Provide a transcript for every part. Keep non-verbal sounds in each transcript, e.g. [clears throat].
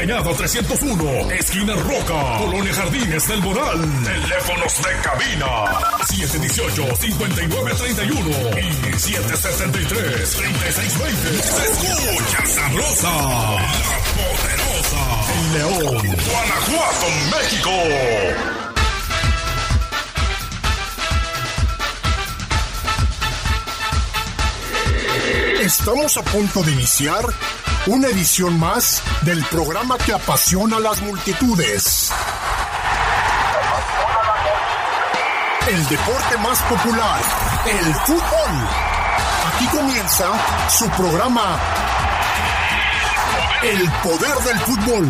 Cañada 301, esquina Roca, Colonia Jardines del Moral. Teléfonos de cabina 718-5931 y 773-3620. Se escucha sabrosa, la poderosa. León, Guanajuato, México. Estamos a punto de iniciar una edición más del programa que apasiona a las multitudes. El deporte más popular, el fútbol. Aquí comienza su programa El Poder del Fútbol.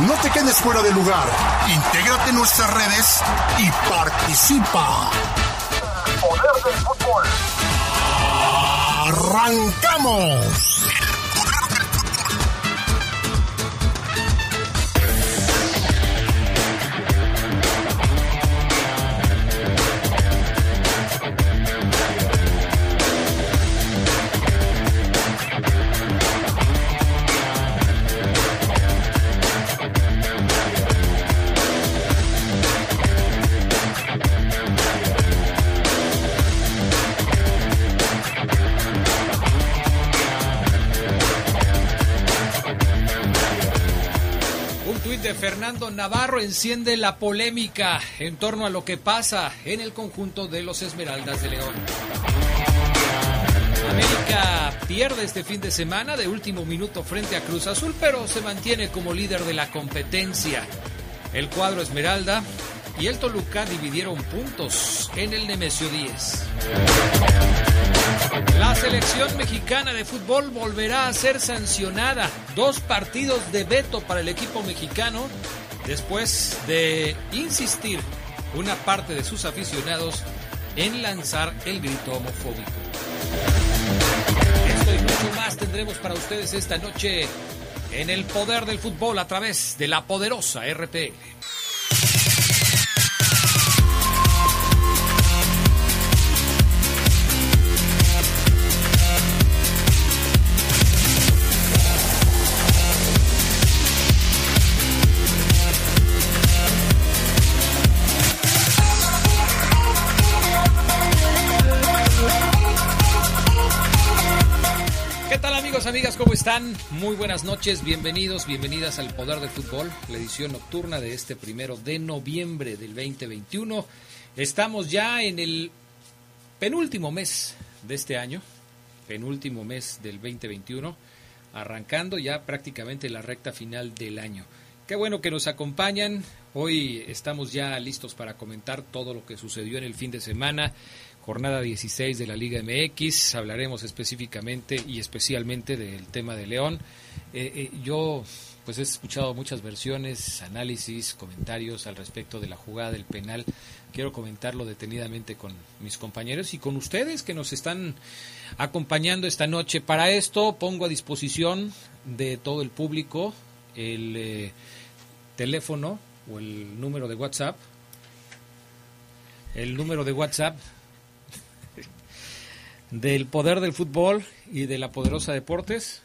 No te quedes fuera de lugar. Intégrate en nuestras redes y participa. Poder del Fútbol. ¡Arrancamos! Navarro enciende la polémica en torno a lo que pasa en el conjunto de los Esmeraldas de León. América pierde este fin de semana de último minuto frente a Cruz Azul, pero se mantiene como líder de la competencia. El cuadro Esmeralda y el Toluca dividieron puntos en el Nemesio 10. La selección mexicana de fútbol volverá a ser sancionada. Dos partidos de veto para el equipo mexicano después de insistir una parte de sus aficionados en lanzar el grito homofóbico. Esto y mucho más tendremos para ustedes esta noche en el poder del fútbol a través de la poderosa RPL. ¿Cómo están? Muy buenas noches, bienvenidos, bienvenidas al Poder del Fútbol, la edición nocturna de este primero de noviembre del 2021. Estamos ya en el penúltimo mes de este año, penúltimo mes del 2021, arrancando ya prácticamente la recta final del año. Qué bueno que nos acompañan. Hoy estamos ya listos para comentar todo lo que sucedió en el fin de semana jornada 16 de la Liga MX. Hablaremos específicamente y especialmente del tema de León. Eh, eh, yo pues he escuchado muchas versiones, análisis, comentarios al respecto de la jugada del penal. Quiero comentarlo detenidamente con mis compañeros y con ustedes que nos están acompañando esta noche. Para esto pongo a disposición de todo el público el eh, teléfono o el número de WhatsApp. El número de WhatsApp del poder del fútbol y de la poderosa deportes.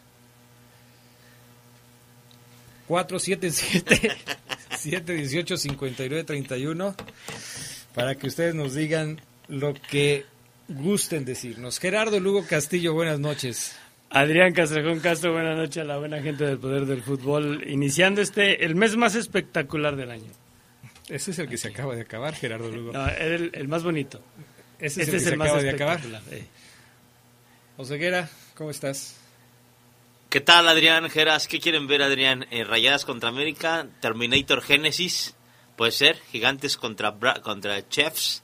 477-718-5931 [laughs] para que ustedes nos digan lo que gusten decirnos. Gerardo Lugo Castillo, buenas noches. Adrián Castrejón Castro, buenas noches a la buena gente del poder del fútbol, iniciando este el mes más espectacular del año. Ese es el que se acaba de acabar, Gerardo Lugo. No, el, el más bonito. Ese es este el que es se el más acaba de acabar. eh. Oseguera, ¿cómo estás? ¿Qué tal, Adrián Geras? ¿Qué quieren ver, Adrián? Eh, Rayadas contra América, Terminator Genesis, puede ser, Gigantes contra, Bra- contra Chefs.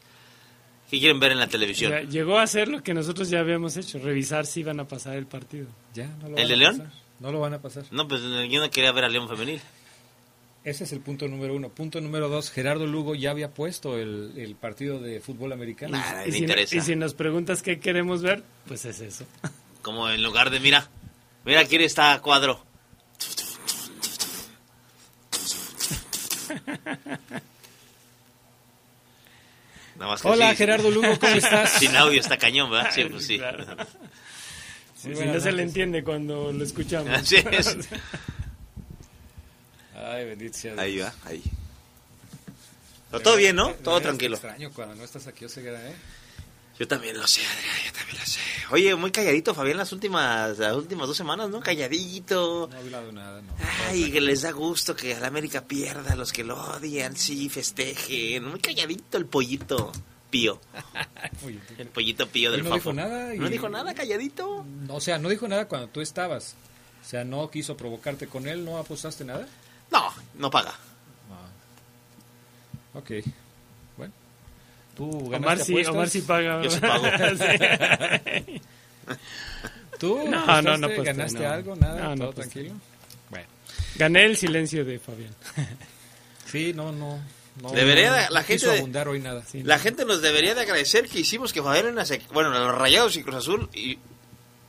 ¿Qué quieren ver en la televisión? Ya Llegó a ser lo que nosotros ya habíamos hecho, revisar si iban a pasar el partido. Ya, no lo ¿El van de a León? pasar. No lo van a pasar. No, pues yo no quería ver a León Femenil. Ese es el punto número uno. Punto número dos, Gerardo Lugo ya había puesto el, el partido de fútbol americano. Nah, Y me si, interesa. y si nos preguntas qué queremos ver, pues es eso. [laughs] Como en lugar de, mira, mira quién está a cuadro. [laughs] Nada más que Hola, sí. Gerardo Lugo, ¿cómo [laughs] estás? Sin audio está cañón, ¿verdad? Sí, pues sí. Claro. Sí, no se le entiende cuando lo escuchamos. Así es. Ay, bendito sea Dios. Ahí va, ahí. Pero todo bien, ¿no? Todo tranquilo. extraño cuando no estás aquí, Oseguera, ¿eh? Yo también lo sé, Adrián, yo también lo sé. Oye, muy calladito, Fabián, las últimas, las últimas dos semanas, ¿no? Calladito. No he hablado nada, no. Ay, que les da gusto que a la América pierda, los que lo odian, sí, festejen. Muy calladito el pollito pío. [laughs] El pollito pío del Él no Fafo. dijo nada y- No dijo nada, calladito. No, O sea, no dijo nada cuando tú estabas. O sea, no quiso provocarte con él, no apostaste nada. No, no paga. Ah. Ok. Bueno. ¿Tú Omar sí? Omar sí paga. Yo sí pago. [laughs] Sí. [laughs] ¿Tú No, apostaste? no, no aposté, ¿Ganaste no. algo? ¿Nada? No, no ¿Todo tranquilo? Bueno. Gané el silencio de Fabián. [laughs] Sí, no, no. no Debería no, la gente de- hoy nada. Sí. La gente nos debería de agradecer que hicimos que Fabián en una sec- bueno, los Rayados y Cruz Azul y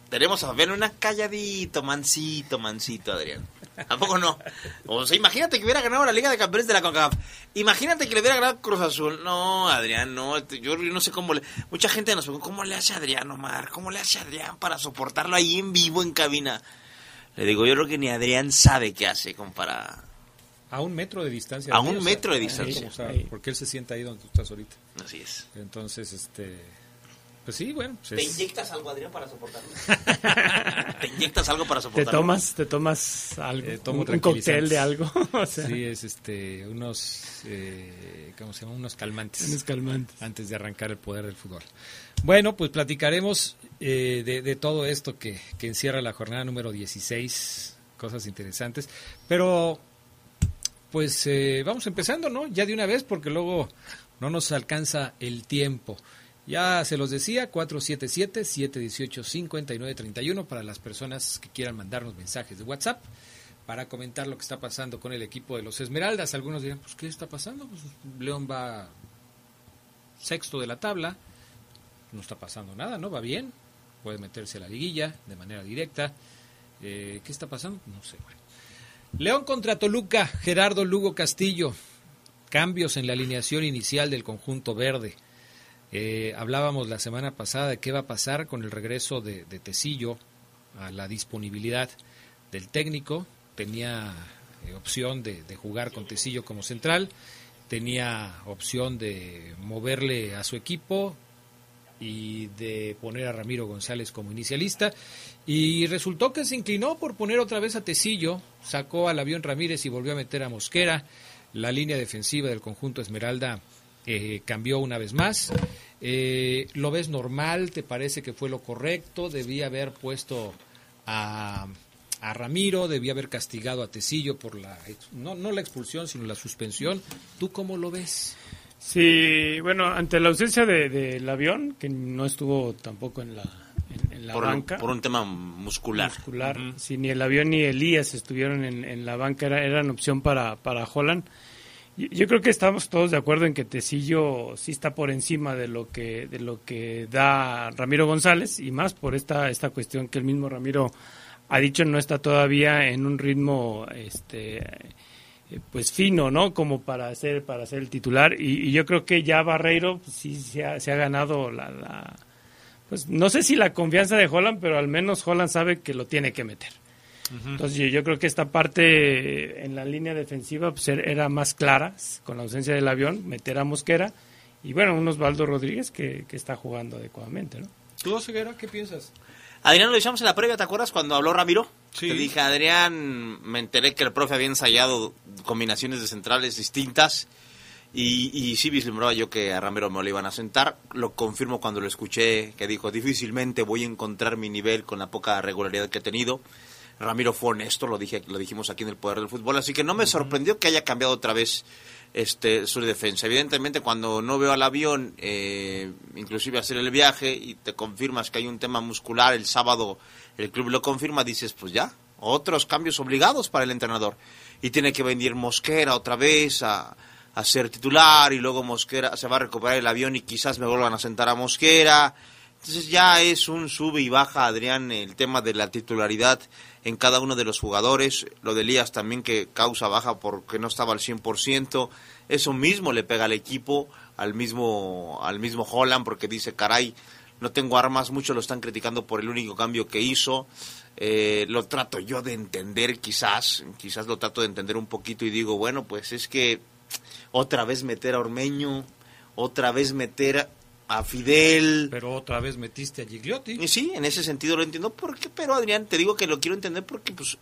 tenemos a una calladito, mansito, mansito, Adrián. ¿A poco no? O sea, imagínate que hubiera ganado la Liga de Campeones de la CONCACAF. Imagínate que le hubiera ganado Cruz Azul. No, Adrián, no. Yo no sé cómo le... Mucha gente nos pregunta, ¿cómo le hace Adrián, Omar? ¿Cómo le hace Adrián para soportarlo ahí en vivo en cabina? Le digo, yo creo que ni Adrián sabe qué hace como para... A un metro de distancia. A un metro de distancia. como sabe, Ahí. porque él se sienta ahí donde tú estás ahorita. Así es. Entonces, este. Pues sí, bueno. pues ¿Te es- inyectas algo, Adrián, para soportarlo? [laughs] ¿Te inyectas algo para Te soportarlo? tomas, te tomas algo, Eh, tomo un, un cóctel de algo, [laughs] o sea, Sí, es este. Unos. Eh, ¿Cómo se llama? Unos calmantes. unos calmantes. antes de arrancar el poder del fútbol. Bueno, pues platicaremos eh, de, de todo esto que, que encierra la jornada número 16, cosas interesantes, pero pues eh, vamos empezando, ¿no? Ya de una vez porque luego no nos alcanza el tiempo. Ya se los decía, 477-718-5931 para las personas que quieran mandarnos mensajes de WhatsApp para comentar lo que está pasando con el equipo de los Esmeraldas. Algunos dirán, pues, ¿qué está pasando? Pues, León va sexto de la tabla, no está pasando nada, ¿no? Va bien, puede meterse a la liguilla de manera directa. Eh, ¿Qué está pasando? No sé. bueno. León contra Toluca, Gerardo Lugo Castillo. Cambios en la alineación inicial del conjunto verde. Eh, hablábamos la semana pasada de qué va a pasar con el regreso de, de Tecillo a la disponibilidad del técnico. Tenía eh, opción de, de jugar con Tecillo como central, tenía opción de moverle a su equipo y de poner a Ramiro González como inicialista. Y resultó que se inclinó por poner otra vez a Tecillo, sacó al avión Ramírez y volvió a meter a Mosquera. La línea defensiva del conjunto Esmeralda eh, cambió una vez más. Eh, ¿Lo ves normal? ¿Te parece que fue lo correcto? ¿Debía haber puesto a, a Ramiro? ¿Debía haber castigado a Tecillo por la, no, no la expulsión, sino la suspensión? ¿Tú cómo lo ves? Sí, bueno, ante la ausencia de- del avión, que no estuvo tampoco en la, en, en la por, banca por un tema muscular. muscular, si ni el avión ni Elías estuvieron en, en la banca, era, eran opción para, para Holland. Yo, creo que estamos todos de acuerdo en que Tecillo sí está por encima de lo que de lo que da Ramiro González y más por esta esta cuestión que el mismo Ramiro ha dicho no está todavía en un ritmo este eh, pues fino, ¿no? Como para ser para ser el titular y, y yo creo que ya Barreiro pues, sí se ha, se ha ganado la, la pues no sé si la confianza de Holland, pero al menos Holland sabe que lo tiene que meter. Entonces yo, yo creo que esta parte en la línea defensiva pues, er- era más clara con la ausencia del avión, meter a Mosquera y bueno, un Osvaldo Rodríguez que, que está jugando adecuadamente, ¿no? ¿Tú, Ceguera, qué piensas? Adrián, lo decíamos en la previa, ¿te acuerdas cuando habló Ramiro? Sí. Te dije, Adrián, me enteré que el profe había ensayado combinaciones de centrales distintas y, y sí vislumbraba yo que a Ramiro me lo iban a sentar. Lo confirmo cuando lo escuché, que dijo, difícilmente voy a encontrar mi nivel con la poca regularidad que he tenido. Ramiro fue honesto, lo dije, lo dijimos aquí en el Poder del Fútbol, así que no me sorprendió que haya cambiado otra vez este su defensa. Evidentemente, cuando no veo al avión, eh, inclusive hacer el viaje y te confirmas que hay un tema muscular, el sábado el club lo confirma, dices, pues ya, otros cambios obligados para el entrenador. Y tiene que venir Mosquera otra vez a, a ser titular y luego Mosquera se va a recuperar el avión y quizás me vuelvan a sentar a Mosquera. Entonces ya es un sube y baja, Adrián, el tema de la titularidad en cada uno de los jugadores. Lo de Elías también que causa baja porque no estaba al 100%. Eso mismo le pega al equipo, al mismo, al mismo Holland, porque dice, caray, no tengo armas. Muchos lo están criticando por el único cambio que hizo. Eh, lo trato yo de entender quizás, quizás lo trato de entender un poquito y digo, bueno, pues es que otra vez meter a Ormeño, otra vez meter a Fidel. Pero otra vez metiste a Gigliotti. Y sí, en ese sentido lo entiendo. ¿Por qué? Pero Adrián, te digo que lo quiero entender porque pues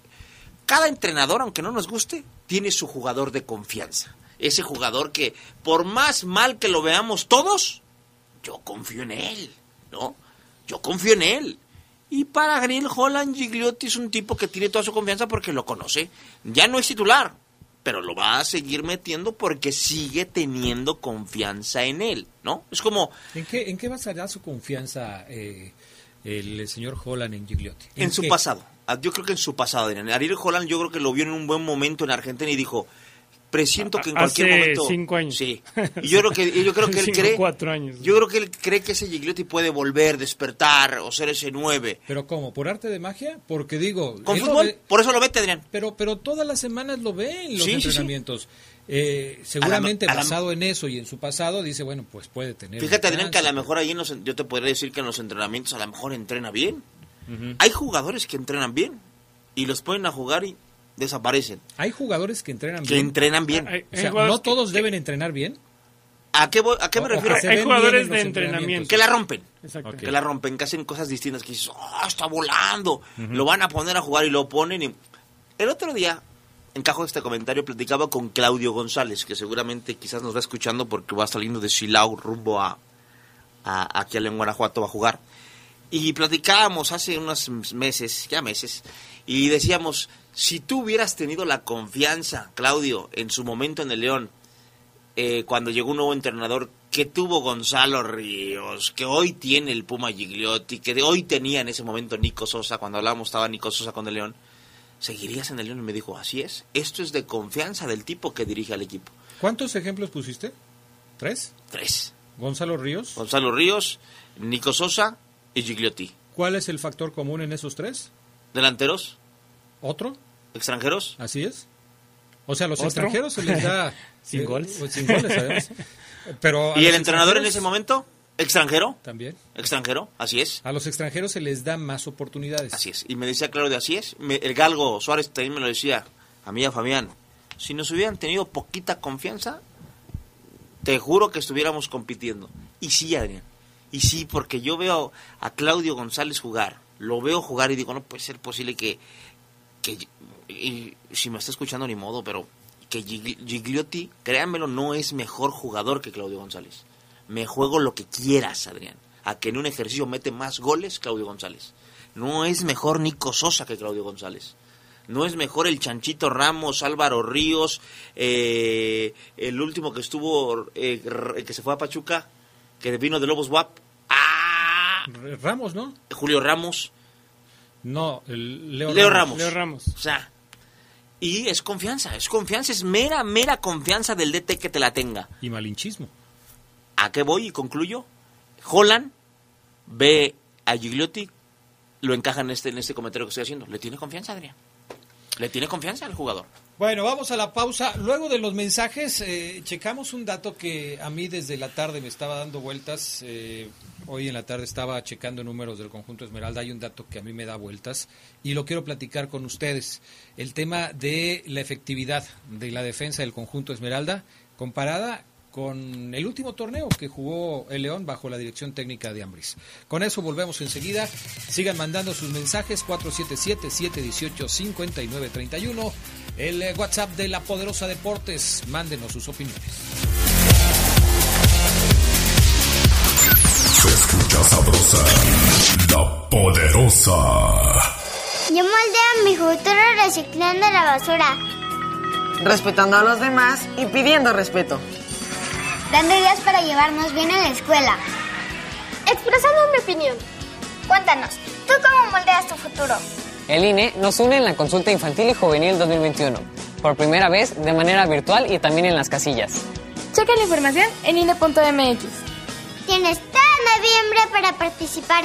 cada entrenador, aunque no nos guste, tiene su jugador de confianza. Ese jugador que por más mal que lo veamos todos, yo confío en él, ¿no? Yo confío en él. Y para Grill Holland, Gigliotti es un tipo que tiene toda su confianza porque lo conoce. Ya no es titular, pero lo va a seguir metiendo porque sigue teniendo confianza en él, ¿no? Es como... ¿En qué, en qué basará su confianza eh, el señor Holland en Gigliotti? En, su qué? pasado. Ah, Yo creo que en su pasado, Adrián. Ariel Holland yo creo que lo vio en un buen momento en Argentina y dijo, presiento que en Hace cualquier momento... cinco años. Sí. Y yo creo que, yo creo que él [laughs] Cinco, cree... cuatro años. Yo creo que él cree que ese Gigliotti puede volver, despertar o ser ese nueve. ¿Pero cómo? ¿Por arte de magia? Porque digo... Con fútbol, ve- por eso lo vete, Adrián. pero, pero todas las semanas lo ve en los Sí, sí, sí. entrenamientos. Eh, seguramente la- la- basado en eso y en su pasado, dice, bueno, pues puede tener... Fíjate, Adrián, que a lo mejor ahí en los, yo te podría decir que en los entrenamientos a lo mejor entrena bien. Hay jugadores que entrenan bien y los ponen a jugar y desaparecen. Hay jugadores que entrenan Que bien. entrenan bien. Hay- O sea, no que- todos deben entrenar bien. ¿A qué, voy- a qué me O- refiero? Hay jugadores de entrenamiento. Que la rompen. Exacto. Que la rompen, que hacen cosas distintas, que dices, "Ah, está volando. Lo van a poner a jugar y lo ponen. Y... El otro día, encajo este comentario, platicaba con Claudio González, que seguramente quizás nos va escuchando porque va saliendo de Silao rumbo a, a aquí a León, Guanajuato, va a jugar. Y platicábamos hace unos meses, ya meses, y decíamos, si tú hubieras tenido la confianza, Claudio, en su momento en el León, eh, cuando llegó un nuevo entrenador que tuvo Gonzalo Ríos, que hoy tiene el Puma Gigliotti, que de hoy tenía en ese momento Nico Sosa, cuando hablábamos estaba Nico Sosa con el León, ¿seguirías en el León? Y me dijo, así es, esto es de confianza del tipo que dirige al equipo. ¿Cuántos ejemplos pusiste? ¿Tres? Tres. Gonzalo Ríos. Gonzalo Ríos, Nico Sosa y Gigliotti. ¿Cuál es el factor común en esos tres? Delanteros, ¿Otro? Extranjeros, Así es. O sea, a los ¿Otro? extranjeros se les da... [laughs] Sin eh, goles. pues, sin goles, además. Pero y el entrenador en ese momento, extranjero, También. extranjero, así es. A los extranjeros se les da más oportunidades. Así es. Y me decía claro de así es. Me- el Galgo Suárez también me lo decía. A mí y a Fabián. Si nos hubieran tenido poquita confianza, te juro que estuviéramos compitiendo. Y sí, Adrián. Y sí, porque yo veo a Claudio González jugar. Lo veo jugar y digo, no puede ser posible que... que y si me está escuchando ni modo, pero que Gigli- Gigliotti, créanmelo, no es mejor jugador que Claudio González. Me juego lo que quieras, Adrián. A que en un ejercicio mete más goles Claudio González. No es mejor Nico Sosa que Claudio González. No es mejor el Chanchito Ramos, Álvaro Ríos, eh, el último que estuvo, eh, que se fue a Pachuca, que vino de Lobos WAP. ¡Ah! Ramos, ¿no? Julio Ramos. No, el Leo, Leo Ramos. Ramos. Leo Ramos. O sea, y es confianza, es confianza, es mera, mera confianza del DT que te la tenga. Y malinchismo. ¿A qué voy y concluyo? Holland ve a Gigliotti, lo encaja en este, en este comentario que estoy haciendo. ¿Le tiene confianza, Adrián? ¿Le tiene confianza al jugador? Bueno, vamos a la pausa. Luego de los mensajes, eh, checamos un dato que a mí desde la tarde me estaba dando vueltas. eh, hoy en la tarde estaba checando números del conjunto Esmeralda. Hay un dato que a mí me da vueltas y lo quiero platicar con ustedes. El tema de la efectividad de la defensa del conjunto Esmeralda comparada con el último torneo que jugó el León bajo la dirección técnica de Ambris. Con eso volvemos enseguida. Sigan mandando sus mensajes 477-718-5931. El eh, WhatsApp de la Poderosa Deportes. Mándenos sus opiniones. Se escucha sabrosa, la poderosa. Yo moldeo mi futuro reciclando la basura, respetando a los demás y pidiendo respeto. Dando ideas para llevarnos bien en la escuela. Expresando mi opinión. Cuéntanos, ¿tú cómo moldeas tu futuro? El INE nos une en la consulta infantil y juvenil 2021, por primera vez de manera virtual y también en las casillas. Checa la información en INE.mx. Tienes todo noviembre para participar.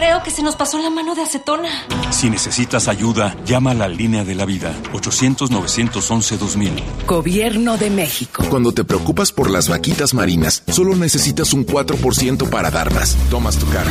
creo que se nos pasó la mano de acetona. Si necesitas ayuda, llama a la línea de la vida. 800-911-2000. Gobierno de México. Cuando te preocupas por las vaquitas marinas, solo necesitas un 4% para dar más. Tomas tu carro.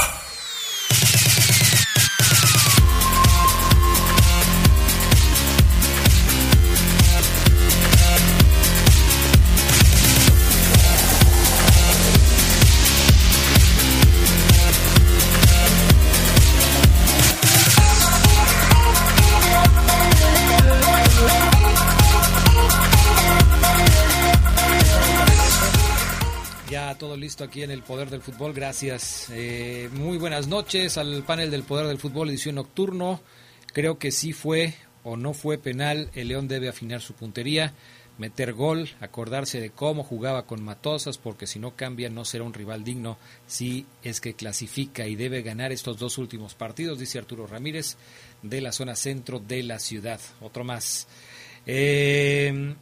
Listo aquí en el Poder del Fútbol, gracias. Eh, muy buenas noches al panel del Poder del Fútbol, edición nocturno. Creo que sí fue o no fue penal, el León debe afinar su puntería, meter gol, acordarse de cómo jugaba con Matosas, porque si no cambia no será un rival digno si es que clasifica y debe ganar estos dos últimos partidos, dice Arturo Ramírez, de la zona centro de la ciudad. Otro más. Eh,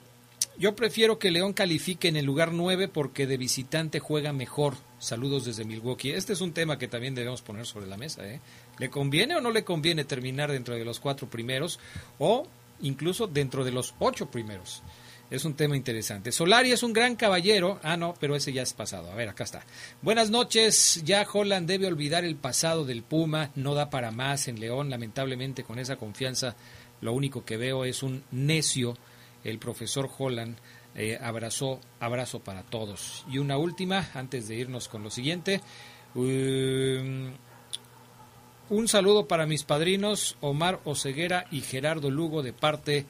yo prefiero que León califique en el lugar 9 porque de visitante juega mejor. Saludos desde Milwaukee. Este es un tema que también debemos poner sobre la mesa. ¿eh? ¿Le conviene o no le conviene terminar dentro de los cuatro primeros o incluso dentro de los ocho primeros? Es un tema interesante. Solari es un gran caballero. Ah, no, pero ese ya es pasado. A ver, acá está. Buenas noches. Ya Holland debe olvidar el pasado del Puma. No da para más en León. Lamentablemente, con esa confianza, lo único que veo es un necio el profesor Holland eh, abrazó abrazo para todos. Y una última, antes de irnos con lo siguiente. Um, un saludo para mis padrinos Omar Oceguera y Gerardo Lugo de parte,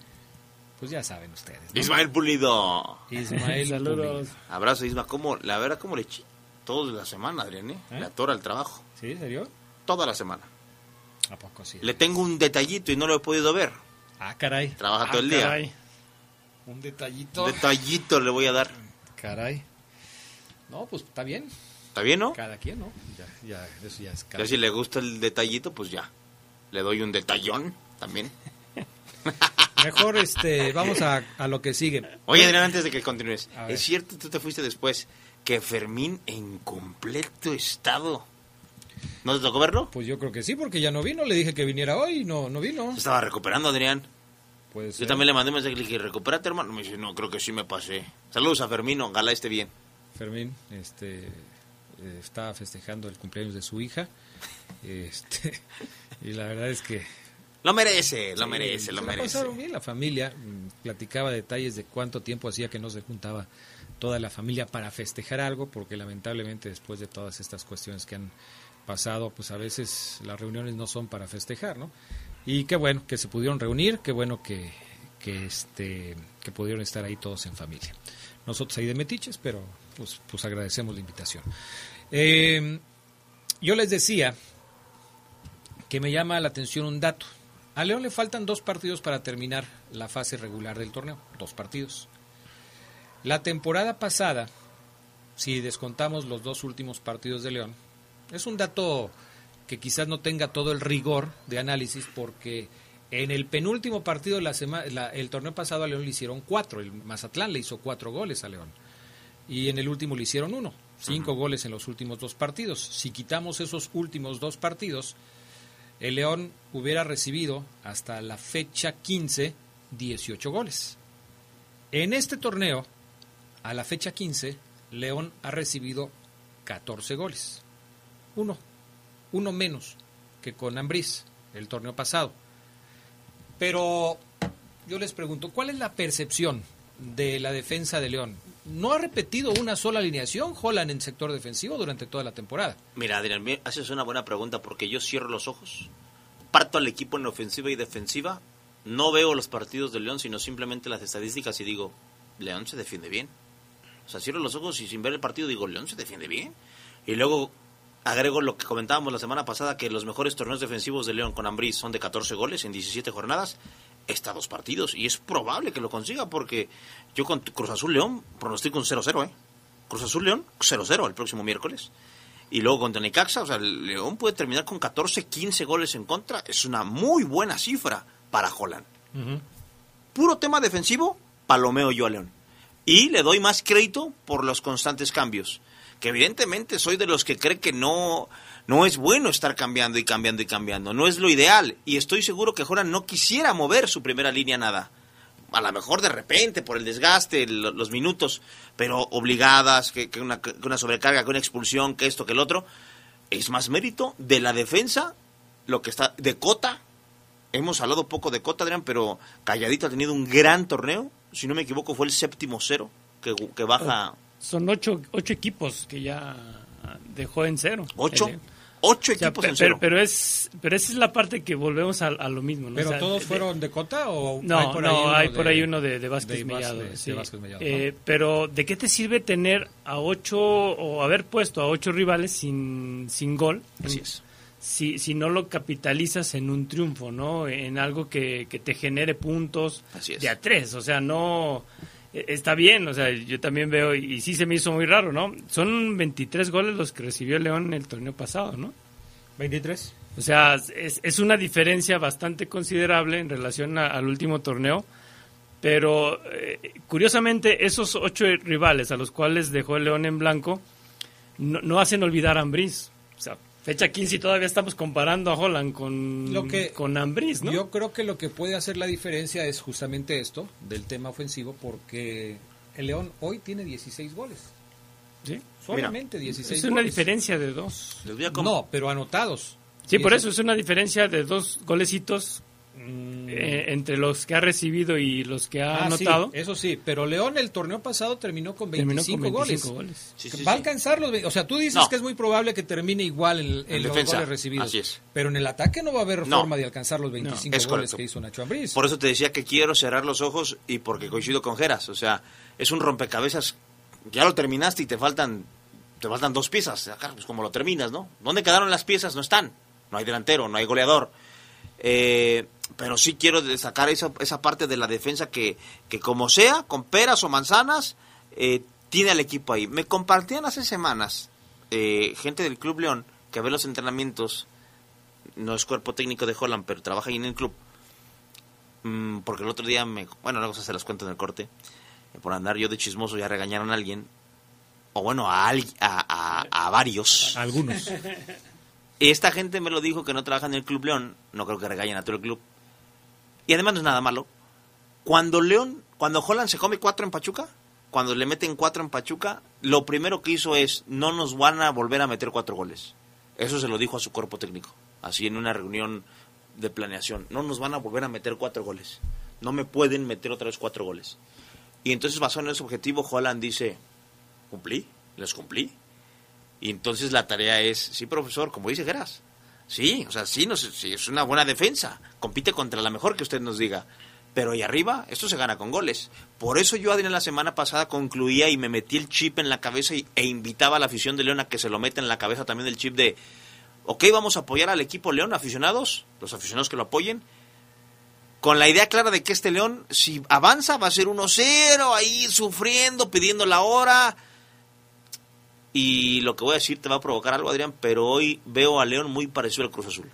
pues ya saben ustedes. ¿no? Ismael Pulido. Ismael [laughs] Saludos. Pulido. Abrazo, Isma. ¿Cómo, la verdad, como le eché toda la semana, Adrián, ¿eh? ¿Eh? Le atora el trabajo. ¿Sí? ¿Serio? Toda la semana. ¿A poco sí? Le tengo un detallito y no lo he podido ver. Ah, caray. Trabaja Ah, todo el día. caray. Un detallito. Detallito le voy a dar. Caray. No, pues está bien. ¿Está bien, no? Cada quien, ¿no? Ya, ya, eso ya es cada Ya si le gusta el detallito, pues ya. Le doy un detallón también. [laughs] Mejor, este, vamos a, a lo que sigue. Oye, Adrián, antes de que continúes. Es cierto, tú te fuiste después. Que Fermín en completo estado. ¿No te tocó verlo? Pues yo creo que sí, porque ya no vino. Le dije que viniera hoy y no, no vino. Se estaba recuperando, Adrián. Pues, Yo también le mandé un mensaje y le dije, recupérate, hermano. Me dice, no, creo que sí me pasé. Saludos a Fermín, ojalá esté bien. Fermín este, eh, está festejando el cumpleaños de su hija. Este, [laughs] y la verdad es que... Lo merece, lo sí, merece, lo merece. pasaron bien la familia. mm, Platicaba detalles de cuánto tiempo hacía que no se juntaba toda la familia para festejar algo, porque lamentablemente después de todas estas cuestiones que han pasado, pues a veces las reuniones no son para festejar, ¿no? Y qué bueno que se pudieron reunir, qué bueno que, que, este, que pudieron estar ahí todos en familia. Nosotros ahí de metiches, pero pues, pues agradecemos la invitación. Eh, yo les decía que me llama la atención un dato. A León le faltan dos partidos para terminar la fase regular del torneo. Dos partidos. La temporada pasada, si descontamos los dos últimos partidos de León, es un dato que quizás no tenga todo el rigor de análisis porque en el penúltimo partido de la semana, el torneo pasado a León le hicieron cuatro, el Mazatlán le hizo cuatro goles a León y en el último le hicieron uno, cinco goles en los últimos dos partidos. Si quitamos esos últimos dos partidos, el León hubiera recibido hasta la fecha 15 18 goles. En este torneo, a la fecha 15, León ha recibido 14 goles. Uno, uno menos que con Ambriz el torneo pasado. Pero yo les pregunto, ¿cuál es la percepción de la defensa de León? No ha repetido una sola alineación Holland en sector defensivo durante toda la temporada. Mira, Adrián, me haces una buena pregunta porque yo cierro los ojos comparto al equipo en ofensiva y defensiva. No veo los partidos de León, sino simplemente las estadísticas y digo, León se defiende bien. O sea, cierro los ojos y sin ver el partido digo, León se defiende bien. Y luego agrego lo que comentábamos la semana pasada, que los mejores torneos defensivos de León con Ambriz son de 14 goles en 17 jornadas. Está dos partidos y es probable que lo consiga porque yo con Cruz Azul León pronostico un 0-0, ¿eh? Cruz Azul León 0-0 el próximo miércoles. Y luego contra Necaxa, o sea, León puede terminar con 14, 15 goles en contra. Es una muy buena cifra para Holland. Puro tema defensivo, palomeo yo a León. Y le doy más crédito por los constantes cambios. Que evidentemente soy de los que cree que no, no es bueno estar cambiando y cambiando y cambiando. No es lo ideal. Y estoy seguro que Holland no quisiera mover su primera línea nada. A lo mejor de repente, por el desgaste, lo- los minutos, pero obligadas, que, una, que una sobrecarga, que una expulsión, que esto, que el otro. Es más mérito de la defensa, lo que está de Cota. Hemos hablado poco de Cota, Adrián, pero Calladito ha tenido un gran torneo. Si no me equivoco, fue el séptimo cero que, que baja. Son ocho, ocho equipos que ya dejó en cero. ¿Ocho? El- Ocho O sea, equipos en pero, cero. pero es pero esa es la parte que volvemos a, a lo mismo. ¿no? ¿Pero O sea, todos de- fueron de Cota o No, hay por ahí no, uno hay de- por ahí uno de, de Vázquez de Mellado. Sí. de Vázquez Mellado, Eh, Pero, ¿de qué te sirve tener a ocho o haber puesto a ocho rivales sin, sin gol? Así es. Si, si no lo capitalizas en un triunfo, ¿no? En algo que, que te genere puntos Así es. de a tres. O sea, no. Eh, Está bien, o sea, yo también veo, y, y sí se me hizo muy raro, ¿no? Son 23 goles los que recibió León en el torneo pasado, ¿no? 23. O sea, es, es una diferencia bastante considerable en relación a- al último torneo, pero eh, curiosamente esos ocho rivales a los cuales dejó el León en blanco no, no hacen olvidar a Ambriz. Fecha 15 y todavía estamos comparando a Holland con, Lo que- con Ambriz, ¿no? Yo creo que lo que puede hacer la diferencia es justamente esto, del tema ofensivo, porque el León hoy tiene 16 goles. Sí. Solamente 16 es una goles. diferencia de dos. Les voy a com- No, pero anotados. Sí, por eso es una diferencia de dos golecitos eh, entre los que ha recibido y los que ha Ah, sí, anotado. eso sí, pero León el torneo pasado terminó con Terminó 25, con 25 goles. goles. Sí, sí, Va a sí. alcanzar los... O sea, tú dices No. que es muy probable que termine igual en, en En los defensa, goles recibidos. así es. Pero en el ataque no va a haber No. forma de alcanzar los 25 Es goles correcto. que hizo Nacho Ambriz. Por eso te decía que quiero cerrar los ojos y porque coincido con Geras. O sea, es un rompecabezas. Ya lo terminaste y te faltan te faltan dos piezas. Acá, Pues como lo terminas, ¿no? ¿Dónde quedaron las piezas? No están. No hay delantero, no hay goleador. Eh, pero sí quiero destacar esa, esa parte de la defensa que, que como sea, con peras o manzanas, eh, tiene al equipo ahí. Me compartían hace semanas eh, gente del Club León que ve los entrenamientos, no es cuerpo técnico de Holland, pero trabaja ahí en el club. Mm, porque el otro día me... Bueno, luego se las cuento en el corte. Eh, por andar yo de chismoso ya regañaron a alguien. O bueno, a, al- a, a, a varios. Algunos. [laughs] Esta gente me lo dijo que no trabaja en el Club León. No creo que regañen a todo el club. Y además no es nada malo. Cuando León, cuando Holland se come cuatro en Pachuca, cuando le meten cuatro en Pachuca, lo primero que hizo es, no nos van a volver a meter cuatro goles. Eso se lo dijo a su cuerpo técnico, así en una reunión de planeación. No nos van a volver a meter cuatro goles. No me pueden meter otra vez cuatro goles. Y entonces basado en ese objetivo, Holland dice, cumplí, les cumplí. Y entonces la tarea es, sí, profesor, como dice Geras, sí, o sea, sí, nos, sí, es una buena defensa, compite contra la mejor que usted nos diga. Pero ahí arriba, esto se gana con goles. Por eso yo, Adrián, la semana pasada concluía y me metí el chip en la cabeza y- e invitaba a la afición de León a que se lo meta en la cabeza también el chip de, ok, vamos a apoyar al equipo León, aficionados, los aficionados que lo apoyen, con la idea clara de que este León, si avanza, va a ser 1-0, ahí sufriendo, pidiendo la hora. Y lo que voy a decir te va a provocar algo, Adrián, pero hoy veo a León muy parecido al Cruz Azul.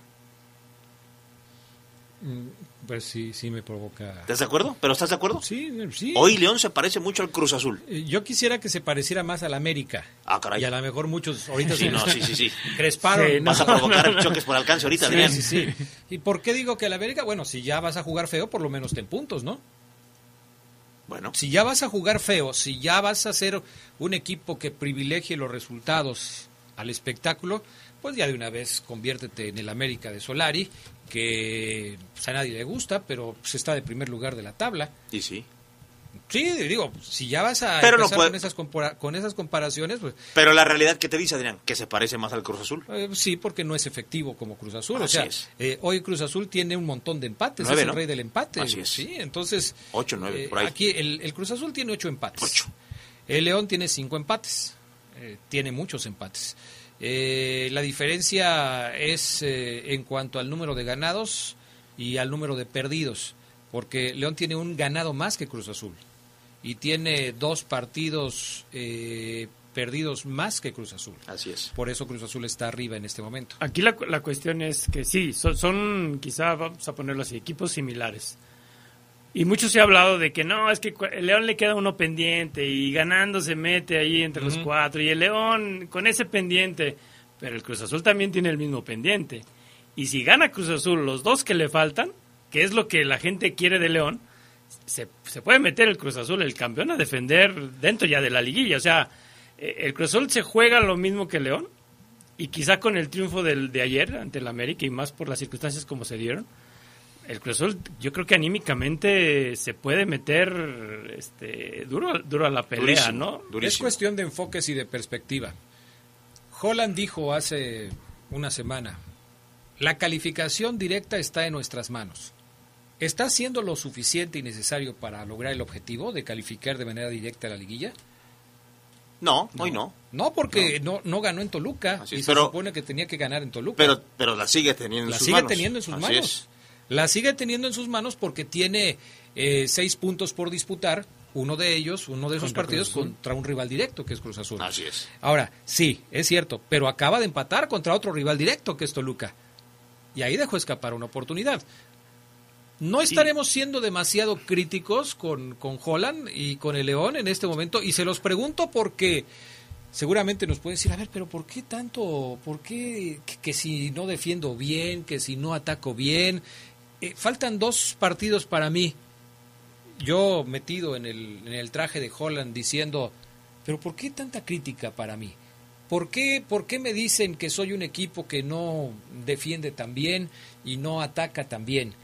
Mm, Pues sí, sí me provoca. ¿Estás de acuerdo? ¿Pero estás de acuerdo? Sí, sí. Hoy León se parece mucho al Cruz Azul. Eh, Yo quisiera que se pareciera más al América. Ah, caray. Y a lo mejor muchos ahorita Sí, se no, sí, sí, sí. [laughs] cresparon. Sí, no. Vas a provocar choques por alcance ahorita, Sí, Adrián. sí, sí. ¿Y por qué digo que el América? Bueno, si ya vas a jugar feo, por lo menos ten puntos, ¿no? Bueno, Si ya vas a jugar feo, si ya vas a ser un equipo que privilegie los resultados al espectáculo, pues ya de una vez conviértete en el América de Solari, que pues, a nadie le gusta, pero pues, está de primer lugar de la tabla. y sí. Sí, digo, si ya vas a Pero no puede- con, esas con esas comparaciones, pues Pero la realidad que te dice, Adrián, que se parece más al Cruz Azul. eh, sí, porque no es efectivo como Cruz Azul. o sea, es. eh, hoy Cruz Azul tiene un montón de empates, es el ¿no? rey del empate. Así es. Sí, entonces... Ocho, nueve, eh, por ahí. Aquí el, el Cruz Azul tiene ocho empates. El León tiene cinco empates. Tiene muchos empates. Eh, la diferencia es eh, en cuanto al número de ganados y al número de perdidos, porque León tiene un ganado más que Cruz Azul y tiene dos partidos eh, perdidos más que Cruz Azul. Así es. Por eso Cruz Azul está arriba en este momento. Aquí la, la cuestión es que sí, son, son, quizá vamos a ponerlo así, equipos similares. Y mucho se ha hablado de que no, es que el León le queda uno pendiente y ganando se mete ahí entre los cuatro y el León con ese pendiente, pero el Cruz Azul también tiene el mismo pendiente. Y si gana Cruz Azul los dos que le faltan, que es lo que la gente quiere de León, se, se puede meter el Cruz Azul, el campeón, a defender dentro ya de la liguilla. O sea, eh, el Cruz Azul se juega lo mismo que León y quizá con el triunfo del, de ayer ante el América y más por las circunstancias como se dieron, el Cruz Azul yo creo que anímicamente se puede meter este, duro, duro a la pelea, ¿no? Es cuestión de enfoques y de perspectiva. Holland dijo hace una semana, la calificación directa está en nuestras manos. ¿Está haciendo lo suficiente y necesario para lograr el objetivo de calificar de manera directa a la liguilla? No, hoy no. No, porque no, no ganó en Toluca Así y es, se pero- supone que tenía que ganar en Toluca. Pero, pero la sigue teniendo en la sus sigue manos. teniendo en sus Así manos. es. La sigue teniendo en sus manos porque tiene eh, seis puntos por disputar. Uno de ellos, uno de esos Contra partidos contra un rival directo que es Cruz Azul. Así es. Ahora, sí, es cierto, pero acaba de empatar contra otro rival directo que es Toluca. Y ahí dejó escapar una oportunidad. No estaremos siendo demasiado críticos con, con Holland y con el León en este momento. Y se los pregunto porque seguramente nos pueden decir, a ver, pero ¿por qué tanto? ¿Por qué que, que si no defiendo bien, que si no ataco bien? Eh, faltan dos partidos para mí. Yo metido en el, en el traje de Holland diciendo, pero ¿por qué tanta crítica para mí? ¿Por qué, ¿Por qué me dicen que soy un equipo que no defiende tan bien y no ataca tan bien?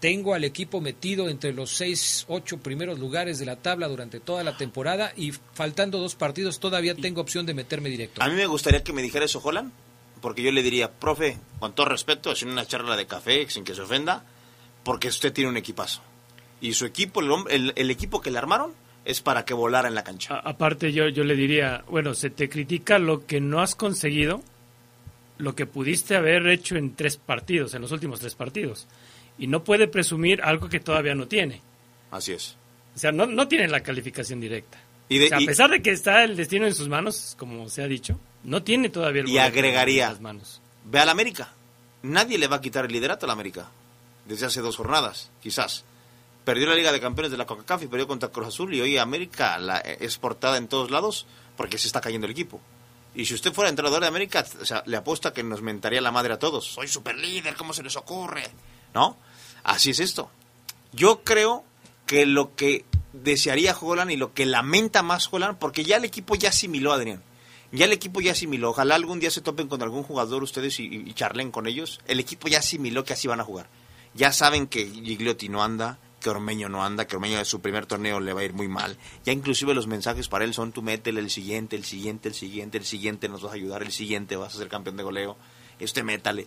Tengo al equipo metido entre los seis, ocho primeros lugares de la tabla durante toda la temporada y faltando dos partidos todavía tengo opción de meterme directo. A mí me gustaría que me dijera eso Holland, porque yo le diría, profe, con todo respeto, sin una charla de café, sin que se ofenda, porque usted tiene un equipazo. Y su equipo, el, hombre- el, el equipo que le armaron, es para que volara en la cancha. A- aparte yo, yo le diría, bueno, se te critica lo que no has conseguido, lo que pudiste haber hecho en tres partidos, en los últimos tres partidos. Y no puede presumir algo que todavía no tiene. Así es. O sea, no, no tiene la calificación directa. Y de- O sea, y- a pesar de que está el destino en sus manos, como se ha dicho, no tiene todavía el Y agregaría, en las manos. ve al América. Nadie le va a quitar el liderato al América. Desde hace dos jornadas, quizás. Perdió la Liga de Campeones de la CONCACAF y perdió contra Cruz Azul y hoy América la, es portada en todos lados porque se está cayendo el equipo. Y si usted fuera entrenador de América, o sea, le apuesta que nos mentaría la madre a todos. Soy super líder, ¿cómo se les ocurre? ¿No? Así es esto. Yo creo que lo que desearía Holland y lo que lamenta más Holland, porque ya el equipo ya asimiló, Adrián. Ya el equipo ya asimiló. Ojalá algún día se topen con algún jugador ustedes y, y charlen con ellos. El equipo ya asimiló que así van a jugar. Ya saben que Gigliotti no anda, que Ormeño no anda, que Ormeño de su primer torneo le va a ir muy mal. Ya inclusive los mensajes para él son tú métele el siguiente, el siguiente, el siguiente, el siguiente, nos vas a ayudar, el siguiente, vas a ser campeón de goleo. Este métale.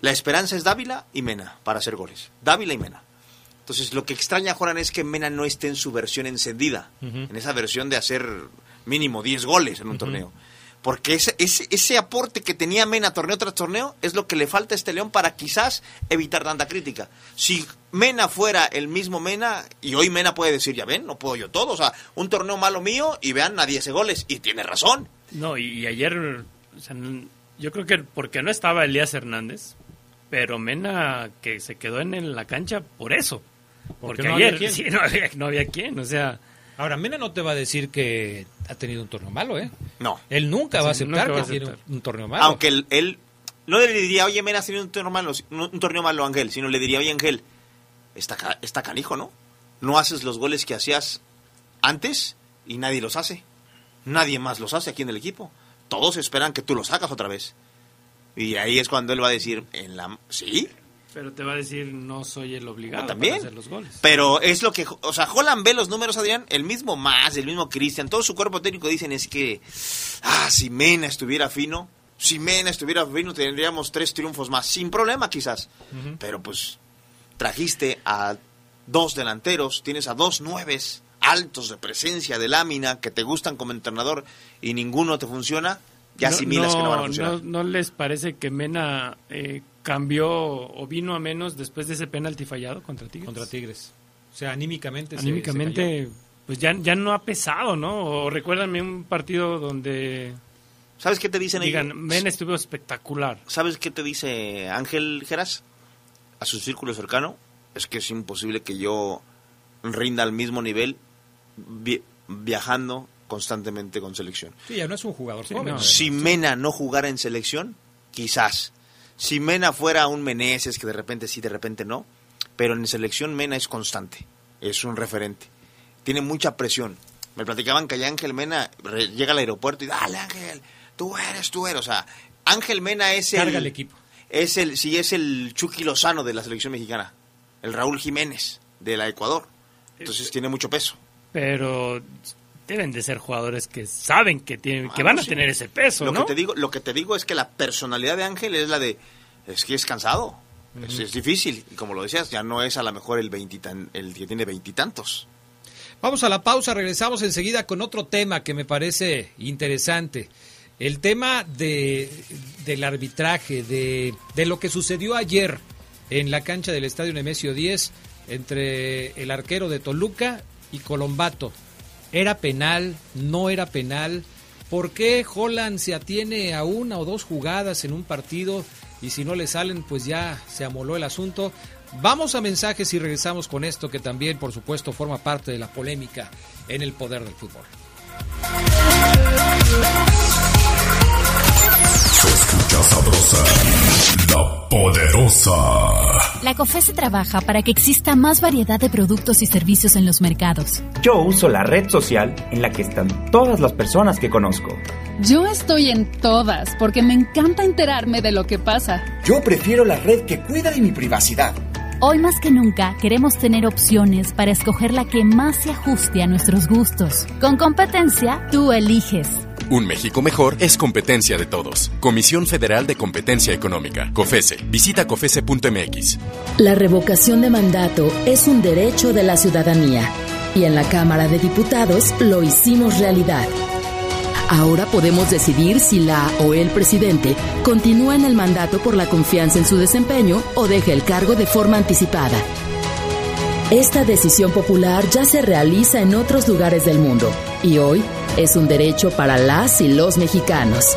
La esperanza es Dávila y Mena para hacer goles. Dávila y Mena. Entonces, lo que extraña a Joran es que Mena no esté en su versión encendida, en esa versión de hacer mínimo 10 goles en un torneo. Porque ese, ese, ese aporte que tenía Mena torneo tras torneo es lo que le falta a este León para quizás evitar tanta crítica. Si Mena fuera el mismo Mena, y hoy Mena puede decir, ya ven, no puedo yo todo, o sea, un torneo malo mío y vean, nadie hace goles, y tiene razón. No, y, y ayer, o sea, n- yo creo que porque no estaba Elías Hernández, pero Mena que se quedó en, en la cancha por eso. Porque Porque, no había ayer [laughs] sí, no había, no había quién, o sea... Ahora, Mena no te va a decir que ha tenido un torneo malo, ¿eh? No. Él nunca va a aceptar va a que tiene aceptar. un, un torneo malo. Aunque él, él no le diría, oye, Mena has tenido un torneo malo, un, un torneo malo, Ángel, sino le diría, oye, Ángel, está, ca- está canijo, ¿no? No haces los goles que hacías antes y nadie los hace. Nadie más los hace aquí en el equipo. Todos esperan que tú los hagas otra vez. Y ahí es cuando él va a decir, en la, sí, Pero te va a decir, no soy el obligado también. para hacer los goles. Pero es lo que, o sea, Holland ve los números, Adrián, el mismo más, el mismo Cristian, todo su cuerpo técnico dicen es que, ah, si Mena estuviera fino, si Mena estuviera fino tendríamos tres triunfos más, sin problema quizás. Pero pues trajiste a dos delanteros, tienes a dos nueves altos de presencia, de lámina, que te gustan como entrenador y ninguno te funciona, ya asimilas que no van a funcionar. No, ¿no les parece que Mena eh, cambió o vino a menos después de ese penalti fallado contra Tigres? Contra Tigres. O sea, anímicamente. Anímicamente, se cayó. pues ya, ya no ha pesado, ¿no? O recuérdame un partido donde... ¿Sabes qué te dicen Digan, ellos? Mena estuvo espectacular. ¿Sabes qué te dice Ángel Geras? A su círculo cercano. Es que es imposible que yo rinda al mismo nivel vi- viajando constantemente con selección. Sí, ya no es un jugador joven. Si Mena no jugara en selección, quizás. Si Mena fuera un Meneses, que de repente sí, de repente no. Pero en selección Mena es constante. Es un referente. Tiene mucha presión. Me platicaban que allá Ángel Mena llega al aeropuerto y dale Ángel, tú eres, tú eres. O sea, Ángel Mena es el... Carga el equipo. Es el, sí, es el Chucky Lozano de la selección mexicana. El Raúl Jiménez de la Ecuador. Entonces tiene mucho peso. Pero deben de ser jugadores que saben que tienen que Ah, van no, a sí. tener ese peso, lo ¿no? que te digo lo que te digo es que la personalidad de Ángel es la de es que es cansado es, es difícil y como lo decías ya no es a lo mejor el veintitan el que tiene veintitantos Vamos a la pausa, regresamos enseguida con otro tema que me parece interesante. El tema de, del arbitraje, de, de lo que sucedió ayer en la cancha del Estadio Nemesio 10 entre el arquero de Toluca y Colombato. ¿Era penal? ¿No era penal? ¿Por qué Holland se atiene a una o dos jugadas en un partido y si no le salen pues ya se amoló el asunto? Vamos a mensajes y regresamos con esto que también por supuesto forma parte de la polémica en el poder del fútbol. Escucha sabrosa, la poderosa. La COFESE trabaja para que exista más variedad de productos y servicios en los mercados. Yo uso la red social en la que están todas las personas que conozco. Yo estoy en todas porque me encanta enterarme de lo que pasa. Yo prefiero la red que cuida de mi privacidad. Hoy más que nunca queremos tener opciones para escoger la que más se ajuste a nuestros gustos. Con competencia, tú eliges. Un México mejor es competencia de todos. Comisión Federal de Competencia Económica. COFESE. Visita COFESE.mx. La revocación de mandato es un derecho de la ciudadanía y en la Cámara de Diputados lo hicimos realidad. Ahora podemos decidir si la o el presidente continúa en el mandato por la confianza en su desempeño o deja el cargo de forma anticipada. Esta decisión popular ya se realiza en otros lugares del mundo y hoy es un derecho para las y los mexicanos.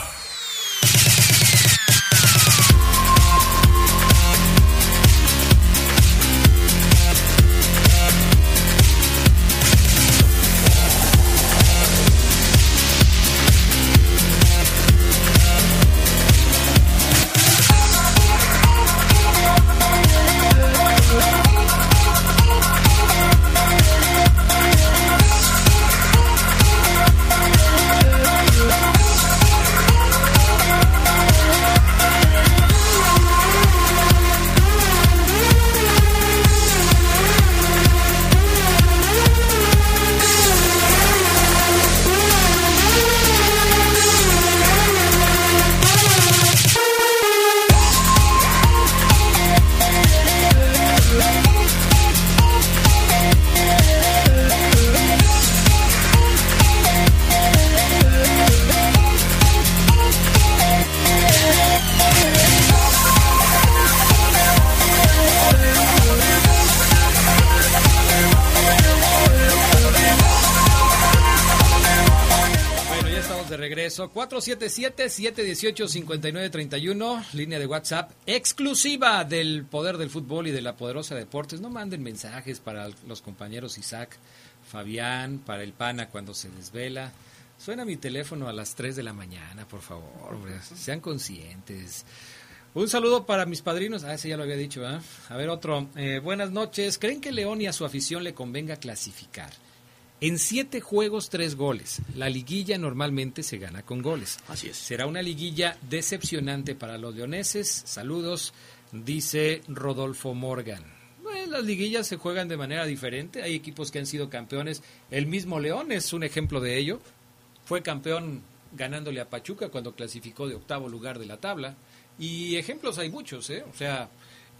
477-718-5931, línea de WhatsApp exclusiva del Poder del Fútbol y de la Poderosa Deportes. No manden mensajes para los compañeros Isaac, Fabián, para el PANA cuando se desvela. Suena mi teléfono a las 3 de la mañana, por favor, sean conscientes. Un saludo para mis padrinos. Ah, ese ya lo había dicho, ¿eh? A ver, otro. Eh, buenas noches. ¿Creen que León y a su afición le convenga clasificar? En siete juegos, tres goles. La liguilla normalmente se gana con goles. Así es. Será una liguilla decepcionante para los leoneses. Saludos, dice Rodolfo Morgan. las liguillas se juegan de manera diferente. Hay equipos que han sido campeones. El mismo León es un ejemplo de ello. Fue campeón ganándole a Pachuca cuando clasificó de octavo lugar de la tabla. Y ejemplos hay muchos, ¿eh? O sea,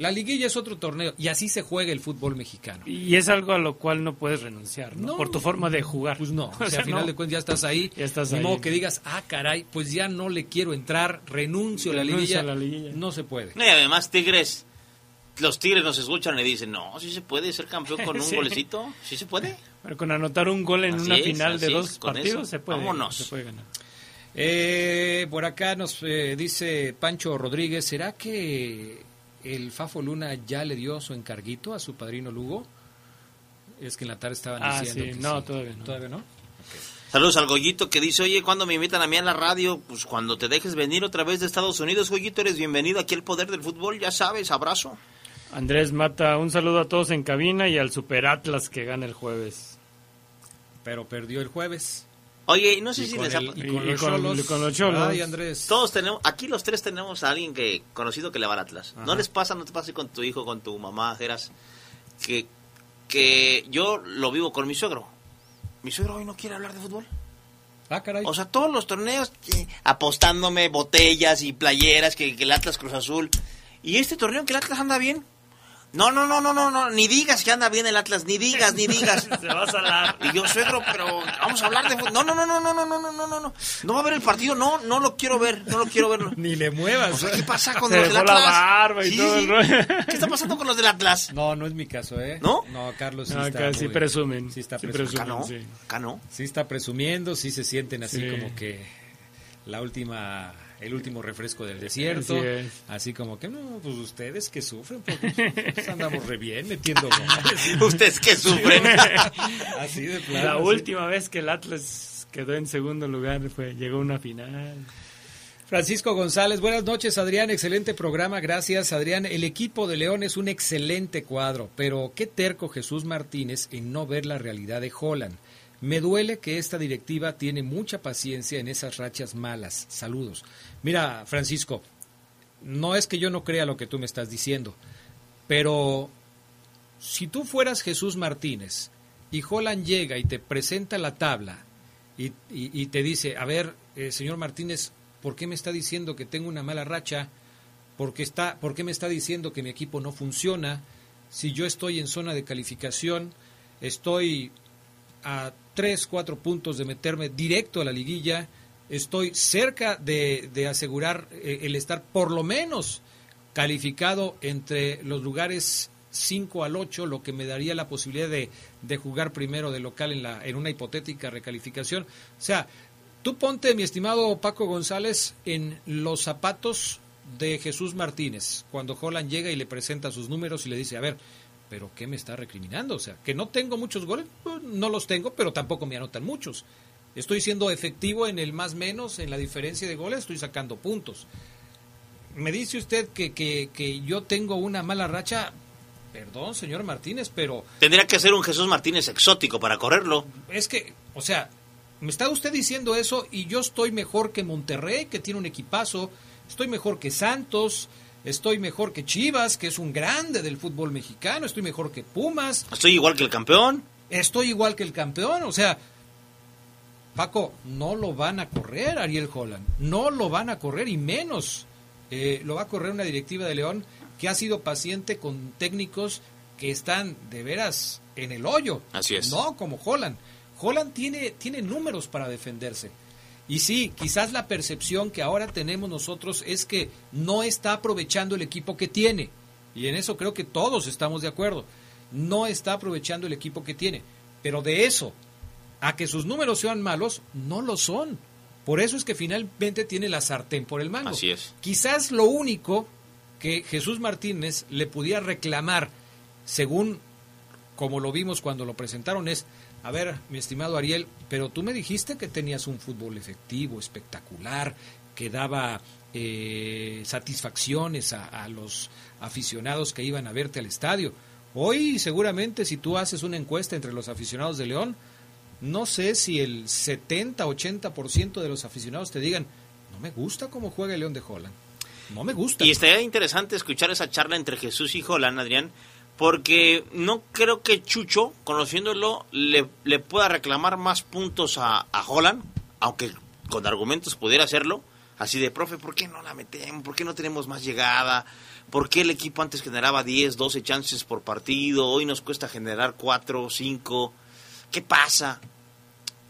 la liguilla es otro torneo y así se juega el fútbol mexicano. Y es algo a lo cual no puedes renunciar, ¿no? Por tu forma de jugar. Pues no, [laughs] o sea, al final de cuentas ya estás ahí. Ya estás de ahí. modo que digas, ah, caray, pues ya no le quiero entrar, renuncio, a, la liguilla. a la liguilla. No se puede. No, y además Tigres, los Tigres nos escuchan y dicen, no, sí se puede ser campeón con [laughs] un Sí. golecito, sí se puede. Pero con anotar un gol en Así una es, final de dos es, partidos eso. se puede, Vámonos. se puede ganar. Eh, por acá nos eh, dice Pancho Rodríguez, ¿será que el Fafo Luna ya le dio su encarguito a su padrino Lugo? Es que en la tarde estaban Ah, diciendo sí, que no, sí. todavía no. ¿Todavía no? Saludos al Goyito que dice, oye, cuando me invitan a mí a la radio? Pues cuando te dejes venir otra vez de Estados Unidos, Goyito, eres bienvenido aquí al Poder del Fútbol, ya sabes, abrazo. Andrés Mata, un saludo a todos en cabina y al Super Atlas que gana el jueves. Pero perdió el jueves. Oye, y no sé Y si con les el- ha... y con Y los con- Cholos. con los Cholos. Ay, Andrés. Todos tenemos, aquí los tres tenemos a alguien que conocido que le va al Atlas. ¿No les pasa, no te pasa con tu hijo, con tu mamá, Geras? Que, que yo lo vivo con mi suegro. Mi suegro hoy no quiere hablar de fútbol. Ah, caray. O sea, todos los torneos apostándome botellas y playeras que, que el Atlas Cruz Azul. Y este torneo que el Atlas anda bien. No, no, no, no, no, no, ni digas que anda bien el Atlas, ni digas, ni digas. Se va a salar. Y yo, suegro, pero vamos a hablar de. No, no, no, no, no, no, no, no, no, no, no. No va a ver el partido, no, no lo quiero ver, no lo quiero ver. Ni le muevas. O sea, ¿qué pasa con Se los del dejó la Atlas? barba y Sí, todo sí. el rollo. ¿Qué está pasando con los del Atlas? No, no es mi caso, ¿eh? ¿No? No, Carlos sí No, está acá sí muy- presumen. Sí está Sí presumiendo. Acá no, sí. acá no. Sí está presumiendo, sí se sienten así Sí. como que la última, el último refresco del desierto. Así como que, no, pues ustedes que sufren, pues, pues, andamos re bien metiendo [laughs] goles. Ustedes que sufren. [laughs] Así de plano. La última vez que el Atlas quedó en segundo lugar fue llegó a una final. Francisco González, buenas noches Adrián, excelente programa, gracias Adrián. El equipo de León es un excelente cuadro, pero qué terco Jesús Martínez en no ver la realidad de Holland. Me duele que esta directiva tiene mucha paciencia en esas rachas malas. Saludos. Mira, Francisco, no es que yo no crea lo que tú me estás diciendo, pero si tú fueras Jesús Martínez y Holland llega y te presenta la tabla y, te dice, a ver, eh, señor Martínez, ¿por qué me está diciendo que tengo una mala racha? ¿Por qué, está, ¿Por qué me está diciendo que mi equipo no funciona? Si yo estoy en zona de calificación, estoy a tres, cuatro puntos de meterme directo a la liguilla, estoy cerca de, de asegurar eh, el estar por lo menos calificado entre los lugares 5 al 8, lo que me daría la posibilidad de, de jugar primero de local en, la, en una hipotética recalificación. O sea, tú ponte, mi estimado Paco González, en los zapatos de Jesús Martínez, cuando Holland llega y le presenta sus números y le dice, a ver, pero ¿qué me está recriminando? O sea, que no tengo muchos goles, pues, no los tengo, pero tampoco me anotan muchos. Estoy siendo efectivo en el más menos, en la diferencia de goles, estoy sacando puntos. Me dice usted que, que, que yo tengo una mala racha, perdón, señor Martínez, pero Tendría que ser un Jesús Martínez exótico para correrlo. es que, o sea, me está usted diciendo eso y yo estoy mejor que Monterrey, que tiene un equipazo, estoy mejor que Santos, estoy mejor que Chivas, que es un grande del fútbol mexicano, estoy mejor que Pumas, Estoy igual que el campeón. estoy igual que el campeón, o sea, Paco, no lo van a correr Ariel Holland, no lo van a correr y menos eh, lo va a correr una directiva de León que ha sido paciente con técnicos que están de veras en el hoyo. Así es. No como Holland. Holland tiene, tiene números para defenderse. Y sí, quizás la percepción que ahora tenemos nosotros es que no está aprovechando el equipo que tiene. Y en eso creo que todos estamos de acuerdo. No está aprovechando el equipo que tiene. Pero de eso a que sus números sean malos, no lo son. Por eso es que finalmente tiene la sartén por el mango. Así es. Quizás lo único que Jesús Martínez le pudiera reclamar, según como lo vimos cuando lo presentaron, es, a ver, mi estimado Ariel, pero tú me dijiste que tenías un fútbol efectivo, espectacular, que daba eh, satisfacciones a, a los aficionados que iban a verte al estadio. Hoy seguramente si tú haces una encuesta entre los aficionados de León, no sé si el 70-80% de los aficionados te digan, no me gusta cómo juega el León de Holland. No me gusta. Y estaría interesante escuchar esa charla entre Jesús y Holland, Adrián, porque no creo que Chucho, conociéndolo, le, le pueda reclamar más puntos a, a Holland, aunque con argumentos pudiera hacerlo. Así de, profe, ¿por qué no la metemos? ¿Por qué no tenemos más llegada? ¿Por qué el equipo antes generaba 10, 12 chances por partido? Hoy nos cuesta generar 4, 5. ¿Qué pasa?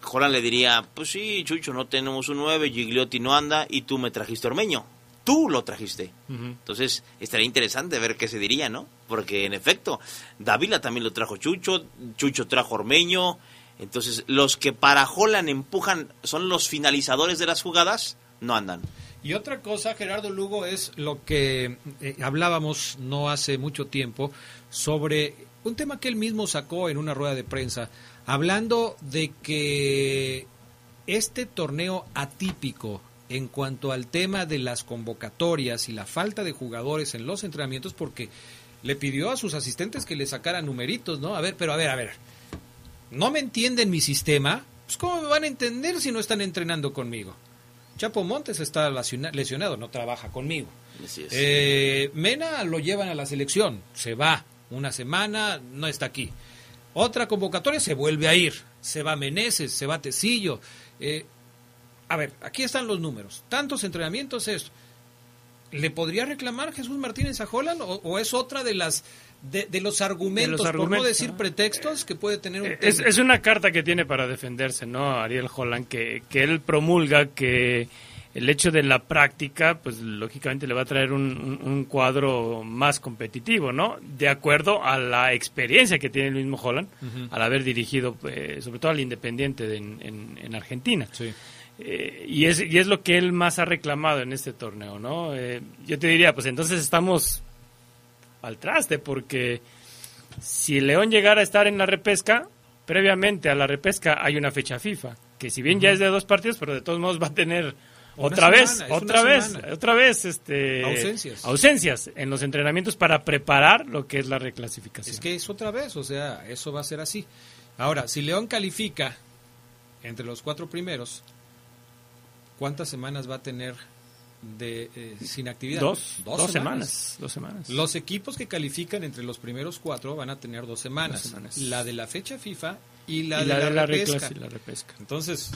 Holland le diría, pues sí, Chucho, no tenemos un 9, Gigliotti no anda y tú me trajiste Ormeño. Tú lo trajiste. Entonces, estaría interesante ver qué se diría, ¿no? Porque, en efecto, Dávila también lo trajo Chucho, Chucho trajo Ormeño. Entonces, los que para Holland empujan son los finalizadores de las jugadas, no andan. Y otra cosa, Gerardo Lugo, es lo que eh, hablábamos no hace mucho tiempo sobre un tema que él mismo sacó en una rueda de prensa, hablando de que este torneo atípico en cuanto al tema de las convocatorias y la falta de jugadores en los entrenamientos, porque le pidió a sus asistentes que le sacaran numeritos, ¿no? A ver, pero a ver, a ver, ¿no me entienden mi sistema? Pues ¿cómo me van a entender si no están entrenando conmigo? Chapo Montes está lesionado, no trabaja conmigo. Eh, Mena lo llevan a la selección, se va una semana, no está aquí. Otra convocatoria se vuelve a ir, se va Meneses, se va Tecillo. Eh, a ver, aquí están los números. Tantos entrenamientos es. ¿Le podría reclamar Jesús Martínez a Holland o, o es otra de las de, de, los argumentos, de los por no decir ¿no? pretextos, que puede tener un Es, técnico? es una carta que tiene para defenderse, ¿no? Ariel Holland, que, que él promulga que el hecho de la práctica, pues lógicamente le va a traer un, un- un cuadro más competitivo, ¿no? De acuerdo a la experiencia que tiene el mismo Holland, al haber dirigido, eh, sobre todo al Independiente de- en, en- en Argentina. Eh, y, es, y es lo que él más ha reclamado en este torneo, ¿no? Eh, yo te diría, pues entonces estamos al traste, porque si León llegara a estar en la repesca, previamente a la repesca hay una fecha FIFA, que si bien ya es de dos partidos, pero de todos modos va a tener Una otra vez, semana, otra vez, semana. otra vez, este, Ausencias. ausencias en los entrenamientos para preparar lo que es la reclasificación. Es que es otra vez, o sea, eso va a ser así. Ahora, si León califica entre los cuatro primeros, ¿cuántas semanas va a tener de eh, sin actividad? Dos, dos semanas, dos semanas. Los equipos que califican entre los primeros cuatro van a tener dos semanas. Dos semanas. La de la fecha FIFA y la Y de la la, de la repesca. reclasi- la repesca. Entonces,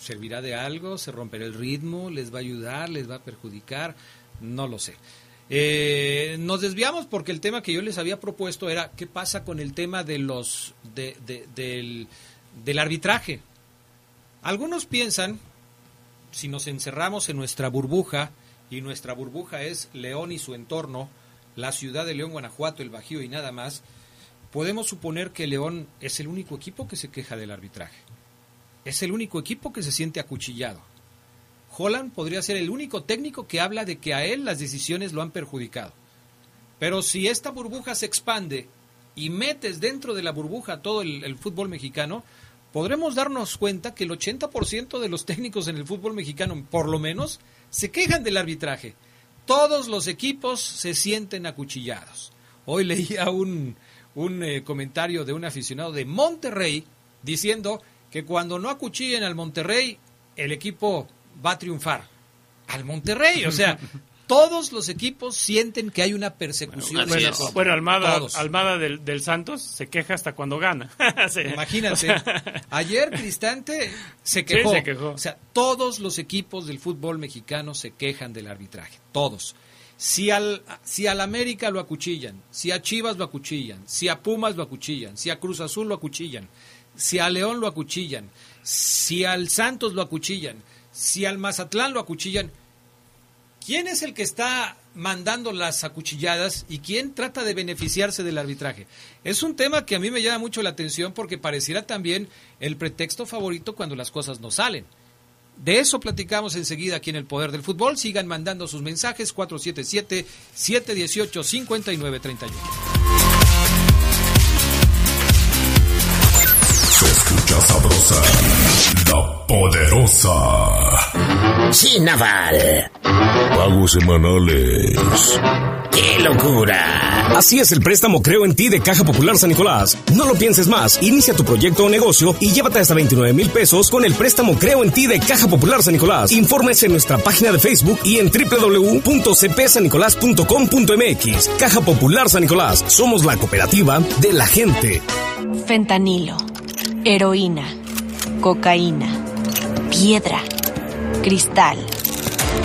¿servirá de algo? ¿Se romperá el ritmo? ¿Les va a ayudar? ¿Les va a perjudicar? No lo sé. Eh, nos desviamos porque el tema que yo les había propuesto era qué pasa con el tema de los de- de- del, del arbitraje. Algunos piensan, si nos encerramos en nuestra burbuja, y nuestra burbuja es León y su entorno, la ciudad de León, Guanajuato, el Bajío y nada más, podemos suponer que León es el único equipo que se queja del arbitraje. Es el único equipo que se siente acuchillado. Holland podría ser el único técnico que habla de que a él las decisiones lo han perjudicado. Pero si esta burbuja se expande y metes dentro de la burbuja todo el, el fútbol mexicano, podremos darnos cuenta que el 80% de los técnicos en el fútbol mexicano, por lo menos, se quejan del arbitraje. Todos los equipos se sienten acuchillados. Hoy leía un, un eh, comentario de un aficionado de Monterrey diciendo que cuando no acuchillen al Monterrey, el equipo va a triunfar. Al Monterrey, o sea, [laughs] todos los equipos sienten que hay una persecución. Bueno, Almada, del, del Santos se queja hasta cuando gana. [laughs] Sí. Imagínate. O [laughs] sea, Ayer Cristante se Sí, quejó. se quejó. O sea, todos los equipos del fútbol mexicano se quejan del arbitraje. Todos. Si al, si al América lo acuchillan, si a Chivas lo acuchillan, si a Pumas lo acuchillan, si a Cruz Azul lo acuchillan, si a León lo acuchillan, si al Santos lo acuchillan, si al Mazatlán lo acuchillan, ¿Quién es el que está mandando las acuchilladas y quién trata de beneficiarse del arbitraje? Es un tema que a mí me llama mucho la atención porque pareciera también el pretexto favorito cuando las cosas no salen. De eso platicamos enseguida aquí en el Poder del Fútbol. Sigan mandando sus mensajes 477-718-5931. Se escucha sabrosa, la poderosa. Chinaval. Pagos semanales. ¡Qué locura! Así es el préstamo Creo en ti de Caja Popular San Nicolás. No lo pienses más. Inicia tu proyecto o negocio y llévate hasta 29 mil pesos con el préstamo Creo en ti de Caja Popular San Nicolás. Informes en nuestra página de Facebook y en www.cpsanicolás.com.mx. Caja Popular San Nicolás. Somos la cooperativa de la gente. Fentanilo, heroína, cocaína, piedra, cristal.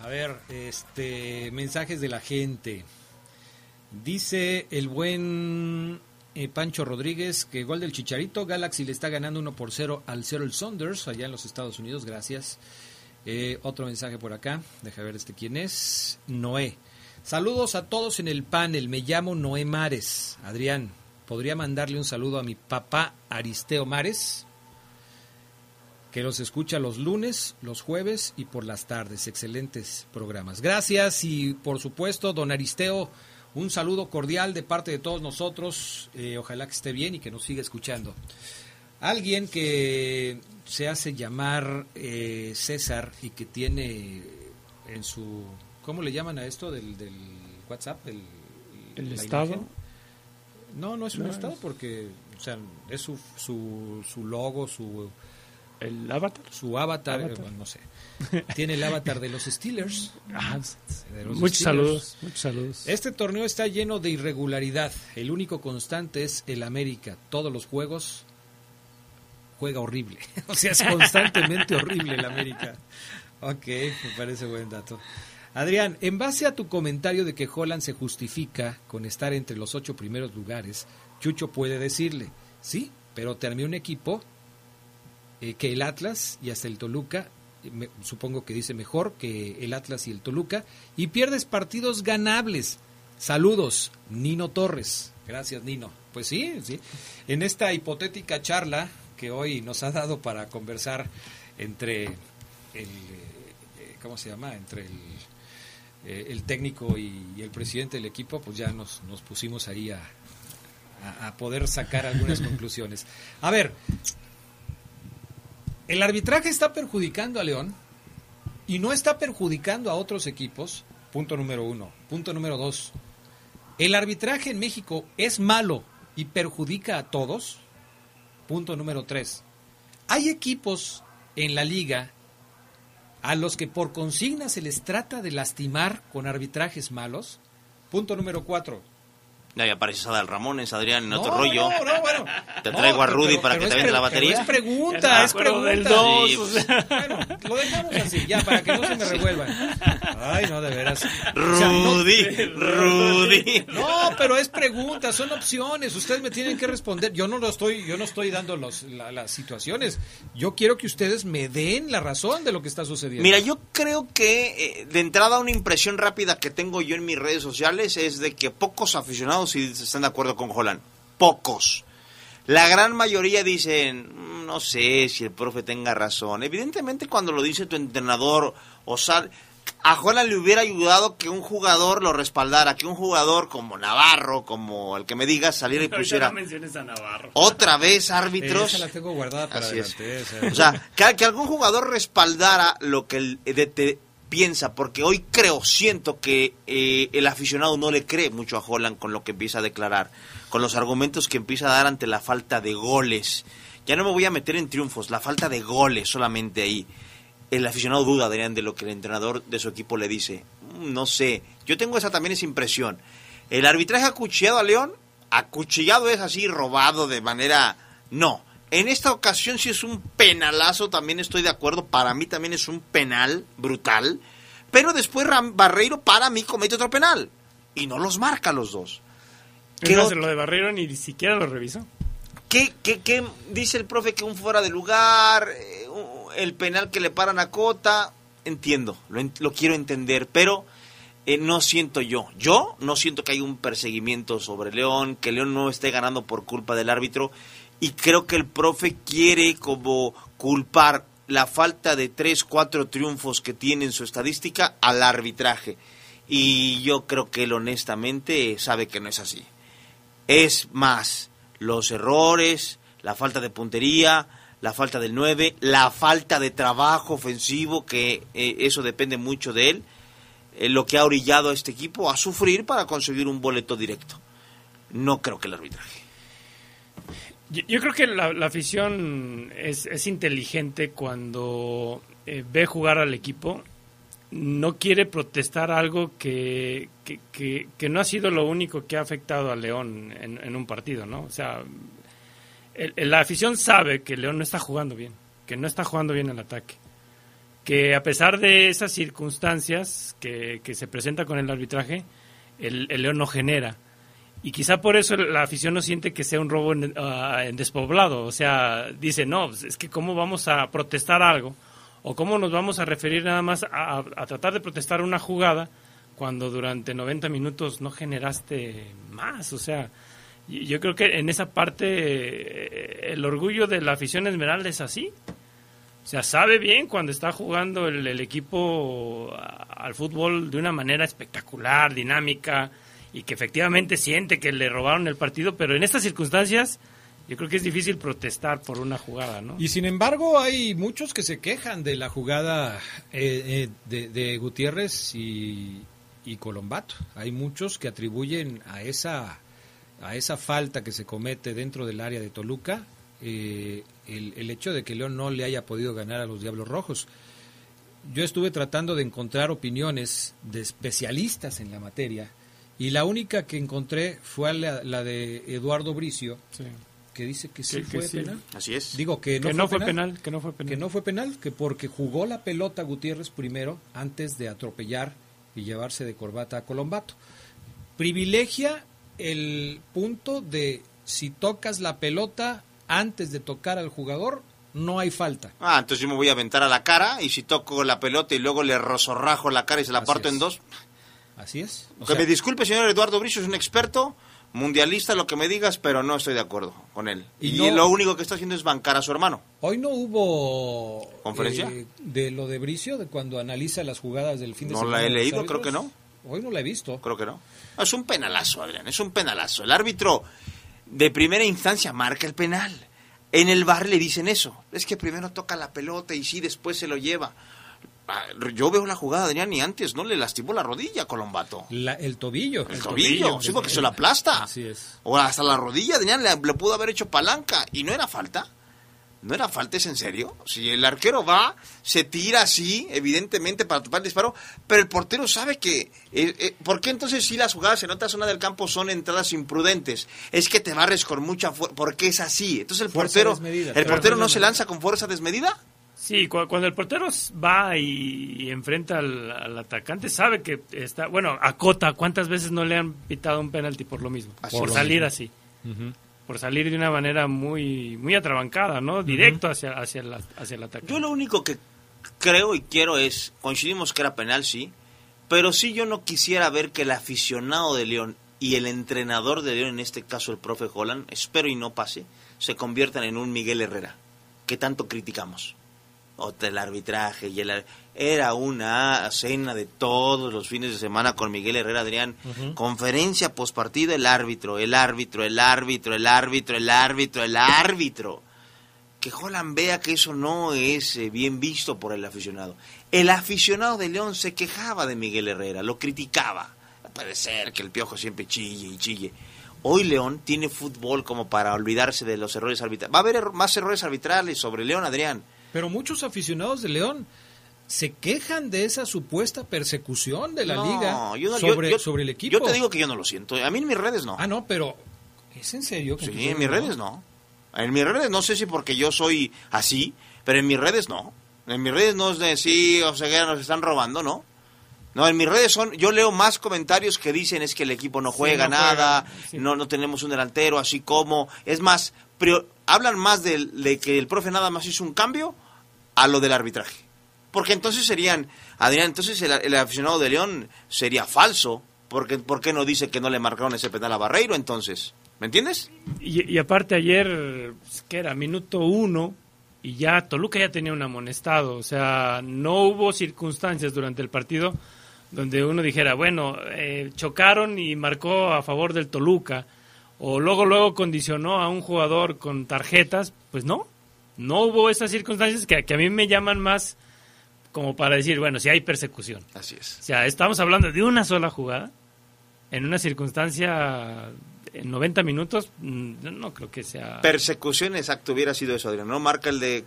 A ver, este mensajes de la gente. Dice el buen eh, Pancho Rodríguez que gol del Chicharito, Galaxy le está ganando 1 por 0 al Seattle Saunders allá en los Estados Unidos, gracias. Eh, otro mensaje por acá, deja ver este quién es. Noé. Saludos a todos en el panel, me llamo Noé Mares. Adrián, ¿podría mandarle un saludo a mi papá Aristeo Mares? Que los escucha los lunes, los jueves y por las tardes. Excelentes programas. Gracias y por supuesto, don Aristeo, un saludo cordial de parte de todos nosotros. Eh, ojalá que esté bien y que nos siga escuchando. Alguien que se hace llamar eh, César y que tiene en su... ¿Cómo le llaman a esto del, del WhatsApp? El, ¿El estado? imagen? No, no es un No, estado es- porque o sea, es su, su, su logo, su... ¿El avatar? Su avatar, Avatar. bueno, no sé. Tiene el avatar de los Steelers. [laughs] Ah, De los muchos Steelers. saludos, muchos saludos. Este torneo está lleno de irregularidad. El único constante es el América. Todos los juegos juega horrible. [laughs] o sea, es constantemente horrible el América. Ok, me parece buen dato. Adrián, en base a tu comentario de que Holland se justifica con estar entre los ocho primeros lugares, Chucho puede decirle, sí, pero te armé un equipo eh, que el Atlas y hasta el Toluca, eh, me- supongo que dice mejor que el Atlas y el Toluca, y pierdes partidos ganables. Saludos, Nino Torres. Gracias, Nino. Pues sí, sí. En esta hipotética charla que hoy nos ha dado para conversar entre el, eh, ¿cómo se llama? Entre el, el técnico y, y el presidente del equipo, pues ya nos, nos pusimos ahí a, a- a poder sacar algunas [laughs] conclusiones. A ver, el arbitraje está perjudicando a León y no está perjudicando a otros equipos. Punto número uno. Punto número dos. El arbitraje en México es malo y perjudica a todos. Punto número tres. Hay equipos en la liga a los que por consigna se les trata de lastimar con arbitrajes malos. Punto número cuatro. Ya, ya pareces Adal Ramones, Adrián, en No, otro rollo. no, no, bueno. [laughs] Te No, traigo a Rudy pero- para pero que te venda la pero batería. Es pregunta, es pregunta. del dos, Sí, o pues, bueno, lo dejamos así, ya, para que no se me revuelvan. Ay, no, de veras. O sea, no- Rudy, Rudy. No, pero es pregunta, son opciones. Ustedes me tienen que responder. Yo no lo estoy, yo no estoy dando los, la- las situaciones. Yo quiero que ustedes me den la razón de lo que está sucediendo. Mira, yo creo que eh, de entrada una impresión rápida que tengo yo en mis redes sociales es de que pocos aficionados sí están de acuerdo con Holland. Pocos. La gran mayoría dicen, "Mm, no sé si el profe tenga razón. Evidentemente cuando lo dice tu entrenador o sal, a Holland le hubiera ayudado que un jugador lo respaldara, que un jugador como Navarro, como el que me digas, saliera y pusiera no menciones a Navarro. otra vez árbitros. Esa la tengo guardada para Así es. O sea, que, que algún jugador respaldara lo que el DT piensa, porque hoy creo, siento que eh, el aficionado no le cree mucho a Holland con lo que empieza a declarar, con los argumentos que empieza a dar ante la falta de goles. Ya no me voy a meter en triunfos, la falta de goles solamente ahí. El aficionado duda, Adrián, de lo que el entrenador de su equipo le dice. Mm, No sé, yo tengo esa también esa impresión. El arbitraje acuchillado a León, acuchillado es así, robado de manera... No, en esta ocasión sí es un penalazo, también estoy de acuerdo, para mí también es un penal brutal, pero después Ram- Barreiro para mí comete otro penal y no los marca los dos. ¿Qué más, lo de Barrero ni siquiera lo revisó. ¿Qué, qué, qué dice el profe que un fuera de lugar, eh, el penal que le paran a Cota? Entiendo, lo, lo quiero entender, pero eh, no siento yo. Yo no siento que hay un perseguimiento sobre León, que León no esté ganando por culpa del árbitro. Y creo que el profe quiere como culpar la falta de tres, cuatro triunfos que tiene en su estadística al arbitraje. Y yo creo que él honestamente sabe que no es así. Es más, los errores, la falta de puntería, la falta del 9, la falta de trabajo ofensivo, que eh, eso depende mucho de él, eh, lo que ha orillado a este equipo a sufrir para conseguir un boleto directo. No creo que el arbitraje. Yo, creo que la, afición es, inteligente cuando eh, ve jugar al equipo. No quiere protestar algo que, que, que- no ha sido lo único que ha afectado a León en, un partido, ¿no? O sea, el- la afición sabe que León no está jugando bien, que no está jugando bien el ataque. Que a pesar de esas circunstancias que, que se presenta con el arbitraje, el León no genera. Y quizá por eso la afición no siente que sea un robo en, en despoblado. O sea, dice, no, pues, es que cómo vamos a protestar algo o cómo nos vamos a referir nada más a, tratar de protestar una jugada cuando durante 90 minutos no generaste más. O sea, yo creo que en esa parte eh, el orgullo de la afición Esmeralda es así. O sea, sabe bien cuando está jugando el, el equipo al fútbol de una manera espectacular, dinámica, y que efectivamente siente que le robaron el partido, pero en estas circunstancias yo creo que es difícil protestar por una jugada, ¿no? Y sin embargo, hay muchos que se quejan de la jugada eh, eh, de, Gutiérrez y, y Colombato. Hay muchos que atribuyen a esa, a esa falta que se comete dentro del área de Toluca eh, el, el hecho de que León no le haya podido ganar a los Diablos Rojos. Yo estuve tratando de encontrar opiniones de especialistas en la materia y la única que encontré fue la, la de Eduardo Bricio, que dice que sí Que- que fue sí. penal. Así es. Digo que no, Que fue, no fue penal, penal, que no fue penal. Que no fue penal, que porque jugó la pelota Gutiérrez primero antes de atropellar y llevarse de corbata a Colombato. Privilegia el punto de si tocas la pelota antes de tocar al jugador, no hay falta. Ah, entonces yo me voy a aventar a la cara y si toco la pelota y luego le rosorrajo la cara y se la Así parto es. en dos. Así es. O que sea, me disculpe, señor Eduardo Bricio, es un experto mundialista, lo que me digas, pero no estoy de acuerdo con él. Y Y, no- lo único que está haciendo es bancar a su hermano. Hoy no hubo ¿Conferencia? eh, de lo de Bricio, de cuando analiza las jugadas del fin de No semana. la he leído, creo que no. Hoy no la he visto. Creo que no. Es un penalazo, Adrián, es un penalazo. El árbitro de primera instancia marca el penal. En el bar le dicen eso. Es que primero toca la pelota y sí, después se lo lleva. Ah, Yo veo la jugada, Adrián, y antes no le lastimó la rodilla a Colombato. La- el tobillo. El, tobillo, sí, porque se lo aplasta. Así es. O hasta la rodilla, Adrián, le, le pudo haber hecho palanca. Y no era falta. No era falta, ¿es en serio? Si el arquero va, se tira así, evidentemente, para tapar el disparo, pero el portero sabe que... eh, eh, ¿Por qué entonces si las jugadas en otra zona del campo son entradas imprudentes? Es que te barres con mucha fuerza, porque es así. Entonces el Fuerza portero, desmedida. ¿el portero no se lanza con fuerza desmedida? Sí, cu- cuando el portero va y, y enfrenta al, al atacante, sabe que está. Bueno, a Cota, ¿cuántas veces no le han pitado un penalti por lo mismo? Así por salir así. Por salir de una manera muy muy atrabancada, ¿no? Directo hacia, hacia, la- hacia el atacante. Yo lo único que creo y quiero es, coincidimos que era penal, sí, pero sí yo no quisiera ver que el aficionado de León y el entrenador de León, en este caso el profe Holland, espero y no pase, se conviertan en un Miguel Herrera, que tanto criticamos. O el arbitraje y el era una cena de todos los fines de semana con Miguel Herrera Adrián, conferencia post partido el árbitro, el árbitro, el árbitro, el árbitro, el árbitro, el árbitro. Que Holland vea que eso no es eh, bien visto por el aficionado. El aficionado de León se quejaba de Miguel Herrera, lo criticaba. No puede ser que el piojo siempre chille y chille. Hoy León tiene fútbol como para olvidarse de los errores arbitrales. Va a haber más errores arbitrales sobre León, Adrián. Pero muchos aficionados de León se quejan de esa supuesta persecución de la liga sobre, sobre, el equipo. Yo te digo que yo no lo siento. A mí en mis redes no. Ah, no, pero ¿es en serio? Que sí, en mis redes no. En mis redes no sé si porque yo soy así, pero en mis redes no. En mis redes no es de sí, o sea, nos están robando, ¿no? No, en mis redes son, yo leo más comentarios que dicen es que el equipo no juega nada, no no tenemos un delantero, así como, es más, pero hablan más de, que el profe nada más hizo un cambio a lo del arbitraje. Porque entonces serían, Adrián, entonces el, aficionado de León sería falso, porque ¿por qué no dice que no le marcaron ese penal a Barreiro entonces? ¿Me entiendes? Y, aparte ayer, pues, que era minuto uno, y ya Toluca ya tenía un amonestado, o sea, no hubo circunstancias durante el partido donde uno dijera, bueno, eh, chocaron y marcó a favor del Toluca, o luego luego condicionó a un jugador con tarjetas, pues no, no hubo esas circunstancias que, que a mí me llaman más como para decir, bueno, si hay persecución. Así es. O sea, estamos hablando de una sola jugada, en una circunstancia en 90 minutos, mm, no creo que sea... Persecución, exacto, hubiera sido eso, Adrián, ¿no? Marca el de...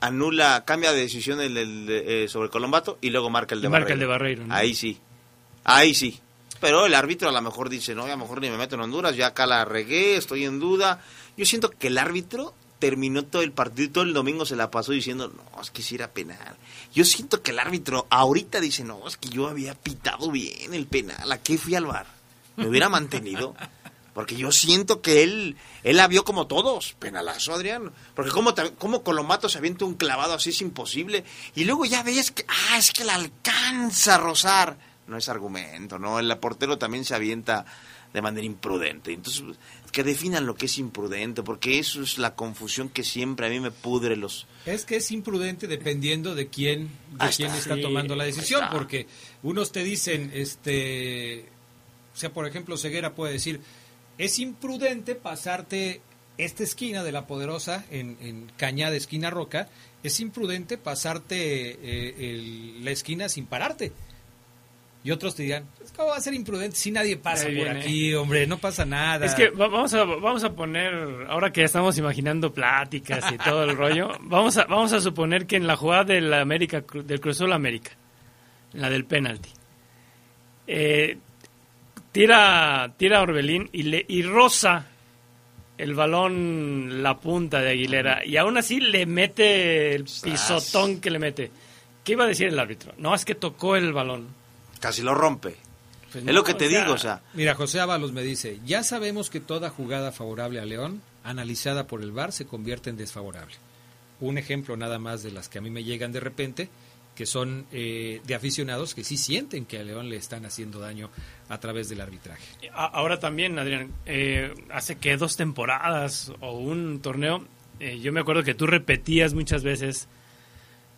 Anula, cambia de decisión el, eh, sobre Colombato y luego marca el de y Marca el de Barreiro. Ahí sí. Ahí sí. Pero el árbitro a lo mejor dice, no, a lo mejor ni me meto en Honduras, ya acá la regué, estoy en duda. Yo siento que el árbitro terminó todo el partido, todo el domingo se la pasó diciendo, no, es que si penal. Yo siento que el árbitro ahorita dice, no, es que yo había pitado bien el penal, ¿a qué fui al bar? Me hubiera mantenido. Porque yo siento que él, él la vio como todos. Penalazo, Adrián. Porque como, como Colomato se avienta un clavado así es imposible. Y luego ya ves que, ah, es que la alcanza a rozar. No es argumento, ¿no? El portero también se avienta de manera imprudente. Entonces, que definan lo que es imprudente, porque eso es la confusión que siempre a mí me pudre los... Es que es imprudente dependiendo de quién, de quién está, tomando la decisión, porque unos te dicen, este, o sea, por ejemplo, Ceguera puede decir, es imprudente pasarte esta esquina de la poderosa en, en Cañada, esquina Roca, es imprudente pasarte eh, la esquina sin pararte. Y otros te dirán, ¿cómo va a ser imprudente si nadie pasa por aquí, hombre? No pasa nada. Es que vamos a, vamos a poner, ahora que estamos imaginando pláticas y todo el rollo, [laughs] vamos a, vamos a suponer que en la jugada del América, del Cruz América, la del penalti, eh, tira, tira Orbelín y, le, y rosa el balón la punta de Aguilera y aún así le mete el pisotón que le mete. ¿Qué iba a decir el árbitro? No, es que tocó el balón casi lo rompe. Pues es lo que te digo, o sea. Mira, José Ábalos me dice, ya sabemos que toda jugada favorable a León, analizada por el VAR, se convierte en desfavorable. Un ejemplo nada más de las que a mí me llegan de repente, que son eh, de aficionados que sí sienten que a León le están haciendo daño a través del arbitraje. Ahora también, Adrián, eh, hace que dos temporadas o un torneo, eh, yo me acuerdo que tú repetías muchas veces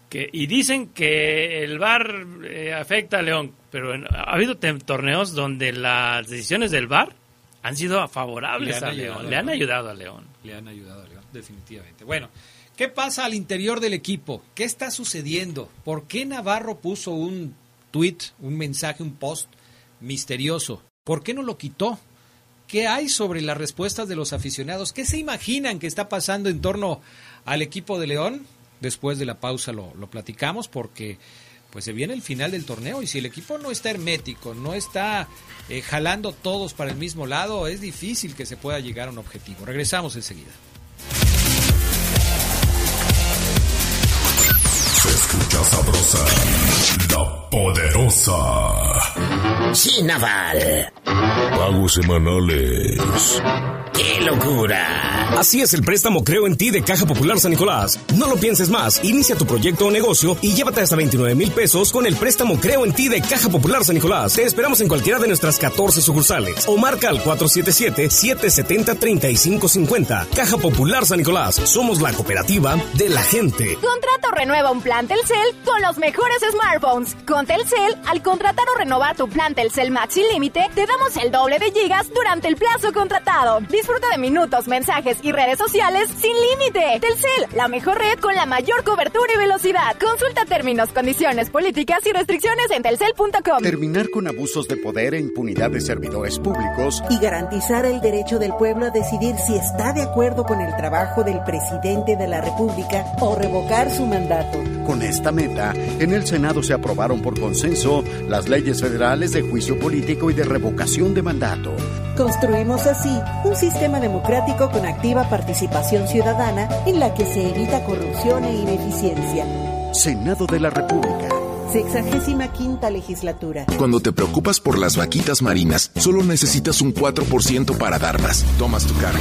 que, y dicen que el VAR eh, afecta a León, pero ha habido torneos donde las decisiones del VAR han sido favorables a León, le han ayudado a León. Le han ayudado a León, definitivamente. Bueno, ¿qué pasa al interior del equipo? ¿Qué está sucediendo? ¿Por qué Navarro puso un tweet, un mensaje, un post misterioso? ¿Por qué no lo quitó? ¿Qué hay sobre las respuestas de los aficionados? ¿Qué se imaginan que está pasando en torno al equipo de León? Después de la pausa lo, lo platicamos porque pues se viene el final del torneo y si el equipo no está hermético, no está eh, jalando todos para el mismo lado, es difícil que se pueda llegar a un objetivo. Regresamos enseguida. Escucha sabrosa, la Poderosa. Sí, Naval. Pagos semanales. ¡Qué locura! Así es el préstamo Creo en ti de Caja Popular San Nicolás. No lo pienses más. Inicia tu proyecto o negocio y llévate hasta 29 mil pesos con el préstamo Creo en ti de Caja Popular San Nicolás. Te esperamos en cualquiera de nuestras 14 sucursales o marca al 477-770-3550. Caja Popular San Nicolás. Somos la cooperativa de la gente. Contrata o renueva un plan Telcel con los mejores smartphones. Con Telcel, al contratar o renovar tu plan Telcel Max sin límite, te damos el doble de gigas durante el plazo contratado. Disfruta de minutos, mensajes y redes sociales sin límite. Telcel, la mejor red con la mayor cobertura y velocidad. Consulta términos, condiciones, políticas y restricciones en telcel.com. Terminar con abusos de poder e impunidad de servidores públicos y garantizar el derecho del pueblo a decidir si está de acuerdo con el trabajo del presidente de la República o revocar su mandato. Con esta meta, en el Senado se aprobaron por consenso las leyes federales de juicio político y de revocación de mandato. Construimos así un sistema democrático con activa participación ciudadana en la que se evita corrupción e ineficiencia. Senado de la República. Sexagésima quinta legislatura. Cuando te preocupas por las vaquitas marinas, solo necesitas un 4% para dar más. Tomas tu carga.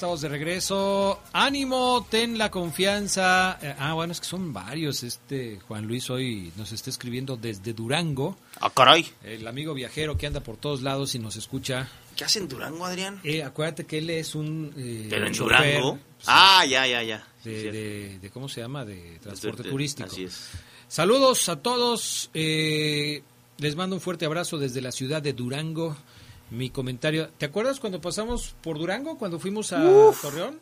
Estamos de regreso. Ánimo, ten la confianza. Eh, ah, bueno, es que son varios. Este Juan Luis hoy nos está escribiendo desde Durango. Ah, caray. El amigo viajero que anda por todos lados y nos escucha. ¿Qué hace en Durango, Adrián? Eh, acuérdate que él es un. eh, Pero en chofer, Durango. pues, Ah, ya, ya, ya. De, de- de- ¿Cómo se llama? De transporte De- turístico. así es. Saludos a todos. eh, les mando un fuerte abrazo desde la ciudad de Durango. Mi comentario. ¿Te acuerdas cuando pasamos por Durango? Cuando fuimos a Uf. Torreón?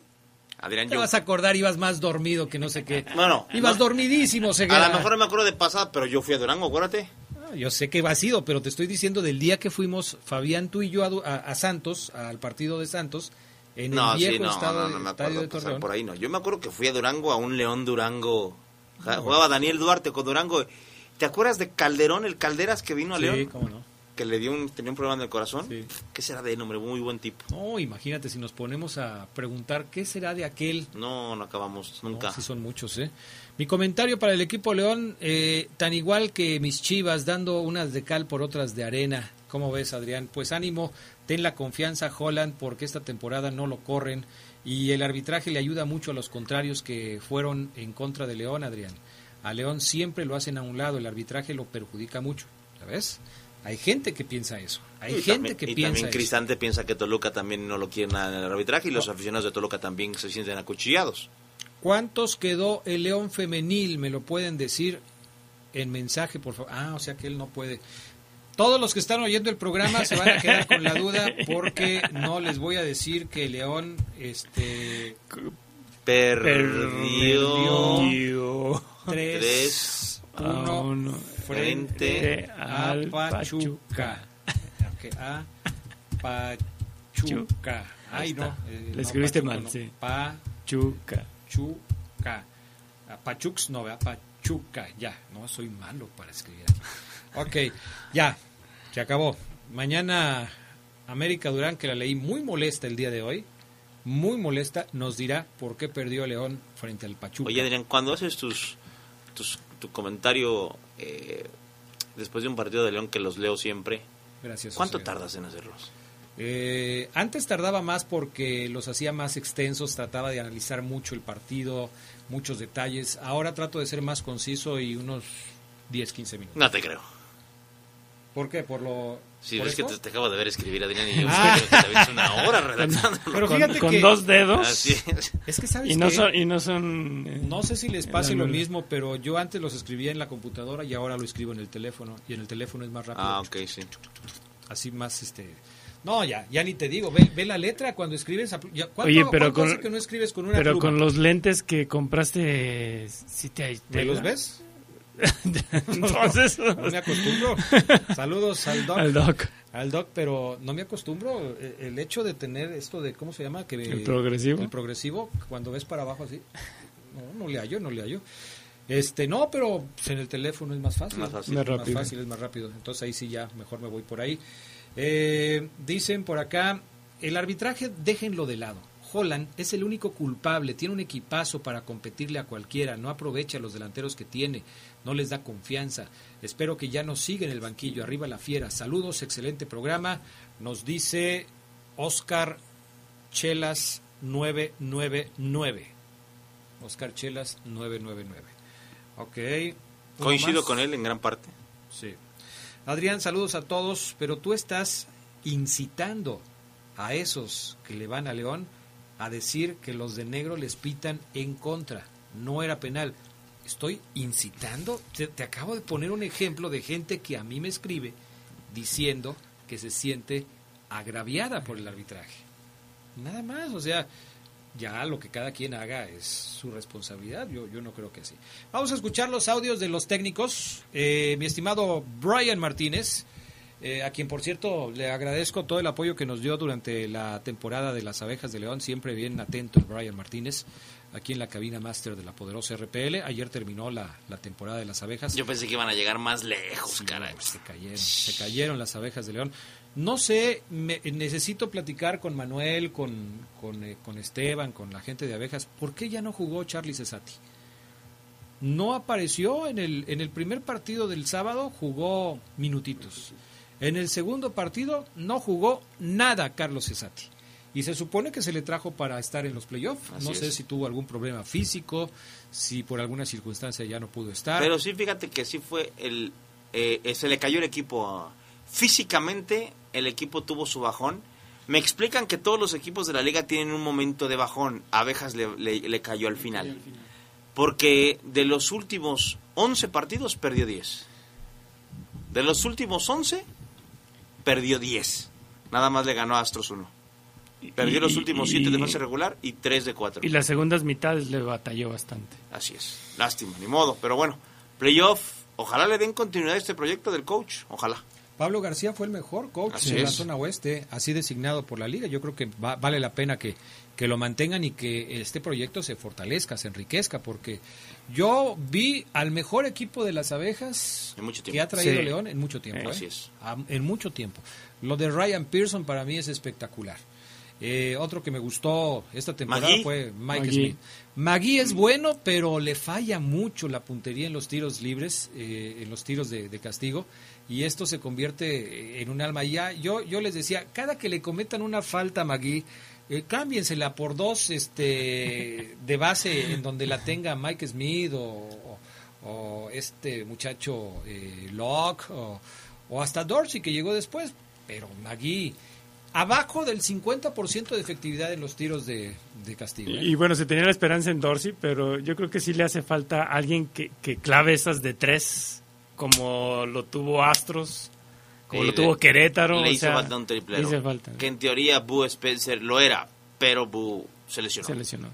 Adrián, Te yo. vas a acordar, ibas más dormido que no sé qué. [laughs] Bueno, Ibas no. dormidísimo, A Ceguera. lo mejor me acuerdo de pasada, pero yo fui a Durango, acuérdate. Ah, Yo sé que has ido, pero te estoy diciendo del día que fuimos, Fabián, tú y yo, a, a- a Santos, al partido de Santos, en no, el viejo sí, no, estado, no, no me acuerdo de pasar por ahí, no. Yo me acuerdo que fui a Durango, a un León Durango. Jugaba Daniel Duarte con Durango. ¿Te acuerdas de Calderón, el Calderas que vino a Sí, León? cómo no. Que le dio un, tenía un problema en el corazón. ¿Qué será de él, hombre? Muy buen tipo. No, imagínate si nos ponemos a preguntar qué será de aquel. No, no acabamos nunca. No, sí son muchos, ¿eh? Mi comentario para el equipo León, eh, tan igual que mis chivas, dando unas de cal por otras de arena. ¿Cómo ves, Adrián? Pues ánimo, ten la confianza, Holland, porque esta temporada no lo corren y el arbitraje le ayuda mucho a los contrarios que fueron en contra de León, Adrián. A León siempre lo hacen a un lado, el arbitraje lo perjudica mucho, ¿sabes? Hay gente que piensa eso, hay Y gente también- que y piensa también eso. Cristante piensa que Toluca también no lo quiere nada en el arbitraje y los aficionados de Toluca también se sienten acuchillados. ¿Cuántos quedó el León femenil? ¿Me lo pueden decir en mensaje, por favor? Ah, o sea que él no puede. Todos los que están oyendo el programa se van a quedar con la duda porque no les voy a decir que el León este Perdió. tres, uno, uno frente a al Pachuca. Ok, a Pachuca. Ay, no. eh, Le no, escribiste Pachuca mal, no. sí. Pachuca. Chuca. A Pachux, no, ¿verdad? Pachuca. Ya, no, soy malo para escribir aquí. Ok, ya, se acabó. Mañana América Durán, que la leí muy molesta el día de hoy, muy molesta, nos dirá por qué perdió León frente al Pachuca. Oye, Adrián, cuando haces tus, tus- tu comentario eh, después de un partido de León que los leo siempre, Gracias. ¿cuánto José. tardas en hacerlos? Eh, antes tardaba más porque los hacía más extensos, trataba de analizar mucho el partido, muchos detalles. Ahora trato de ser más conciso y unos 10, 15 minutos. No te creo. ¿Por qué? ¿Por lo...? Sí, por es que te, te acabo de ver escribir, Adrián, y [laughs] yo Ah. que te una hora redactando. [laughs] Pero fíjate con que- dos dedos. Así es. Es que sabes Y no qué? son, y no son. eh, No sé si les pase lo mismo, pero yo antes los escribía en la computadora y ahora lo escribo en el teléfono. Y en el teléfono es más rápido. Ah, ok, sí. así más este no, ya, ya ni te digo, ve, ve la letra cuando escribes. Ya, ¿cuánto, Oye, pero cuánto con, que no escribes con una pero pluma? con los lentes que compraste, ¿sí te, te ¿Me los ves? [laughs] Entonces, no, no me acostumbro. Saludos al doc. Al doc. Al doc, pero no me acostumbro. eh, El hecho de tener esto de, ¿cómo se llama? Que, El progresivo. El progresivo, cuando ves para abajo así. No, no le hallo, no le hallo. Este, no, pero pues, en el teléfono es más fácil. Más fácil. Más Es rápido. más fácil, es más rápido. Entonces ahí sí ya, mejor me voy por ahí. Eh, dicen por acá, el arbitraje déjenlo de lado. Holland es el único culpable, tiene un equipazo para competirle a cualquiera, no aprovecha a los delanteros que tiene, no les da confianza. Espero que ya nos siga en el banquillo, arriba la fiera. Saludos, excelente programa. Nos dice Oscar Chelas 999. Oscar Chelas 999. Ok. ¿Uno Coincido más? con él en gran parte. Sí. Adrián, saludos a todos, pero tú estás incitando a esos que le van a León a decir que los de negro les pitan en contra. No era penal. Estoy incitando. Te, acabo de poner un ejemplo de gente que a mí me escribe diciendo que se siente agraviada por el arbitraje. Nada más, o sea, ya lo que cada quien haga es su responsabilidad. Yo, yo no creo que así. Vamos a escuchar los audios de los técnicos. Eh, mi estimado Brian Martínez, eh, a quien por cierto le agradezco todo el apoyo que nos dio durante la temporada de las abejas de León. Siempre bien atento el Brian Martínez, aquí en la cabina máster de la poderosa RPL. Ayer terminó la, la temporada de las abejas. Yo pensé que iban a llegar más lejos, caray. Se cayeron, se cayeron las abejas de León. No sé, me- necesito platicar con Manuel, con, con, eh, con Esteban, con la gente de abejas. ¿Por qué ya no jugó Charlie Cesati? No apareció en el, en el primer partido del sábado, jugó minutitos. En el segundo partido no jugó nada Carlos Cesati. Y se supone que se le trajo para estar en los playoffs. Así No sé es. si tuvo algún problema físico, si por alguna circunstancia ya no pudo estar. Pero sí, fíjate que sí fue el... eh, eh, se le cayó el equipo. Físicamente, el equipo tuvo su bajón. Me explican que todos los equipos de la liga tienen un momento de bajón. Abejas le, le- le cayó al final. Porque de los últimos 11 partidos perdió 10. De los últimos 11 perdió 10. Nada más le ganó a Astros 1. Perdió Y- los últimos y- 7 de fase regular y 3 de 4. Y las segundas mitades le batalló bastante. Así es. Lástima, ni modo. Pero bueno, playoff. Ojalá le den continuidad a este proyecto del coach. Ojalá. Pablo García fue el mejor coach Así de la zona oeste, así designado por la liga. Yo creo que va- vale la pena que, que lo mantengan y que este proyecto se fortalezca, se enriquezca, porque yo vi al mejor equipo de las abejas En mucho tiempo. que ha traído Sí. León en mucho tiempo. Así ¿eh? es. Ah, En mucho tiempo. Lo de Ryan Pearson para mí es espectacular. Eh, otro que me gustó esta temporada Magui. fue Mike Magui. Smith. Magui es bueno, pero le falla mucho la puntería en los tiros libres, eh, en los tiros de, de castigo, y esto se convierte en un alma. Y Ya, yo, yo les decía, cada que le cometan una falta a Magui, eh, cámbiensela por dos este, de base en donde la tenga Mike Smith o, o- o este muchacho eh, Locke o, o hasta Dorsey que llegó después. Pero Magui, abajo del 50% de efectividad en los tiros de, de castigo. ¿eh? Y, y bueno, se tenía la esperanza en Dorsey, pero yo creo que sí le hace falta alguien que, que clave esas de tres, como lo tuvo Astros, como lo tuvo Querétaro. Le o hizo sea, falta un le triplero. hizo falta. Que en teoría Boo Spencer lo era, pero Boo se lesionó. Se lesionó.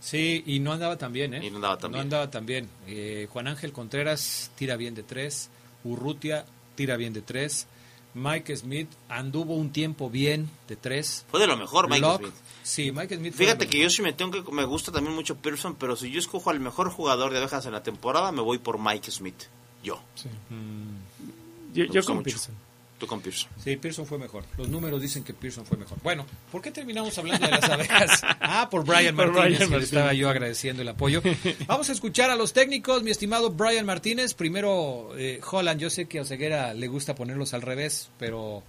Sí, y no andaba tan bien, ¿eh? Y no andaba tan No bien. andaba tan bien. Eh, Juan Ángel Contreras tira bien de tres. Urrutia tira bien de tres. Mike Smith anduvo un tiempo bien de tres. Fue de lo mejor, Mike Smith. Sí, Mike Smith. fue Fíjate que yo sí me tengo que me gusta también mucho Pearson, pero si yo escojo al mejor jugador de abejas en la temporada, me voy por Mike Smith. Yo. Yo, Me yo gusta con mucho. Pearson. Tú con Pearson. Sí, Pearson fue mejor. Los números dicen que Pearson fue mejor. Bueno, ¿por qué terminamos hablando de las abejas? [laughs] Ah, por Brian Por Martínez, Brian que Martínez. estaba yo agradeciendo el apoyo. Vamos a escuchar a los técnicos, mi estimado Brian Martínez. Primero, eh, Holland, yo sé que a Oseguera le gusta ponerlos al revés, pero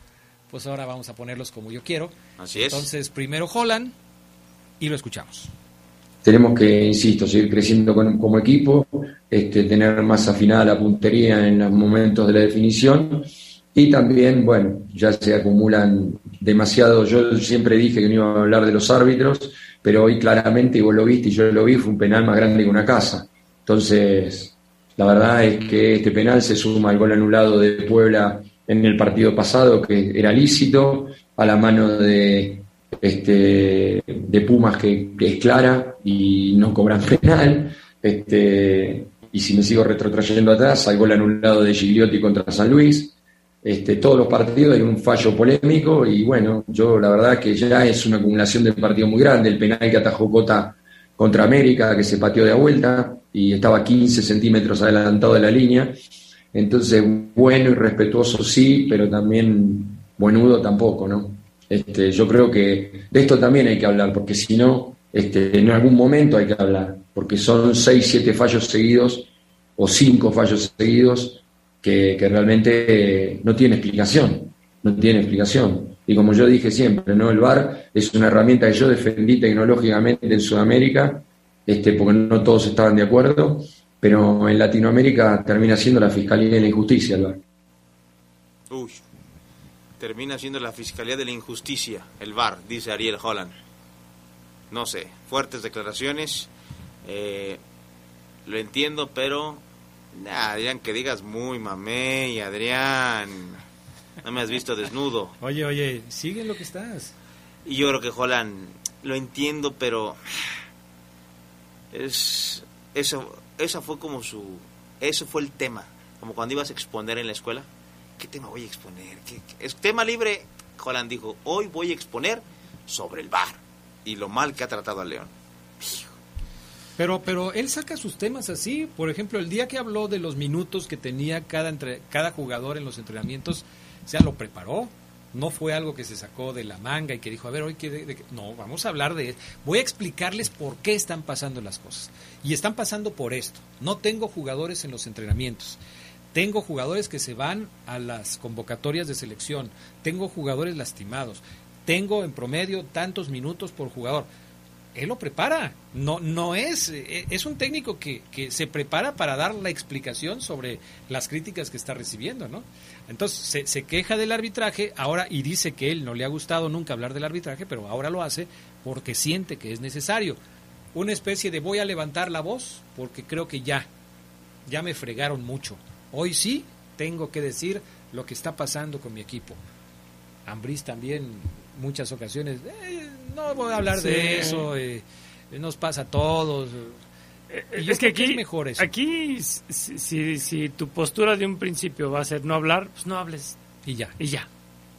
pues ahora vamos a ponerlos como yo quiero. Así es. Entonces, primero Holland y lo escuchamos. tenemos que, insisto, seguir creciendo con- como equipo, este, tener más afinada la puntería en los momentos de la definición y también, bueno, ya se acumulan demasiado, yo siempre dije que no iba a hablar de los árbitros, pero hoy claramente, y vos lo viste y yo lo vi, fue un penal más grande que una casa. Entonces, la verdad es que este penal se suma al gol anulado de Puebla en el partido pasado que era lícito, a la mano de, este, de Pumas que, es clara y no cobran [laughs] penal. Este, y si me sigo retrotrayendo atrás, hay gol anulado de Gigliotti contra San Luis. Este, todos los partidos hay un fallo polémico y bueno, yo la verdad que ya es una acumulación de partido muy grande. El penal que atajó Cota contra América, que se pateó de vuelta y estaba 15 centímetros adelantado de la línea. Entonces, bueno y respetuoso sí, pero también buenudo tampoco, ¿no? Este, yo creo que de esto también hay que hablar, porque si no, este, en algún momento hay que hablar, porque son seis, siete fallos seguidos o cinco fallos seguidos que, realmente no tiene explicación, no tiene explicación. Y como yo dije siempre, ¿no? El VAR es una herramienta que yo defendí tecnológicamente en Sudamérica, este, porque no todos estaban de acuerdo, pero en Latinoamérica termina siendo la Fiscalía de la Injusticia el VAR. Uy, termina siendo la Fiscalía de la Injusticia, el VAR, dice Ariel Holland. No sé, fuertes declaraciones, eh, lo entiendo, pero... Nah, Adrián, que digas muy mamey, Adrián. No me has visto desnudo. Oye, oye, sigue lo que estás. Y yo creo que Holland, lo entiendo, pero es eso esa fue como su eso fue el tema, como cuando ibas a exponer en la escuela, ¿qué tema voy a exponer? ¿Qué, es tema libre? Holland dijo, "Hoy voy a exponer sobre el bar y lo mal que ha tratado al León." Pero, pero él saca sus temas así. Por ejemplo, el día que habló de los minutos que tenía cada, entre, cada jugador en los entrenamientos, o sea, lo preparó. No fue algo que se sacó de la manga y que dijo, a ver, hoy que... No, vamos a hablar de... Voy a explicarles por qué están pasando las cosas. Y están pasando por esto. No tengo jugadores en los entrenamientos. Tengo jugadores que se van a las convocatorias de selección. Tengo jugadores lastimados. Tengo en promedio tantos minutos por jugador él lo prepara. No, no es, eh, es un técnico que, que, se prepara para dar la explicación sobre las críticas que está recibiendo, ¿no? Entonces se, queja del arbitraje ahora y dice que él no le ha gustado nunca hablar del arbitraje, pero ahora lo hace porque siente que es necesario. Una especie de voy a levantar la voz porque creo que ya, ya me fregaron mucho. Hoy sí tengo que decir lo que está pasando con mi equipo. Ambriz también muchas ocasiones. Eh, no voy a hablar de eso, eh, nos pasa a todos. Eh, es que aquí, es mejor eso. aquí si, si, tu postura de un principio va a ser no hablar, pues no hables. Y ya. Y ya.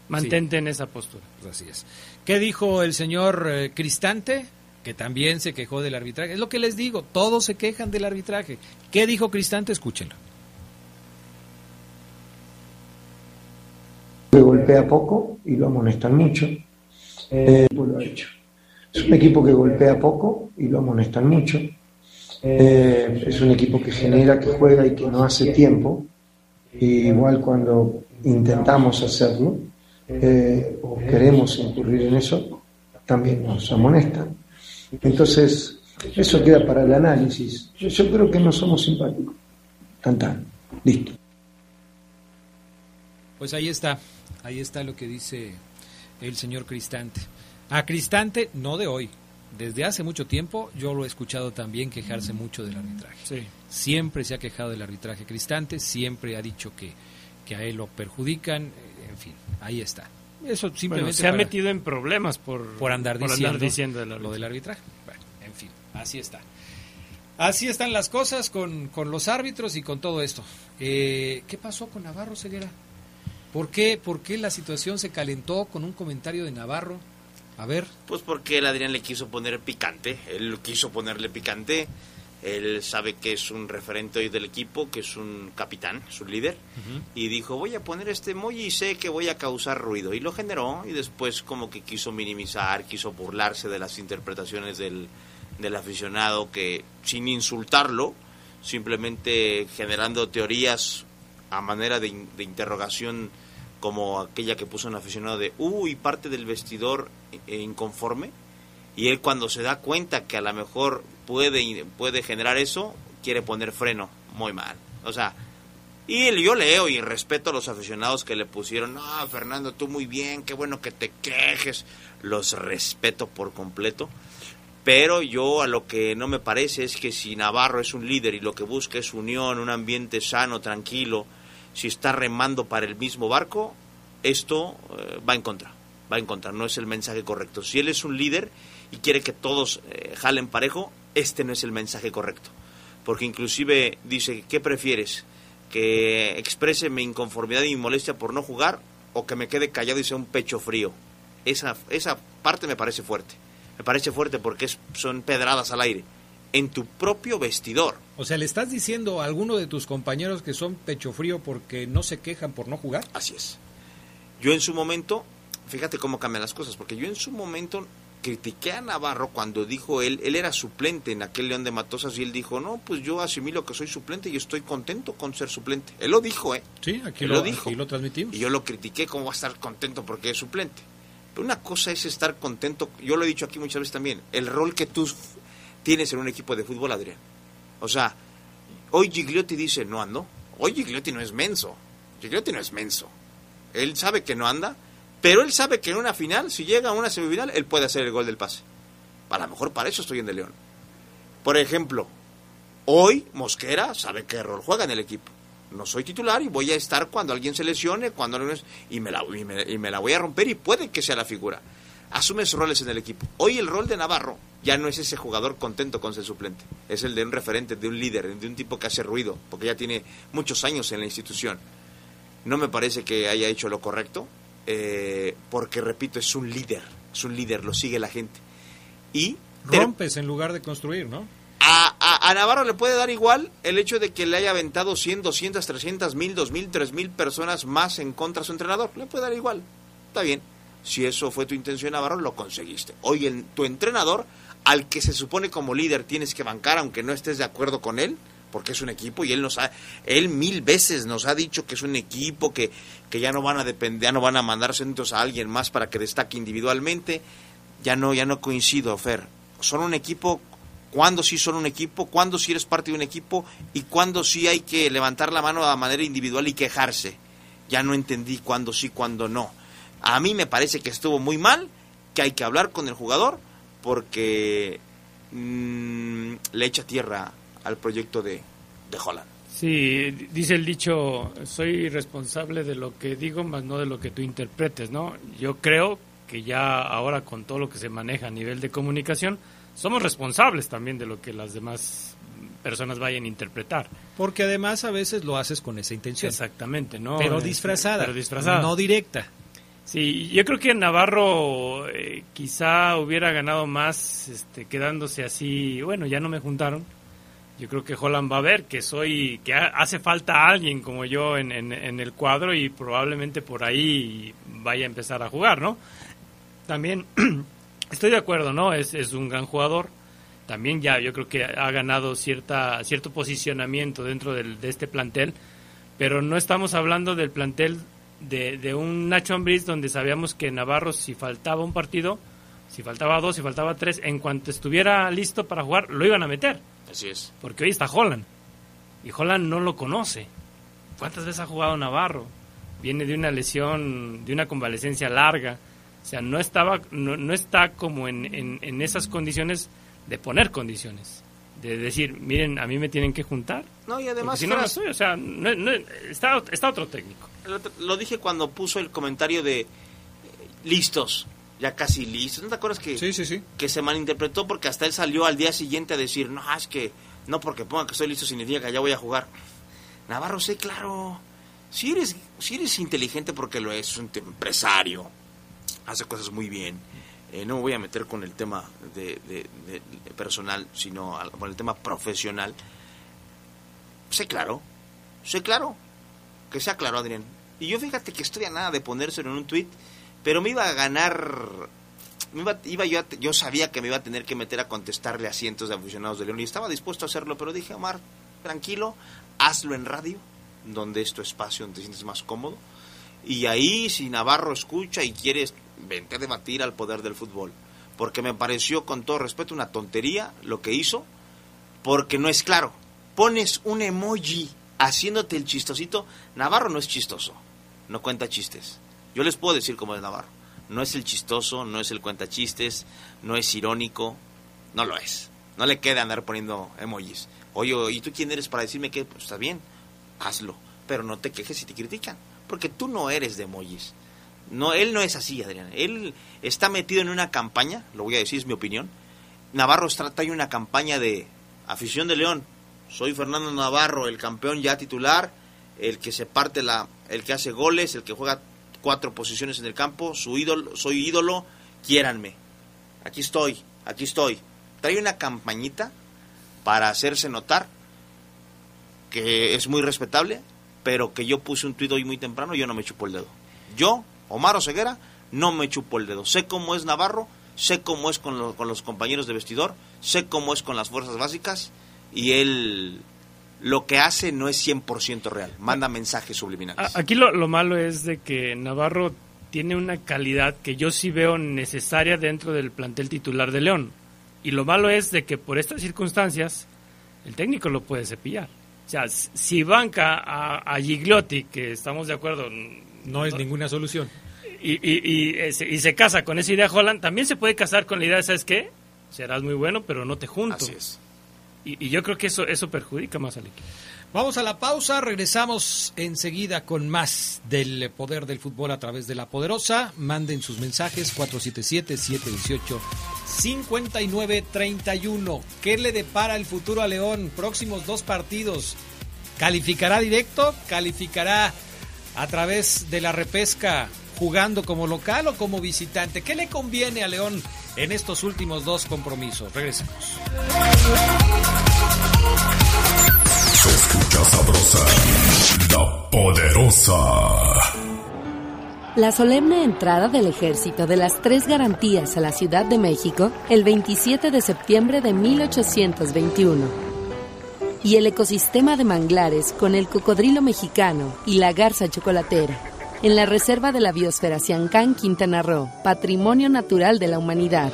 Mantente en esa postura. Pues así es. ¿Qué dijo el señor Cristante? Que también se quejó del arbitraje. Es lo que les digo, todos se quejan del arbitraje. ¿Qué dijo Cristante? Escúchenlo. Le golpea poco y lo amonestan mucho eh, lo ha hecho. Es un equipo que golpea poco y lo amonestan mucho. Eh, es un equipo que genera, que juega y que no hace tiempo. igual cuando intentamos hacerlo eh, o queremos incurrir en eso, también nos amonestan. Entonces, eso queda para el análisis. Yo, yo creo que no somos simpáticos. Tan tan. Listo. Pues ahí está. Ahí está lo que dice el señor Cristante. A Cristante, no de hoy, desde hace mucho tiempo yo lo he escuchado también quejarse mucho del arbitraje. Siempre se ha quejado del arbitraje Cristante, siempre ha dicho que, que a él lo perjudican, eh, en fin, ahí está. Eso simplemente se ha metido en problemas por, por andar diciendo, lo del arbitraje. Bueno, en fin, así está. Así están las cosas con, con los árbitros y con todo esto. Eh, ¿Qué pasó con Navarro Ceguera? ¿Por qué, ¿Por qué la situación se calentó con un comentario de Navarro? A ver. Pues porque el Adrián le quiso poner picante, él quiso ponerle picante, él sabe que es un referente hoy del equipo, que es un capitán, su líder, y dijo, voy a poner este emoji y sé que voy a causar ruido, y lo generó, y después como que quiso minimizar, quiso burlarse de las interpretaciones del, del aficionado, que sin insultarlo, simplemente generando teorías a manera de, de interrogación como aquella que puso un aficionado de, uy, parte del vestidor eh, inconforme. Y él cuando se da cuenta que a lo mejor puede, puede generar eso, quiere poner freno. Muy mal. O sea, y yo leo y respeto a los aficionados que le pusieron, no, Fernando, tú muy bien, qué bueno que te quejes. Los respeto por completo. Pero yo a lo que no me parece es que si Navarro es un líder y lo que busca es unión, un ambiente sano, tranquilo, si está remando para el mismo barco, esto eh, va en contra, va en contra, no es el mensaje correcto. Si él es un líder y quiere que todos eh, jalen parejo, este no es el mensaje correcto. Porque inclusive dice, ¿qué prefieres? ¿Que exprese mi inconformidad y mi molestia por no jugar o que me quede callado y sea un pecho frío? Esa, esa parte me parece fuerte. Me parece fuerte porque es, son pedradas al aire. En tu propio vestidor. O sea, ¿le estás diciendo a alguno de tus compañeros que son pecho frío porque no se quejan por no jugar? Así es. Yo en su momento, fíjate cómo cambian las cosas, porque yo en su momento critiqué a Navarro cuando dijo él, él era suplente en aquel León de Matosas y él dijo, no, pues yo asimilo que soy suplente y estoy contento con ser suplente. Él lo dijo, ¿eh? Sí, aquí Él lo, lo dijo. aquí lo transmitimos. Y yo lo critiqué, ¿cómo va a estar contento porque es suplente? Pero una cosa es estar contento, yo lo he dicho aquí muchas veces también, el rol que tú tienes en un equipo de fútbol, Adrián. O sea, hoy Gigliotti dice, no ando. Hoy Gigliotti no es menso. Gigliotti no es menso. Él sabe que no anda, pero él sabe que en una final, si llega a una semifinal, él puede hacer el gol del pase. A lo mejor para eso estoy en De León. Por ejemplo, hoy Mosquera sabe qué rol juega en el equipo. No soy titular y voy a estar cuando alguien se lesione, cuando es- y me la y me la voy a romper y puede que sea la figura. Asume sus roles en el equipo. Hoy el rol de Navarro ya no es ese jugador contento con ser suplente, es el de un referente, de un líder, de un tipo que hace ruido, porque ya tiene muchos años en la institución. No me parece que haya hecho lo correcto, eh, porque repito, es un líder, es un líder, lo sigue la gente. Y Rompes en lugar de construir, ¿no? a, a- a Navarro le puede dar igual el hecho de que le haya aventado 100, 200, 300, 1000, 2000, 3000 personas más en contra de su entrenador. Le puede dar igual. Está bien. Si eso fue tu intención, Navarro, lo conseguiste. Hoy el- tu entrenador, al que se supone como líder tienes que bancar, aunque no estés de acuerdo con él, porque es un equipo y él nos ha, él mil veces nos ha dicho que es un equipo que, que ya no van a depender, ya no van a mandar centros a alguien más para que destaque individualmente. Ya no, ya no coincido, Fer. Son un equipo cuándo sí son un equipo, cuándo sí eres parte de un equipo y cuándo sí hay que levantar la mano de manera individual y quejarse. Ya no entendí cuándo sí, cuándo no. A mí me parece que estuvo muy mal, que hay que hablar con el jugador porque mm, le echa tierra al proyecto de, de Holland. Sí, dice el dicho, soy responsable de lo que digo, más no de lo que tú interpretes, ¿no? Yo creo que ya ahora con todo lo que se maneja a nivel de comunicación, somos responsables también de lo que las demás personas vayan a interpretar. Porque además a veces lo haces con esa intención. Exactamente, ¿no? Pero Eh, disfrazada. Pero disfrazada. No directa. Sí, yo creo que Navarro eh, quizá hubiera ganado más este, quedándose así, bueno, ya no me juntaron. Yo creo que Holland va a ver que soy, que ha- hace falta alguien como yo en, en- en el cuadro y probablemente por ahí vaya a empezar a jugar, ¿no? También [clears throat] estoy de acuerdo, ¿no? Es, es un gran jugador. También ya yo creo que ha ganado cierta, cierto posicionamiento dentro del- de este plantel, pero no estamos hablando del plantel de, de un Nacho Ambriz donde sabíamos que Navarro si faltaba un partido, si faltaba dos, si faltaba tres, en cuanto estuviera listo para jugar, lo iban a meter. Así es. Porque hoy está Holland. Y Holland no lo conoce. ¿Cuántas veces ha jugado Navarro? Viene de una lesión, de una convalecencia larga. O sea, no estaba, no, no está como en, en, en esas condiciones de poner condiciones. De decir, miren, a mí me tienen que juntar. No, y Porque además, si no, no estoy. O sea, no- no- está, está otro técnico. Lo dije cuando puso el comentario de eh, listos, ya casi listos. ¿No te acuerdas que, que se malinterpretó porque hasta él salió al día siguiente a decir, no, es que no porque ponga que estoy listo significa que ya voy a jugar? Navarro, sé claro, si eres, si eres inteligente porque lo es, es un empresario, hace cosas muy bien. Eh, no me voy a meter con el tema de, de- de- de personal, sino al- con el tema profesional. Sé claro, sé claro, que sea claro, Adrián. Y yo fíjate que estoy a nada de ponérselo en un tweet, pero me iba a ganar. Me iba, iba yo, a yo sabía que me iba a tener que meter a contestarle a cientos de aficionados de León y estaba dispuesto a hacerlo, pero dije, Omar, tranquilo, hazlo en radio, donde es tu espacio, donde te sientes más cómodo. Y ahí, si Navarro escucha y quieres, vente a debatir al poder del fútbol. Porque me pareció, con todo respeto, una tontería lo que hizo, porque no es claro. Pones un emoji haciéndote el chistosito. Navarro no es chistoso, no cuenta chistes. Yo les puedo decir cómo es Navarro. No es el chistoso, no es el cuenta chistes, no es irónico, no lo es. No le queda andar poniendo emojis. Oye, ¿y tú quién eres para decirme que pues, está bien? Hazlo. pero no te quejes si te critican, porque tú no eres de emojis. No, él no es así, Adrián. Él está metido en una campaña, lo voy a decir, es mi opinión. Navarro está en una campaña de afición de León. Soy Fernando Navarro, el campeón ya titular, el que se parte la, el que hace goles, el que juega cuatro posiciones en el campo, su ídolo, soy ídolo, quiéranme. Aquí estoy, aquí estoy. Trae una campañita para hacerse notar que es muy respetable, pero que yo puse un tuit hoy muy temprano yo no me chupo el dedo. Yo, Omar Ceguera, no me chupo el dedo. Sé cómo es Navarro, sé cómo es con los compañeros de vestidor, sé cómo es con las fuerzas básicas y él lo que hace no es 100% real, manda mensajes subliminales. Aquí lo, lo, malo es de que Navarro tiene una calidad que yo sí veo necesaria dentro del plantel titular de León. Y lo malo es de que por estas circunstancias el técnico lo puede cepillar. O sea, si banca a, a Gigliotti, que estamos de acuerdo... No es ninguna solución. Y, y, y, y, se casa con esa idea Holland, también se puede casar con la idea, ¿sabes qué? Serás muy bueno, pero no te junto. Así es. Y, yo creo que eso, eso perjudica más al equipo. Vamos a la pausa, regresamos enseguida con más del poder del fútbol a través de la poderosa. Manden sus mensajes 477-718-5931. ¿Qué le depara el futuro a León? Próximos dos partidos. ¿Calificará directo? ¿Calificará a través de la repesca jugando como local o como visitante? ¿Qué le conviene a León en estos últimos dos compromisos? Regresamos. Se escucha sabrosa, la poderosa. La solemne entrada del ejército de las tres garantías a la Ciudad de México el 27 de septiembre de 1821. Y el ecosistema de manglares con el cocodrilo mexicano y la garza chocolatera en la Reserva de la Biosfera Siancán, Quintana Roo, Patrimonio Natural de la Humanidad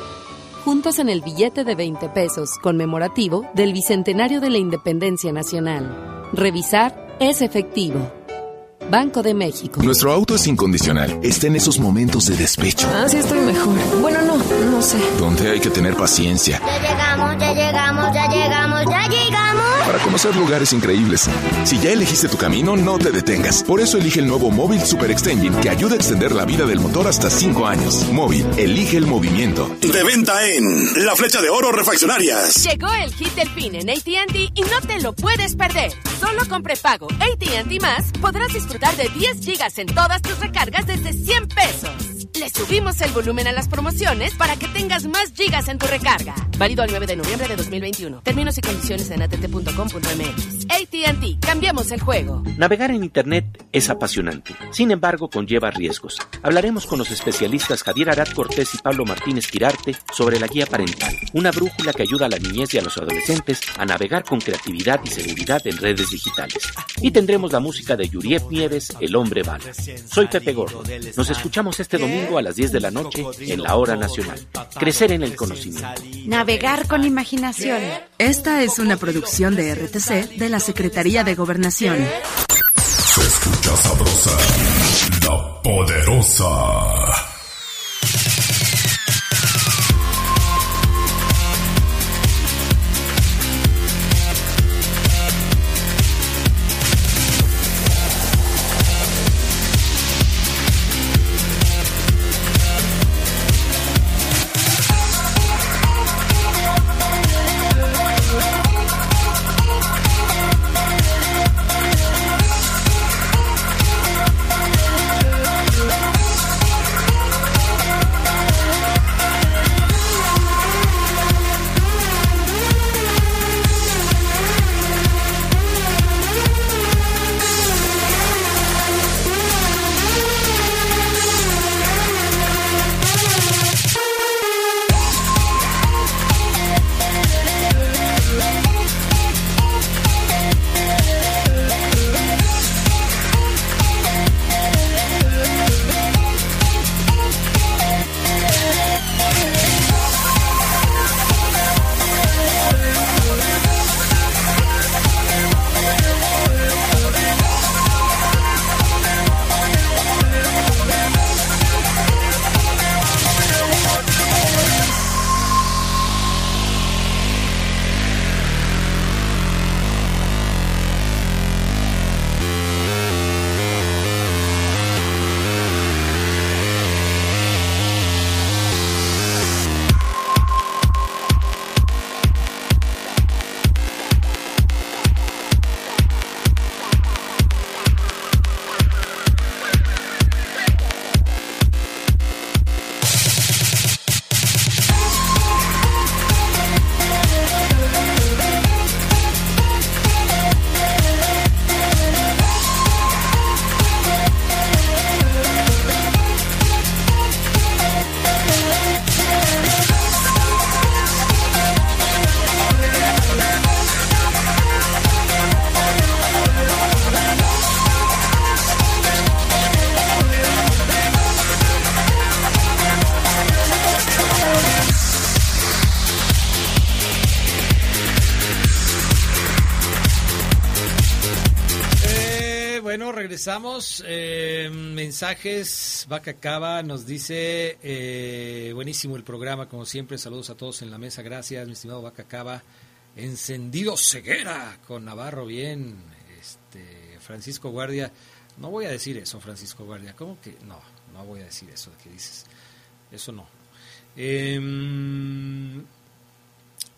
juntos en el billete de 20 pesos conmemorativo del Bicentenario de la Independencia Nacional. Revisar es efectivo. Banco de México. Nuestro auto es incondicional. Está en esos momentos de despecho. Ah, sí estoy mejor. Bueno, no, no sé. Donde hay que tener paciencia. Ya llegamos, ya llegamos, ya llegamos, ya llegamos. Para conocer lugares increíbles. Si ya elegiste tu camino, no te detengas. Por eso elige el nuevo Móvil Super Extension que ayuda a extender la vida del motor hasta 5 años. Móvil, elige el movimiento. De venta en La Flecha de Oro Refaccionarias. Llegó el hit del fin en ATT y no te lo puedes perder. Solo con prepago ATT más podrás disfrutar de 10 gigas en todas tus recargas desde 100 pesos. Le subimos el volumen a las promociones para que tengas más gigas en tu recarga. Válido al 9 de noviembre de 2021. Términos y condiciones en att.com.mx. ATT, cambiamos el juego. Navegar en Internet es apasionante. Sin embargo, conlleva riesgos. Hablaremos con los especialistas Javier Arat Cortés y Pablo Martínez Quirarte sobre la guía parental, una brújula que ayuda a la niñez y a los adolescentes a navegar con creatividad y seguridad en redes digitales. Y tendremos la música de Yuriep Nieves, El Hombre Bala. Soy Pepe Gordo. Nos escuchamos este domingo a las 10 de la noche en la hora nacional. Crecer en el conocimiento. Navegar con imaginación. Esta es una producción de RTC de la Secretaría de Gobernación. Se escucha sabrosa, la poderosa. Eh, mensajes. Vaca Cava nos dice: eh, Buenísimo el programa, como siempre. Saludos a todos en la mesa. Gracias, mi estimado Vaca Cava. Encendido ceguera con Navarro, bien. Este, Francisco Guardia. No voy a decir eso, Francisco Guardia. ¿Cómo que? No, no voy a decir eso que dices. Eso no. Em,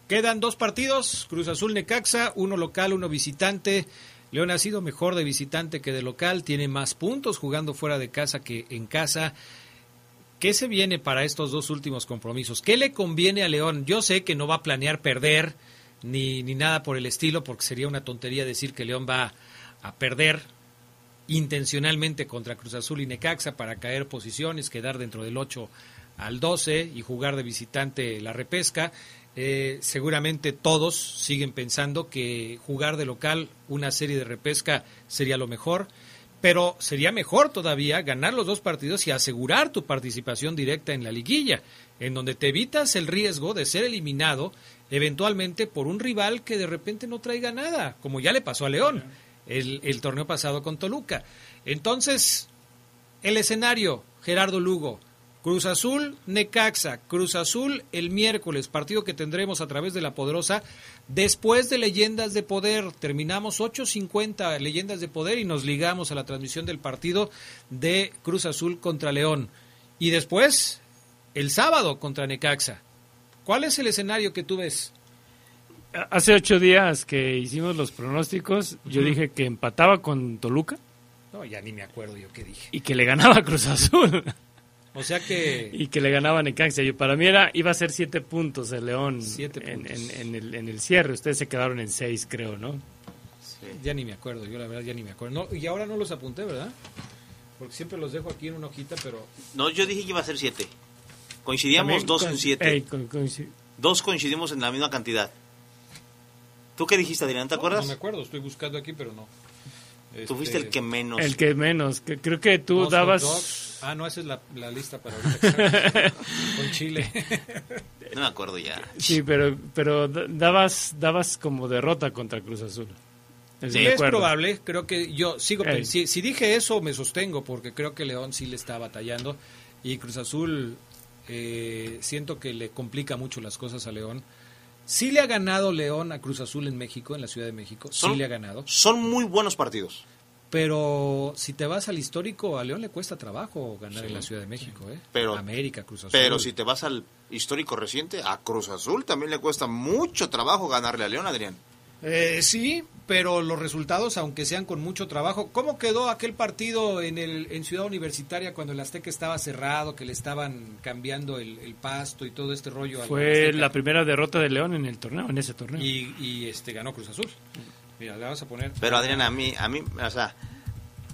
quedan dos partidos: Cruz Azul Necaxa, uno local, uno visitante. León ha sido mejor de visitante que de local, tiene más puntos jugando fuera de casa que en casa. ¿Qué se viene para estos dos últimos compromisos? ¿Qué le conviene a León? Yo sé que no va a planear perder ni, ni nada por el estilo, porque sería una tontería decir que León va a perder intencionalmente contra Cruz Azul y Necaxa para caer posiciones, quedar dentro del 8 al 12 y jugar de visitante la repesca. Eh, seguramente todos siguen pensando que jugar de local una serie de repesca sería lo mejor, pero sería mejor todavía ganar los dos partidos y asegurar tu participación directa en la liguilla, en donde te evitas el riesgo de ser eliminado eventualmente por un rival que de repente no traiga nada, como ya le pasó a León el, el torneo pasado con Toluca. Entonces, el escenario, Gerardo Lugo, Cruz Azul, Necaxa, Cruz Azul el miércoles, partido que tendremos a través de la Poderosa, después de Leyendas de Poder. Terminamos 8.50 Leyendas de Poder y nos ligamos a la transmisión del partido de Cruz Azul contra León. Y después, el sábado contra Necaxa. ¿Cuál es el escenario que tú ves? Hace ocho días que hicimos los pronósticos, yo dije que empataba con Toluca No, ya ni me acuerdo yo qué dije. y que le ganaba Cruz Azul. O sea que y que le ganaba a Necaxa. Yo, para mí era, iba a ser siete puntos el León Siete en, puntos. en- en el, en el cierre. Ustedes se quedaron en seis, creo, ¿no? ya ni me acuerdo, yo la verdad ya ni me acuerdo. No, y ahora no los apunté, ¿verdad? Porque siempre los dejo aquí en una hojita, pero No, yo dije que iba a ser siete. Coincidíamos También dos con- en siete. Ey, con- coinci- Dos coincidimos en la misma cantidad. ¿Tú qué dijiste, Adrián? ¿Te No, acuerdas? No me acuerdo, estoy buscando aquí, pero no. Tú Este, fuiste el que menos. El que menos. que- creo que tú dabas... dogs. Ah, no, esa es la, la lista para ahorita. [laughs] Con Chile. No me acuerdo ya. Sí, pero, pero da- dabas, dabas como derrota contra Cruz Azul. Sí, es acuerdo. probable. Creo que yo sigo. Si dije eso, me sostengo, porque creo que León sí le está batallando. Y Cruz Azul, eh, siento que le complica mucho las cosas a León. Sí le ha ganado León a Cruz Azul en México, en la Ciudad de México. Sí le ha ganado. Son muy buenos partidos. Pero si te vas al histórico, a León le cuesta trabajo ganar Sí, en la Ciudad de México. ¿eh? Pero- América, Cruz Azul. Pero si te vas al histórico reciente, a Cruz Azul también le cuesta mucho trabajo ganarle a León, Adrián. Eh, sí, pero los resultados, aunque sean con mucho trabajo, ¿cómo quedó aquel partido en el en Ciudad Universitaria cuando el Azteca estaba cerrado, que le estaban cambiando el, el pasto y todo este rollo? Fue la primera derrota de León en el torneo, en ese torneo. y, y, este ganó Cruz Azul. Mira, le vas a poner. Pero Adrián, a mí, a mí, o sea,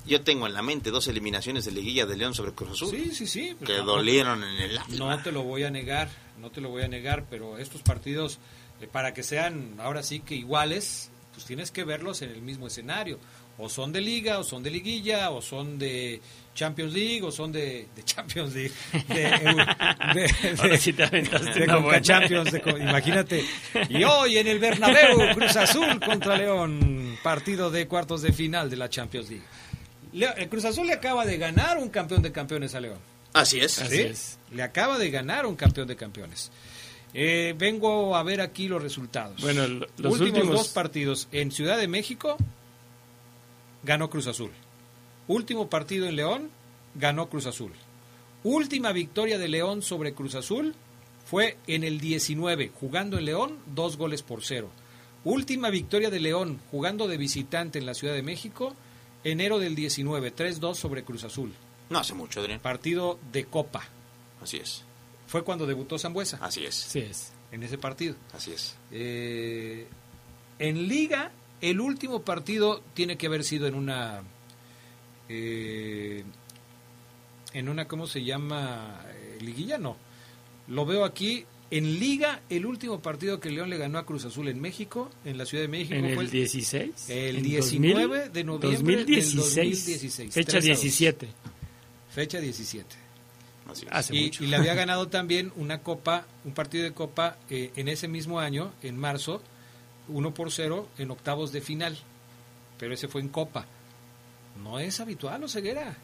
yo tengo en la mente dos eliminaciones de liguilla de León sobre Cruz Azul. Sí, sí, sí. Que No, dolieron en el alma. No te lo voy a negar, no te lo voy a negar, pero estos partidos, para que sean ahora sí que iguales, pues tienes que verlos en el mismo escenario. O son de liga, o son de liguilla, o son de Champions League, o son de, de Champions League. De, [laughs] sí te Conca. Champions, imagínate. Y hoy en el Bernabéu, Cruz Azul contra León, partido de cuartos de final de la Champions League. Leo- el Cruz Azul le acaba de ganar un campeón de campeones a León. Así es. ¿Sí? Le acaba de ganar un campeón de campeones. Eh, vengo a ver aquí los resultados. Bueno, el- los últimos, últimos- dos partidos en Ciudad de México ganó Cruz Azul. Último partido en León ganó Cruz Azul. Última victoria de León sobre Cruz Azul fue en el 19, jugando en León, dos goles por cero. Última victoria de León jugando de visitante en la Ciudad de México, enero del 19, 3-2 sobre Cruz Azul. No hace mucho, Adrián. Partido de Copa. Así es. Fue cuando debutó Zambuesa. Así es. Sí es. En ese partido. Así es. Eh, en Liga, el último partido tiene que haber sido en una. eh, en una, ¿cómo se llama? Eh, Liguilla, no. Lo veo aquí. En Liga, el último partido que León le ganó a Cruz Azul en México, en la Ciudad de México, ¿En fue el 16? El ¿En 19 2000? de noviembre del 2016. 2016. Fecha 3 a 2. 17. Fecha 17. Así es. Hace y, mucho. y le había ganado también una copa, un partido de copa eh, en ese mismo año, en marzo, 1 por 0 en octavos de final. Pero ese fue en copa. No es habitual, Oseguera.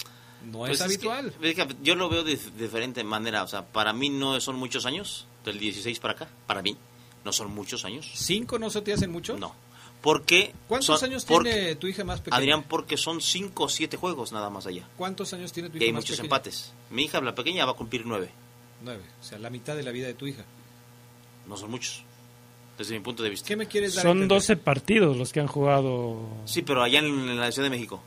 No Pues es que- habitual. es que yo lo veo de dif- diferente manera. O sea, para mí no son muchos años, del 16 para acá. Para mí, no son muchos años. ¿Cinco no se te hacen mucho? No. Porque. ¿Cuántos son- años porque- tiene tu hija más pequeña? Adrián, porque son 5 o 7 juegos nada más allá. ¿Cuántos años tiene tu Y hija hay más muchos pequeña? empates. Mi hija, la pequeña, va a cumplir 9. Nueve. O sea, la mitad de la vida de tu hija. No son muchos. Desde mi punto de vista. ¿Qué me quieres dar Son entender? 12 partidos los que han jugado. Sí, pero allá en, en la Ciudad de México.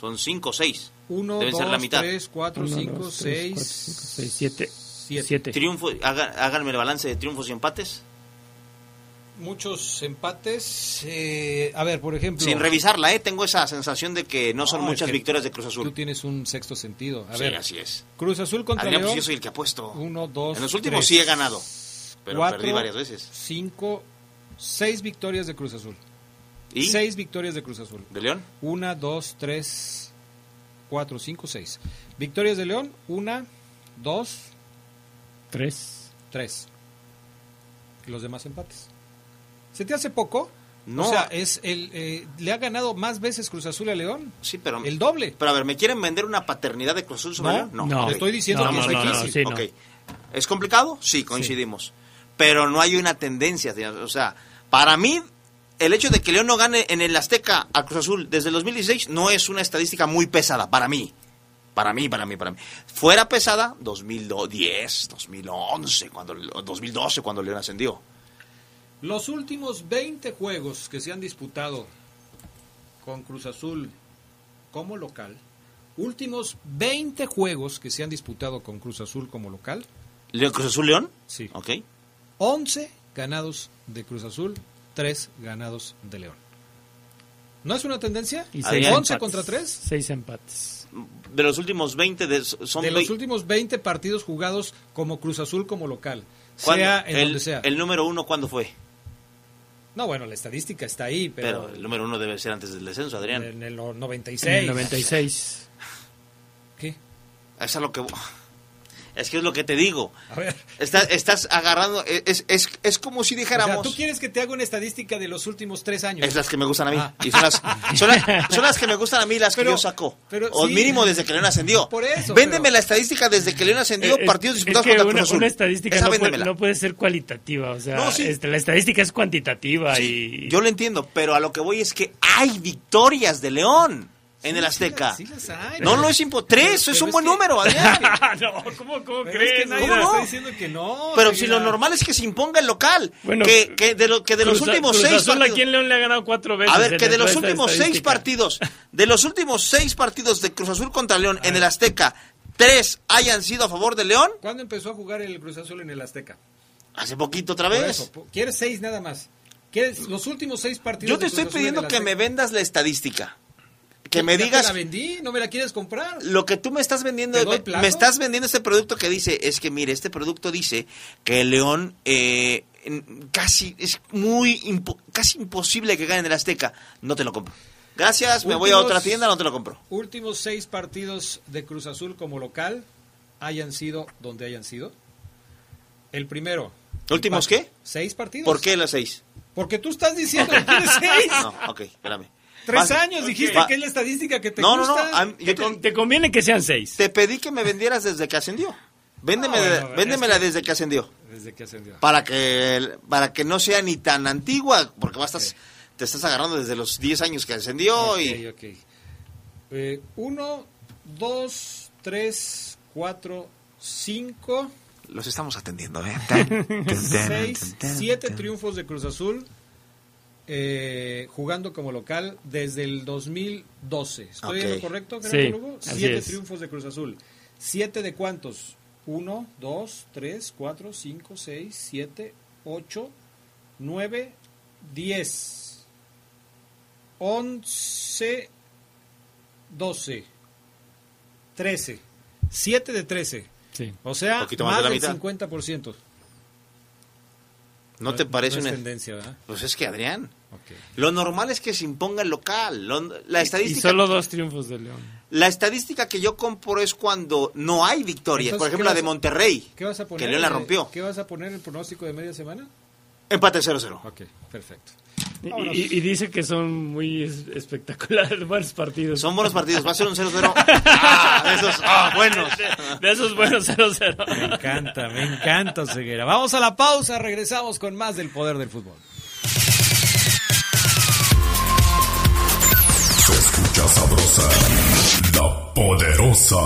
Son 5 o 6. Uno, Deben dos, ser la mitad. tres, cuatro, Uno, cinco, dos, tres, seis, cuatro, cinco, seis, siete. siete. Siete. Triunfo, haga- háganme el balance de triunfos y empates. Muchos empates. eh, a ver, por ejemplo. Sin revisarla, ¿eh? Tengo esa sensación de que no son No, es muchas que victorias de Cruz Azul. Tú tienes un sexto sentido. A Sí, ver, así es. Cruz Azul contra Adrián, pues yo soy el que apuesto. Uno, dos, En los últimos tres, sí he ganado, pero cuatro, perdí varias veces. Cinco, seis victorias de Cruz Azul. ¿Y? Seis victorias de Cruz Azul. ¿De León? Una, dos, tres, cuatro, cinco, seis. Victorias de León, una, dos, Tres. tres. Y los demás empates. ¿Se te hace poco? No. O sea, es el, eh, le ha ganado más veces Cruz Azul a León. Sí, pero... El doble. Pero a ver, ¿me quieren vender una paternidad de Cruz Azul sobre No, León? No. no. Estoy diciendo que es difícil. sí, no. Ok. ¿Es complicado? Sí, coincidimos. Pero no hay una tendencia. O sea, para mí, el hecho de que León no gane en el Azteca a Cruz Azul desde el 2016 no es una estadística muy pesada. Para mí. Para mí, para mí, para mí. Fuera pesada, 2010, 2011, cuando, 2012, cuando León ascendió. Los últimos 20 juegos que se han disputado con Cruz Azul como local, últimos 20 juegos que se han disputado con Cruz Azul como local, ¿León Cruz Azul León? Sí. Ok. 11 ganados de Cruz Azul, 3 ganados de León. ¿No es una tendencia? Y seis 11 empates. contra 3. Seis empates. De los últimos 20, de, son De los últimos 20 partidos jugados como Cruz Azul como local, ¿cuándo? sea en el, donde sea. el número uno, ¿cuándo fue? No, bueno, la estadística está ahí, Pero, pero, el número uno debe ser antes del descenso, Adrián. en el no- En 96. el 96. ¿Qué? Es a lo que... Es que es lo que te digo. A ver. Estás, estás agarrando... Es, es, es como si O dijéramos... sea, tú quieres que te haga una estadística de los últimos tres años. Es las que me gustan a mí. Ah. Y son las, son, las, son las que me gustan a mí, las que yo saco. pero o sí. mínimo desde que León ascendió. Por eso, Véndeme pero- la estadística desde que León ascendió, Eh, partidos es- disputados es que contra una, Cruz Azul. una estadística Esa no puede, no puede ser cualitativa. O sea, No, sí. este, la estadística es cuantitativa y. Yo lo entiendo, pero a lo que voy es que hay victorias de León en el Azteca. Sí las hay. No, no es imposible. Tres, Pero- es un es buen que- número, [laughs] no, ¿cómo, crees? es que nadie ¿Cómo no? está diciendo que no. Pero si lo normal es que se imponga el local. Bueno, que, que de, lo, que de los últimos Cruz seis partidos. aquí en León le ha ganado cuatro veces. A ver, que de los últimos seis partidos, de los últimos seis partidos de Cruz Azul contra León en el Azteca, tres hayan sido a favor de León. ¿Cuándo empezó a jugar el Cruz Azul en el Azteca? Hace poquito otra vez. eso, ¿Quieres seis nada más? ¿Quieres los últimos seis partidos? Yo te de Cruz estoy pidiendo que me vendas la estadística. Que me te digas la vendí, no me la quieres comprar. lo que tú me estás vendiendo. ¿Te doy Me, estás vendiendo este producto que dice, es que mire, este producto dice que el León eh, casi es muy impo- casi imposible que gane el Azteca. No te lo compro. Gracias, me voy a otra tienda, no te lo compro. Últimos seis partidos de Cruz Azul como local, hayan sido donde hayan sido. El primero. ¿Últimos empate. qué? Seis partidos. ¿Por qué las seis? Porque tú estás diciendo que quieres [laughs] seis. No, ok, espérame. Tres Vas- años dijiste que es la estadística que te No, no, no. gusta. mí- yo Te, te, con- te conviene que sean seis. te pedí que me vendieras desde que ascendió. Véndeme, Ah, bueno, véndemela es que- desde que ascendió. Desde que ascendió. Para que, para que no sea ni tan antigua, porque vas, estás, te estás agarrando desde los 10 años que ascendió y... Ok, ok. Eh, uno, dos, tres, cuatro, cinco, Los estamos atendiendo, ¿eh? [laughs] seis, siete triunfos de Cruz Azul eh, jugando como local desde el 2012. ¿Estoy en lo correcto, Sí, Lugo? Siete es. triunfos de Cruz Azul. ¿Siete de cuántos? Uno, dos, tres, cuatro, cinco, seis, siete, ocho, nueve, diez, once, doce, trece. Siete de trece. Sí. O sea, más más, de la del mitad. 50%. ¿No te parece no es una... tendencia, ¿verdad? Pues es que, Adrián, Ok. lo normal es que se imponga el local. Lo- la, Y estadística, solo dos triunfos de León. la estadística que yo compro es cuando no hay victorias. Entonces, Por ejemplo, ¿qué la de Monterrey, ¿Qué vas a poner? que León la rompió. ¿Qué vas a poner en el pronóstico de media semana? Empate 0-0. Ok, perfecto. Y, y dice que son muy es- espectaculares, [laughs] buenos partidos. Son buenos partidos. Va a ser un 0-0. [laughs] Ah, de esos ah, buenos. De esos buenos 0-0. Me encanta, me encanta Ceguera. Vamos a la pausa, regresamos con más del poder del fútbol. Se escucha sabrosa, la poderosa.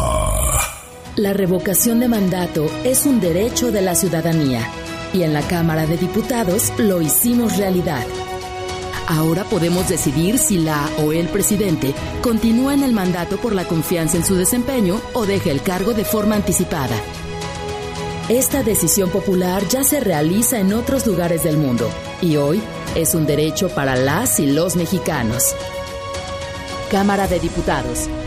La revocación de mandato es un derecho de la ciudadanía y en la Cámara de Diputados lo hicimos realidad. Ahora podemos decidir si la o el presidente continúa en el mandato por la confianza en su desempeño o deja el cargo de forma anticipada. Esta decisión popular ya se realiza en otros lugares del mundo y hoy es un derecho para las y los mexicanos. Cámara de Diputados,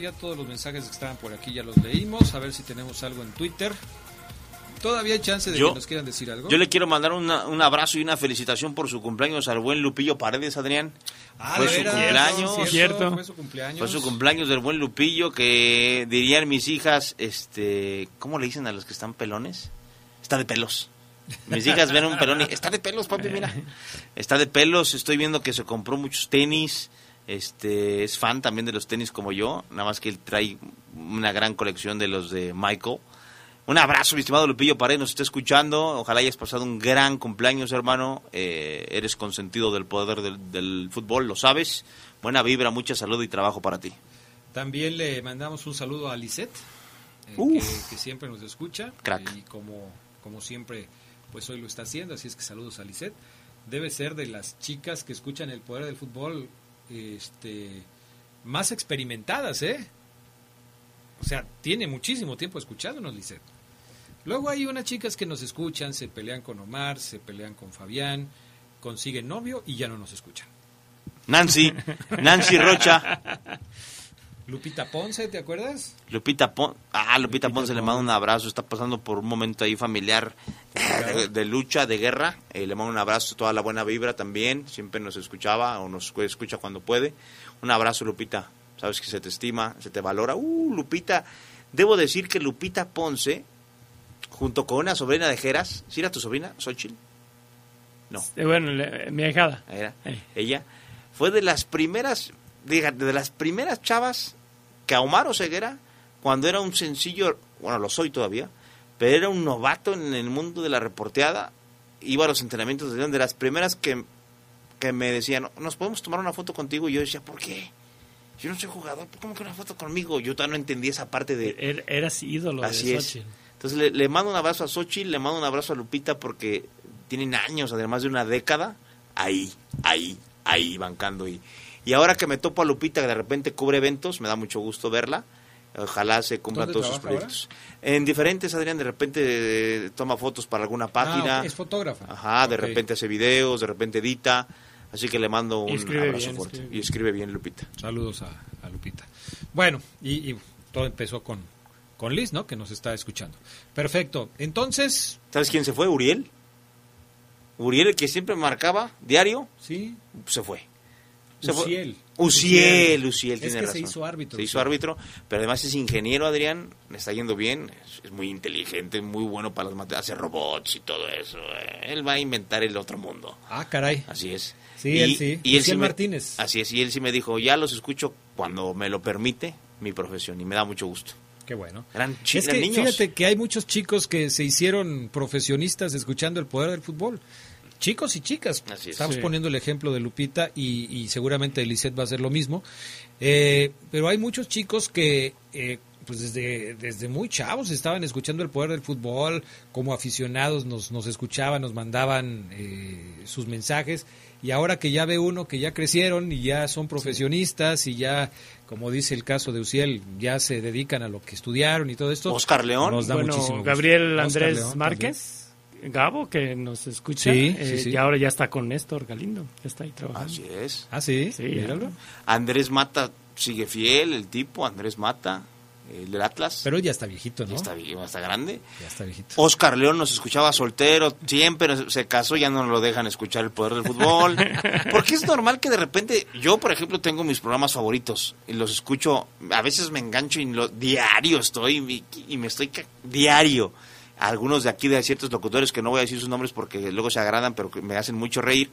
Que ya todos los mensajes que estaban por aquí ya los leímos. A ver si tenemos algo en Twitter. ¿Todavía hay chance de Yo- que nos quieran decir algo? Yo le quiero mandar una- un abrazo y una felicitación por su cumpleaños al buen Lupillo Paredes, Adrián. Ah, fue su cumpleaños. no, cierto, Fue su cumpleaños. Fue su cumpleaños del buen Lupillo, que dirían mis hijas, este, ¿cómo le dicen a los que están pelones? Está de pelos. Mis hijas ven un pelón y está de pelos, papi, mira. [laughs] Está de pelos, estoy viendo que se compró muchos tenis. Este, es fan también de los tenis como yo, nada más que él trae una gran colección de los de Michael. Un abrazo, mi estimado Lupillo Paredes, nos está escuchando. Ojalá hayas pasado un gran cumpleaños, hermano. Eh, eres consentido del poder del, del fútbol, lo sabes. Buena vibra, mucha salud y trabajo para ti. También le mandamos un saludo a Lisette, eh, que, que siempre nos escucha. Crack. Y como, como siempre, pues hoy lo está haciendo, así es que saludos a Lisette. Debe ser de las chicas que escuchan el poder del fútbol este, más experimentadas, ¿eh? O sea, tiene muchísimo tiempo escuchándonos, Lisette. Luego hay unas chicas que nos escuchan, se pelean con Omar, se pelean con Fabián, consiguen novio y ya no nos escuchan. Nancy, Nancy Rocha, [laughs] Lupita Ponce, ¿te acuerdas? Lupita Pon, ah, Lupita, Ponce le mando un abrazo, está pasando por un momento ahí familiar eh, de, de lucha, de guerra, Eh, le mando un abrazo, toda la buena vibra también, siempre nos escuchaba o nos escucha cuando puede. Un abrazo Lupita, sabes que se te estima, se te valora. Uh, Lupita, debo decir que Lupita Ponce, junto con una sobrina de Jeras, ¿sí era tu sobrina, Xochitl? No. Eh, bueno, le- mi ahijada. Era, ella fue de las primeras, fíjate, de las primeras chavas que a Omar Oseguera, cuando era un sencillo, bueno, lo soy todavía, pero era un novato en el mundo de la reporteada, iba a los entrenamientos de de las primeras que, que me decían, nos podemos tomar una foto contigo, y yo decía, ¿por qué? Yo no soy jugador, ¿cómo que una foto conmigo? Yo todavía no entendí esa parte de... Er- eras ídolo Así de es. Xochitl. Entonces le, le mando un abrazo a Xochitl, le mando un abrazo a Lupita porque tienen años, además de una década, ahí, ahí, ahí bancando. Y, y ahora que me topo a Lupita, que de repente cubre eventos, me da mucho gusto verla. Ojalá se cumplan ¿Dónde todos sus proyectos. En diferentes, Adrián, de repente eh, toma fotos para alguna página. Ah, es fotógrafa. Ajá, de repente hace videos, de repente edita. Así que le mando un abrazo bien, fuerte. escribe Y escribe bien, Lupita. Saludos a, a Lupita. Bueno, y, y todo empezó con, con Liz, ¿no? Que nos está escuchando. Perfecto. Entonces, ¿Sabes quién se fue? Uriel. Uriel, el que siempre marcaba diario, sí. se fue. Se. Uciel. Uciel, Uciel, Es tiene que razón. se hizo árbitro, Se hizo árbitro, pero además es ingeniero, Adrián, le está yendo bien, es, es muy inteligente, muy bueno para las matemáticas, hace robots y todo eso. eh, Él va a inventar el otro mundo. ah, caray. Así es. Sí, él sí. Y él sí Uciel me- Martínez. Así es, y él sí me dijo, ya los escucho cuando me lo permite mi profesión, y me da mucho gusto. Qué bueno. Eran, Es que niños. fíjate que hay muchos chicos que se hicieron profesionistas escuchando el poder del fútbol. Chicos y chicas. Así es. Estamos Sí. poniendo el ejemplo de Lupita y, y seguramente Lisette va a hacer lo mismo. Eh, pero hay muchos chicos que eh, pues desde, desde muy chavos estaban escuchando el poder del fútbol, como aficionados nos, nos escuchaban, nos mandaban eh, sus mensajes y ahora que ya ve uno que ya crecieron y ya son profesionistas y ya, como dice el caso de Uciel, ya se dedican a lo que estudiaron y todo esto. Oscar León. Nos da bueno, muchísimo gusto. Gabriel Andrés León Márquez. Gabo, que nos escucha. Sí, eh, sí, sí. Y ahora ya está con Néstor Galindo. Ya está ahí trabajando. Así es. Ah, sí. Sí, míralo. Andrés Mata sigue fiel, el tipo, Andrés Mata, el del Atlas. Pero ya está viejito, ¿no? Ya está, ya está grande. Ya está viejito. Oscar León nos escuchaba soltero, siempre se casó, ya no lo dejan escuchar el poder del fútbol. [laughs] Porque es normal que de repente, yo por ejemplo tengo mis programas favoritos y los escucho, a veces me engancho y lo, diario estoy y, y me estoy ca- diario. Algunos de aquí de ciertos locutores que no voy a decir sus nombres porque luego se agradan, pero que me hacen mucho reír.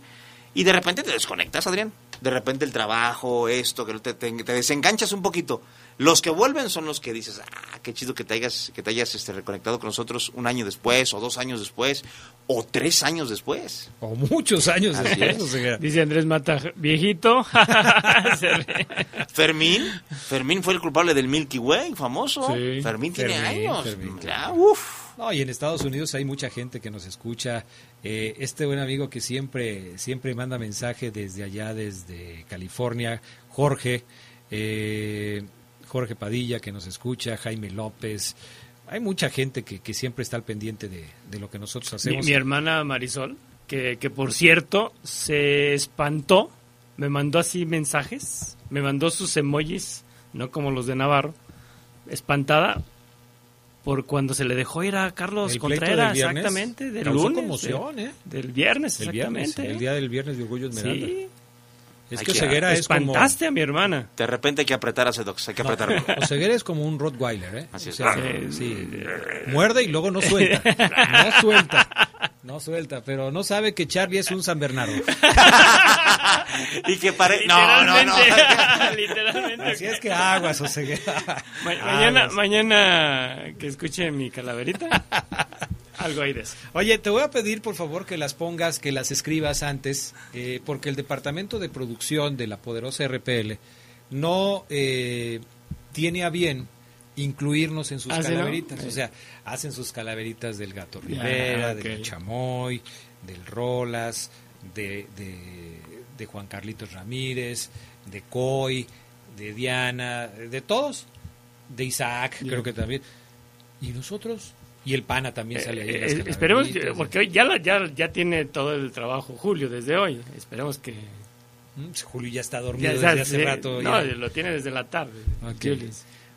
Y de repente te desconectas, Adrián. De repente el trabajo, esto, que no te, te, te desenganchas un poquito. Los que vuelven son los que dices, ah, qué chido que te hayas, que te hayas este, reconectado con nosotros un año después, o dos años después, o tres años después. O muchos años Así después. es. o sea, Dice Andrés Mata, viejito. [laughs] Fermín, Fermín fue el culpable del Milky Way, famoso. Sí. Fermín tiene Fermín, años. Fermín, Ya, uf. No, y en Estados Unidos hay mucha gente que nos escucha. Eh, este buen amigo que siempre, siempre manda mensaje desde allá, desde California, Jorge, eh, Jorge Padilla que nos escucha, Jaime López. Hay mucha gente que, que siempre está al pendiente de, de lo que nosotros Mi, hacemos. mi hermana Marisol, que, que por cierto se espantó, me mandó así mensajes, me mandó sus emojis, no como los de Navarro, espantada por cuando se le dejó ir a Carlos El Contreras, del viernes exactamente, del lunes, conmoción, de- ¿eh? del viernes, el viernes, exactamente. el día del viernes de Orgullo Esmeralda. Sí. Es que que- Oseguera es como... Espantaste a mi hermana. De repente hay que apretar a Sedox, hay que No, apretarlo. Oseguera es como un Rottweiler, ¿eh? Así O es. sea, sí, muerde y luego no suelta. [laughs] No suelta. No suelta, pero no sabe que Charlie es un San Bernardo. [laughs] y que pare... No, no, no. Literalmente. [laughs] Así es que aguas. Ma- [laughs] mañana, Aguas. mañana que escuche mi calaverita, algo hay de eso. Oye, te voy a pedir por favor que las pongas, que las escribas antes, eh, porque el departamento de producción de la poderosa RPL no eh, tiene a bien incluirnos en sus ¿Ah, calaveritas. O sea, hacen sus calaveritas del Gato Rivera, del Chamoy, del Rolas, de, de, de Juan Carlitos Ramírez, de Coy, de Diana, de todos, de Isaac, creo que también. ¿Y nosotros? Y el Pana también sale ahí. en las Eh, eh, esperemos, porque hoy ya, la- ya, ya tiene todo el trabajo Julio desde hoy. Esperemos que... Mm, pues, Julio ya está dormido Ya, desde hace rato. No, ya. lo tiene desde la tarde. Ok. Julio.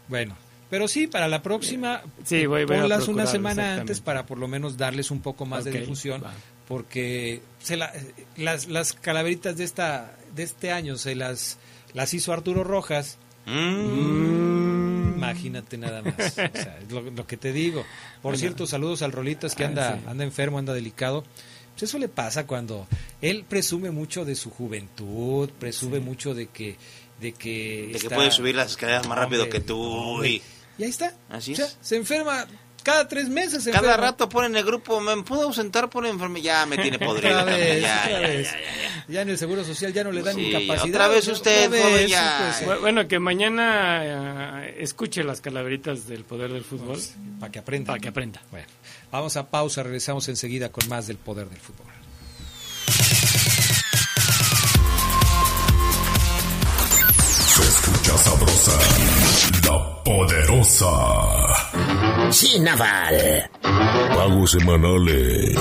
Bueno, pero sí, para la próxima, Sí, voy- voy a ponlas una semana antes para por lo menos darles un poco más de difusión, va. porque se la- las, las calaveritas de esta de este año se las las hizo Arturo Rojas. Mm. Imagínate nada más. O sea, [laughs] es lo, lo que te digo. Por Bueno. cierto, saludos al Rolitas que Ah, anda, sí. anda enfermo, anda delicado. Pues eso le pasa cuando él presume mucho de su juventud, presume mucho de que de que, De que puede subir las escaleras más rápido que tú. hombre. y- Y ahí está. Así O sea, es. se enferma cada tres meses. se Cada enferma. rato ponen el grupo, ¿me puedo ausentar por enfermedad? Ya me tiene podrido. Otra vez, ya, otra ya, vez. ya, ya, ya. Ya en el Seguro Social ya no le dan Sí, incapacidad. otra vez Otra usted, vez, joven, sí, ya. pues, Bu- Bueno, que mañana eh, escuche las calaveritas del poder del fútbol. Para que aprenda. Para que aprenda. Bueno, vamos a pausa, regresamos enseguida con más del poder del fútbol. Se escucha sabrosa, la poderosa. Sí, Naval. Pagos semanales.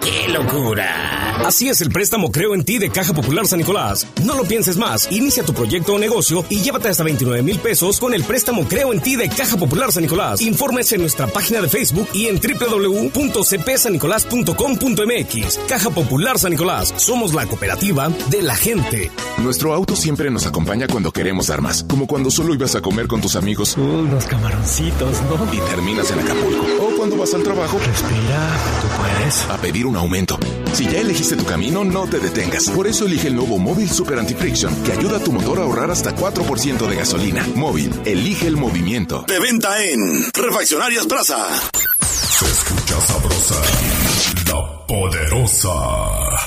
¡Qué locura! Así es el préstamo Creo en ti de Caja Popular San Nicolás. No lo pienses más. Inicia tu proyecto o negocio y llévate hasta 29 mil pesos con el préstamo Creo en ti de Caja Popular San Nicolás. Informes en nuestra página de Facebook y en www.cpsanicolás.com.mx. Caja Popular San Nicolás. Somos la cooperativa de la gente. Nuestro auto siempre nos acompaña cuando queremos dar más, como cuando solo ibas a comer con tus amigos Unos camaroncitos, ¿no? Terminas en Acapulco. O cuando vas al trabajo Respira, tú puedes. a pedir un aumento. Si ya elegiste tu camino, no te detengas. Por eso elige el nuevo Móvil Super Anti-Friction, que ayuda a tu motor a ahorrar hasta 4% de gasolina. Móvil, elige el movimiento. De venta en Refaccionarias Plaza. Se escucha sabrosa, la poderosa.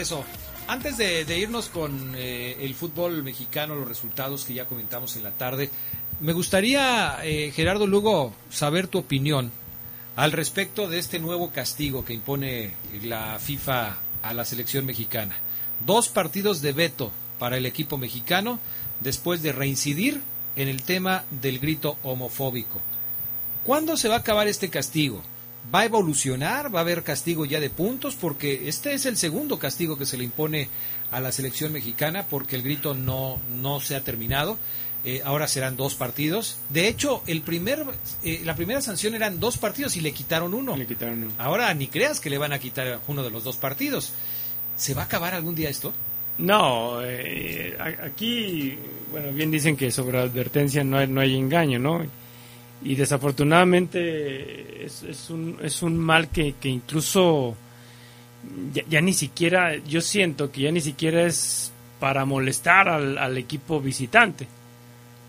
Regreso. Antes de, irnos con eh, el fútbol mexicano, los resultados que ya comentamos en la tarde, me gustaría, eh, Gerardo Lugo, saber tu opinión al respecto de este nuevo castigo que impone la FIFA a la selección mexicana. Dos partidos de veto para el equipo mexicano después de reincidir en el tema del grito homofóbico. ¿Cuándo se va a acabar este castigo? ¿Va a evolucionar? ¿Va a haber castigo ya de puntos? Porque este es el segundo castigo que se le impone a la selección mexicana porque el grito no, no se ha terminado. Eh, ahora serán dos partidos. De hecho, el primer, eh, la primera sanción eran dos partidos y le quitaron uno. Le quitaron uno. Ahora ni creas que le van a quitar uno de los dos partidos. ¿Se va a acabar algún día esto? No, eh, aquí, bueno, bien dicen que sobre advertencia no hay, no hay engaño, ¿no? Y desafortunadamente es, es, un, es un mal que, que incluso ya, ni siquiera, yo siento que ya ni siquiera es para molestar al, al equipo visitante.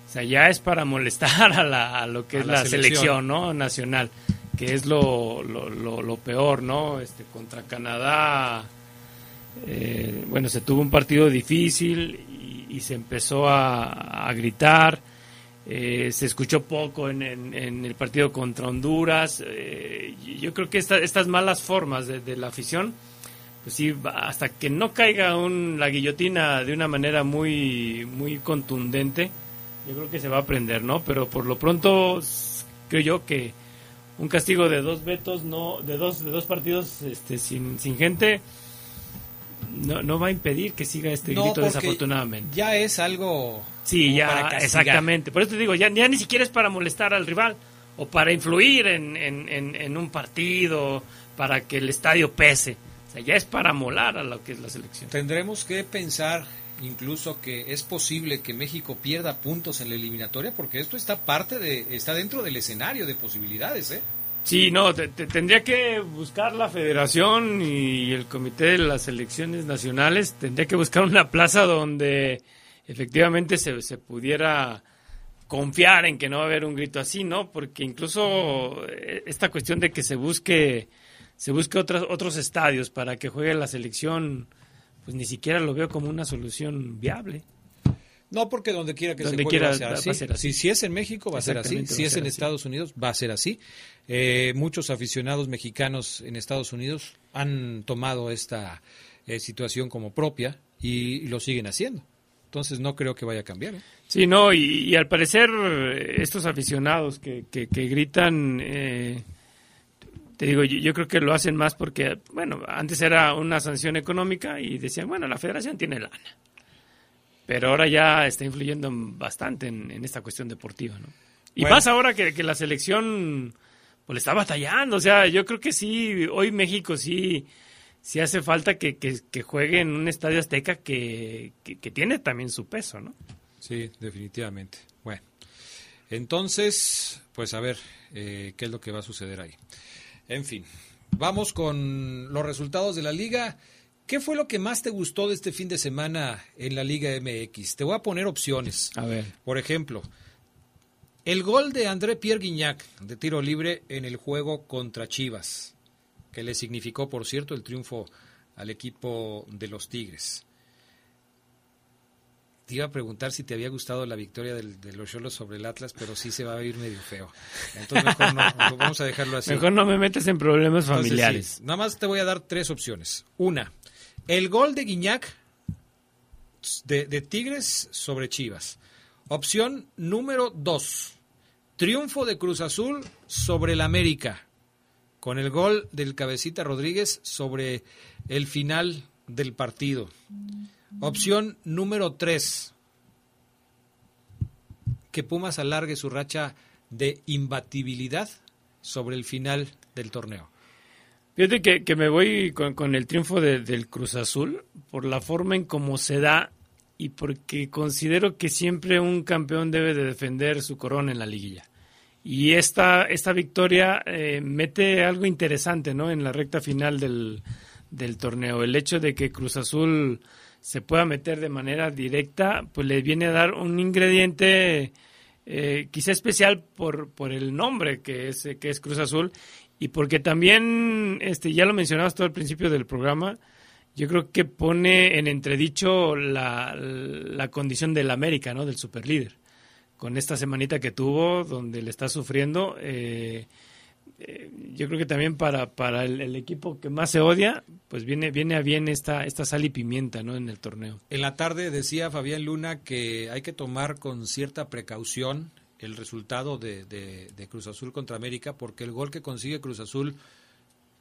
O sea, ya es para molestar [laughs] a, la, a lo que es la, selección. ¿no? nacional, que es lo, lo, lo, peor, ¿no? Este, contra Canadá, eh, bueno, se tuvo un partido difícil y, se empezó a, a gritar. Eh, se escuchó poco en, en, el partido contra Honduras. Eh, yo creo que estas malas formas de, la afición, pues sí, hasta que no caiga un, la guillotina de una manera muy, muy contundente, yo creo que se va a aprender, ¿no? Pero por lo pronto creo yo que un castigo de dos vetos, no, de dos, de dos partidos este, sin, sin gente, no, no va a impedir que siga este grito desafortunadamente. Ya es algo. Sí, ya, exactamente. Por eso te digo, ya, ya ni siquiera es para molestar al rival o para influir en, en, en, un partido, para que el estadio pese. O sea, ya es para molar a lo que es la selección. Tendremos que pensar incluso que es posible que México pierda puntos en la eliminatoria porque esto está parte de está dentro del escenario de posibilidades, ¿eh? Sí, no, tendría que buscar la federación y el comité de las elecciones nacionales, tendría que buscar una plaza donde efectivamente se, se pudiera confiar en que no va a haber un grito así, ¿no? Porque incluso eh, esta cuestión de que se busque se busque otros otros estadios para que juegue la selección pues ni siquiera lo veo como una solución viable. No, porque donde quiera que se juegue va, a ser así. Si, es en México va a ser así, si es en Estados Unidos va a ser así. Eh, muchos aficionados mexicanos en Estados Unidos han tomado esta eh, situación como propia y, lo siguen haciendo. Entonces no creo que vaya a cambiar. ¿eh? Sí, no, y, al parecer estos aficionados que, que, que gritan te digo, yo, creo que lo hacen más porque, bueno, antes era una sanción económica y decían, bueno, la federación tiene lana. Pero ahora ya está influyendo bastante en, esta cuestión deportiva, ¿no? Y más ahora que, la selección pues le está batallando. O sea, yo creo que sí, hoy México sí, sí hace falta que, que, juegue en un estadio azteca que, que, tiene también su peso, ¿no? Sí, definitivamente. Bueno, entonces, pues a ver eh, qué es lo que va a suceder ahí. En fin, vamos con los resultados de la liga. ¿Qué fue lo que más te gustó de este fin de semana en la Liga MX? Te voy a poner opciones. A ver. Por ejemplo, el gol de André Pierre Guignac de tiro libre en el juego contra Chivas, que le significó, por cierto, el triunfo al equipo de los Tigres iba a preguntar si te había gustado la victoria de los Cholos sobre el Atlas, pero sí se va a ir medio feo. Entonces mejor no, vamos a dejarlo así. Mejor no me metes en problemas familiares. Nada más te voy a dar tres opciones. Una, el gol de Guiñac de, Tigres sobre Chivas. Opción número dos, triunfo de Cruz Azul sobre el América, con el gol del Cabecita Rodríguez sobre el final del partido. Opción número 3. Que Pumas alargue su racha de imbatibilidad sobre el final del torneo. Fíjate que, que me voy con, el triunfo del Cruz Azul por la forma en cómo se da y porque considero que siempre un campeón debe de defender su corona en la liguilla. Y esta, esta victoria eh, mete algo interesante ¿no? en la recta final del, del torneo. El hecho de que Cruz Azul se pueda meter de manera directa, pues le viene a dar un ingrediente eh, quizá especial por, por el nombre que es, que es Cruz Azul y porque también, este, ya lo mencionabas todo al principio del programa, yo creo que pone en entredicho la, la condición del América, ¿no? Del superlíder. Con esta semanita que tuvo, donde le está sufriendo, eh, eh, yo creo que también para, para el, equipo que más se odia, pues viene, viene a bien esta, esta sal y pimienta, ¿no? En el torneo. En la tarde decía Fabián Luna que hay que tomar con cierta precaución el resultado de, Cruz Azul contra América, porque el gol que consigue Cruz Azul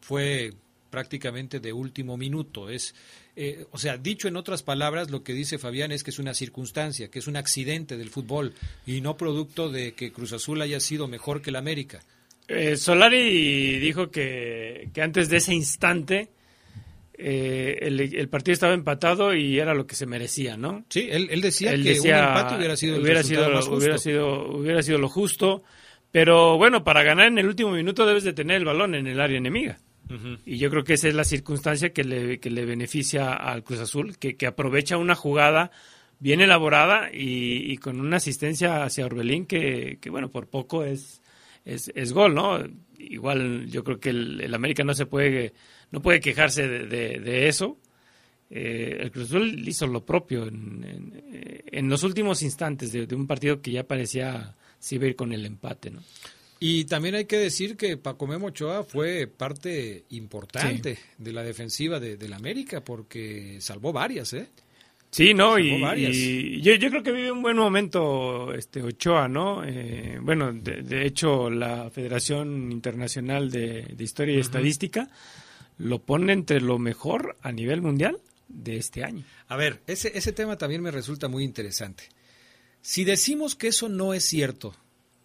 fue prácticamente de último minuto. Es, eh, o sea, dicho en otras palabras, lo que dice Fabián es que es una circunstancia, que es un accidente del fútbol y no producto de que Cruz Azul haya sido mejor que el América. Eh, Solari dijo que, antes de ese instante eh, el, partido estaba empatado y era lo que se merecía, ¿no? Sí, él, decía que un empate hubiera sido el hubiera sido, Hubiera sido, hubiera sido lo justo, pero bueno, para ganar en el último minuto debes de tener el balón en el área enemiga. Y yo creo que esa es la circunstancia que le, que le beneficia al Cruz Azul, que, que aprovecha una jugada bien elaborada y, con una asistencia hacia Orbelín que, que bueno, por poco es, es, es, gol, ¿no? Igual yo creo que el, América no se puede, no puede quejarse de, de, eso. Eh, el Cruz Azul hizo lo propio en, en, los últimos instantes de, de, un partido que ya parecía se iba a ir con el empate, ¿no? Y también hay que decir que Paco Memo Ochoa fue parte importante de la defensiva de, la América porque salvó varias, ¿eh? Sí, no, y, yo, creo que vive un buen momento este Ochoa, ¿no? Eh, bueno, de, hecho la Federación Internacional de, Historia y Estadística lo pone entre lo mejor a nivel mundial de este año. A ver, ese, ese tema también me resulta muy interesante. Si decimos que eso no es cierto,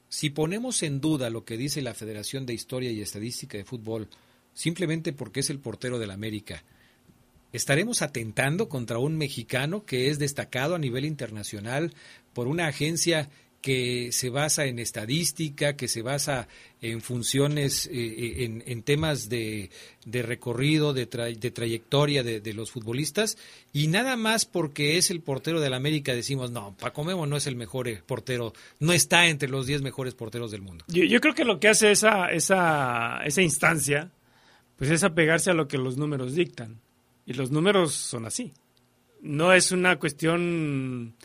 si ponemos en duda lo que dice la Federación de Historia y Estadística de Fútbol, simplemente porque es el portero del América, ¿estaremos atentando contra un mexicano que es destacado a nivel internacional por una agencia que se basa en estadística, que se basa en funciones, eh, eh, en, temas de, recorrido, de, de trayectoria de, los futbolistas, y nada más porque es el portero de la América decimos, no, Paco Memo no es el mejor eh, portero, no está entre los 10 mejores porteros del mundo. Yo, creo que lo que hace esa, esa, esa instancia, pues es apegarse a lo que los números dictan, y los números son así. No es una cuestión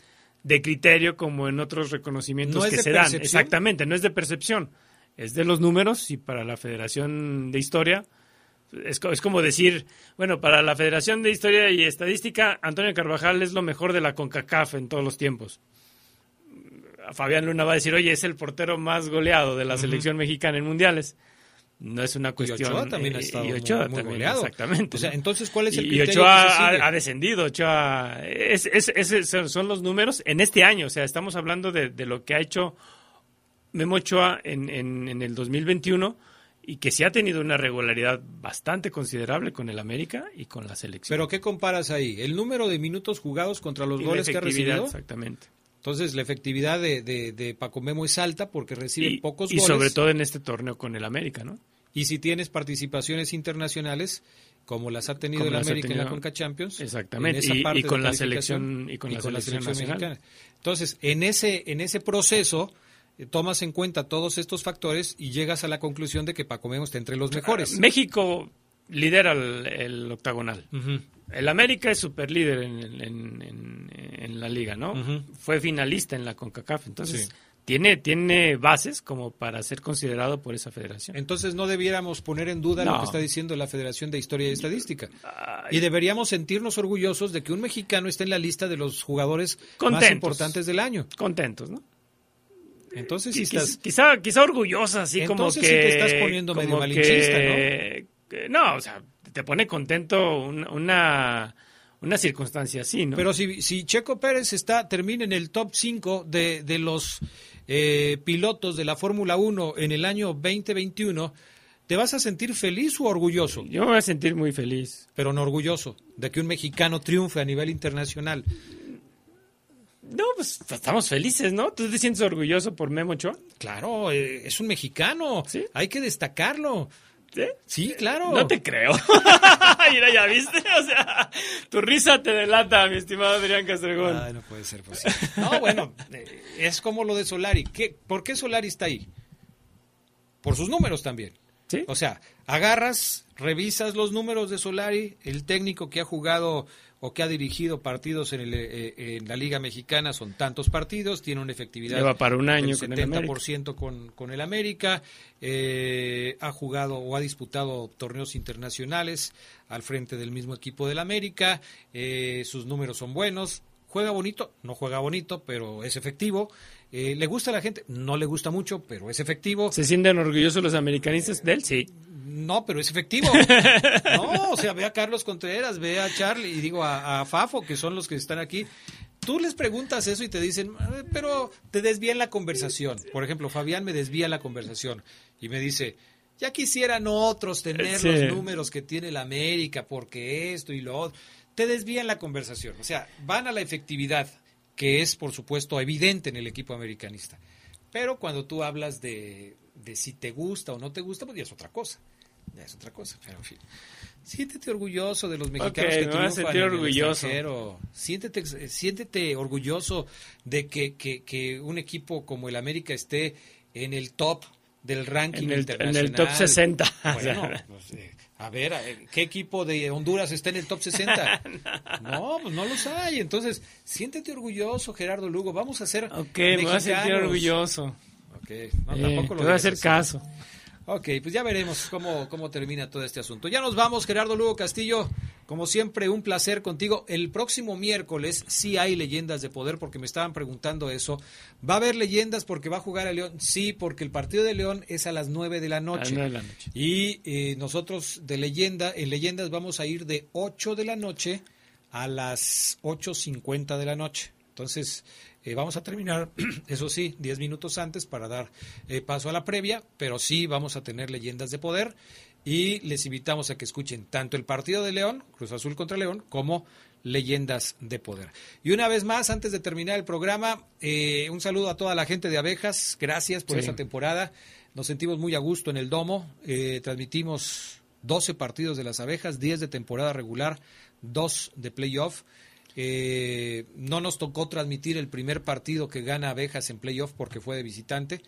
de criterio como en otros reconocimientos que se dan. Exactamente, no es de percepción, es de los números y para la Federación de Historia es, es, como decir, bueno, para la Federación de Historia y Estadística, Antonio Carvajal es lo mejor de la CONCACAF en todos los tiempos. Fabián Luna va a decir, oye, es el portero más goleado de la selección mexicana en mundiales no es una cuestión. Y Ochoa también ha eh, estado muy, goleado. Exactamente. O sea, entonces, ¿cuál es el criterio? Y Ochoa ha, descendido. Ochoa. Es, es, son los números en este año. O sea, estamos hablando de, lo que ha hecho Memo Ochoa en, en, el 2021 y que sí ha tenido una regularidad bastante considerable con el América y con la selección. ¿Pero qué comparas ahí? ¿El número de minutos jugados contra los goles que ha recibido? Exactamente. Entonces la efectividad de, de, Paco Memo es alta porque recibe pocos goles. Y sobre todo en este torneo con el América, ¿no? Y si tienes participaciones internacionales, como las ha tenido el América en la Conca Champions. Exactamente, y, con la selección, y con, la, selección, mexicana. Entonces, en ese, en ese proceso eh, tomas en cuenta todos estos factores y llegas a la conclusión de que Paco Memo está entre los mejores. México lidera el, octagonal. El América es super líder en, la liga, ¿no? Fue finalista en la CONCACAF, entonces tiene, tiene bases como para ser considerado por esa federación. Entonces no debiéramos poner en duda lo que está diciendo la Federación de Historia y Estadística. Y deberíamos sentirnos orgullosos de que un mexicano esté en la lista de los jugadores más importantes del año. Contentos, ¿no? Entonces quizá, quizá orgullosa, así como que... sí estás poniendo medio malinchista, ¿no? no, o sea, te pone contento una, una circunstancia así, ¿no? Pero si, si Checo Pérez está, termina en el top 5 de, de los eh, pilotos de la Fórmula 1 en el año 2021, ¿te vas a sentir feliz o orgulloso? Yo me voy a sentir muy feliz. Pero no orgulloso de que un mexicano triunfe a nivel internacional. No, pues estamos felices, ¿no? ¿Tú te sientes orgulloso por Memo Ochoa? Claro, eh, es un mexicano. ¿Sí? Hay que destacarlo. ¿Sí? claro. No te creo. [laughs] Mira, ya viste. O sea, tu risa te delata, mi estimado Adrián Castregón. Ay, no puede ser posible. No, bueno, eh, es como lo de Solari. ¿Qué, ¿Por qué Solari está ahí? Por sus números también. O sea, agarras, revisas los números de Solari, el técnico que ha jugado o que ha dirigido partidos en, el, eh, en la Liga Mexicana son tantos partidos, tiene una efectividad Lleva para un año del 70% con, con el América, eh, ha jugado o ha disputado torneos internacionales al frente del mismo equipo del América, eh, sus números son buenos, juega bonito, no juega bonito, pero es efectivo. Eh, ¿Le gusta a la gente? No le gusta mucho, pero es efectivo. ¿Se sienten orgullosos los americanistas de él? Sí. No, pero es efectivo. [laughs] No, o sea, ve a Carlos Contreras, ve a Charlie y digo a, a Fafo, que son los que están aquí. Tú les preguntas eso y te dicen, "Eh, pero te desvían la conversación. Por ejemplo, Fabián me desvía la conversación y me dice, ya quisieran otros tener Sí. los números que tiene la América, porque esto y lo otro. Te desvían la conversación. O sea, van a la efectividad, que es, por supuesto, evidente en el equipo americanista. Pero cuando tú hablas de, de si te gusta o no te gusta, pues ya es otra cosa. Ya es otra cosa. Pero en fin. Siéntete orgulloso de los mexicanos Ok, que me triunfan en el orgulloso. extranjero. Siéntete, siéntete orgulloso de que, que, que un equipo como el América esté en el top del ranking En el- en internacional. el top 60. Bueno, [laughs] pues, eh, a ver, ver, ¿qué equipo de Honduras está en el top 60? [laughs] no, pues no los hay. Entonces, siéntete orgulloso, Gerardo Lugo. Vamos a hacer. Ok, me voy a sentir orgulloso. Ok, no, Eh, tampoco lo te voy a hacer así. caso. Ok, pues ya veremos cómo, cómo termina todo este asunto. Ya nos vamos, Gerardo Lugo Castillo. Como siempre, un placer contigo. El próximo miércoles sí hay leyendas de poder, porque me estaban preguntando eso. ¿Va a haber leyendas porque va a jugar a León? Sí, porque el partido de León es a las 9 de la noche. nueve de la noche. Y eh, nosotros de leyenda, en leyendas vamos a ir de 8 de la noche a las 8.50 de la noche. Entonces, eh, vamos a terminar, [clears throat] eso sí, 10 minutos antes para dar eh, paso a la previa, pero sí vamos a tener leyendas de poder y les invitamos a que escuchen tanto el partido de León, Cruz Azul contra León, como leyendas de poder. Y una vez más, antes de terminar el programa, eh, un saludo a toda la gente de abejas, gracias por Sí. esta temporada, nos sentimos muy a gusto en el domo, eh, transmitimos 12 partidos de las abejas, 10 de temporada regular, 2 de playoff. Eh, no nos tocó transmitir el primer partido que gana abejas en playoff porque fue de visitante,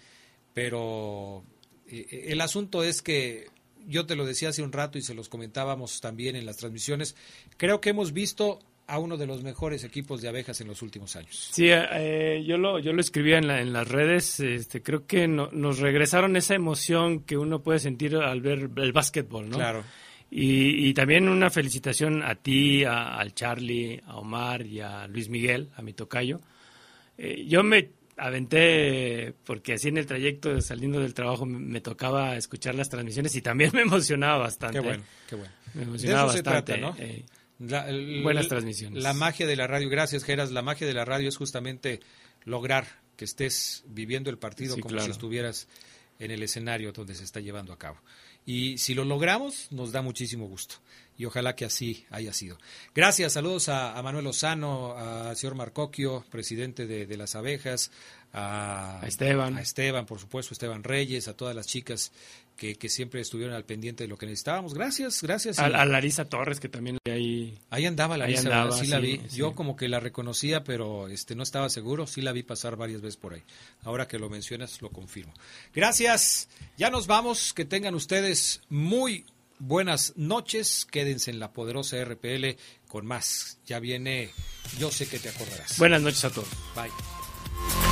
pero eh, el asunto es que yo te lo decía hace un rato y se los comentábamos también en las transmisiones, creo que hemos visto a uno de los mejores equipos de abejas en los últimos años. Sí, eh, yo lo yo lo escribía en, la- en las redes. Este, creo que no- nos regresaron esa emoción que uno puede sentir al ver el básquetbol, ¿no? Claro. Y, y también una felicitación a ti, a- al Charlie, a Omar y a Luis Miguel, a mi tocayo. Eh, yo me aventé, porque así en el trayecto saliendo del trabajo me, me tocaba escuchar las transmisiones y también [laughs] me emocionaba bastante. Qué bueno, qué bueno. Me De emocionaba se bastante. trata, ¿no? eh. La- el- Buenas transmisiones. La magia de la radio, gracias Geras, la magia de la radio es justamente lograr que estés viviendo el partido Sí, como claro. si estuvieras en el escenario donde se está llevando a cabo. Y si lo logramos, nos da muchísimo gusto. Y ojalá que así haya sido. Gracias, saludos a, a Manuel Lozano, al señor Marcoquio, presidente de, de las abejas, a, A Esteban. a Esteban, por supuesto, Esteban Reyes, a todas las chicas que, que siempre estuvieron al pendiente de lo que necesitábamos. Gracias, gracias. A, a Larisa Torres, que también ahí... Ahí andaba la Ahí sí, la vi. sí. Yo como que la reconocía, pero este no estaba seguro. Sí la vi pasar varias veces por ahí. Ahora que lo mencionas, lo confirmo. Gracias. Ya nos vamos. Que tengan ustedes muy buenas noches. Quédense en la poderosa RPL con más. Ya viene. Yo sé que te acordarás. Buenas noches a todos. Bye.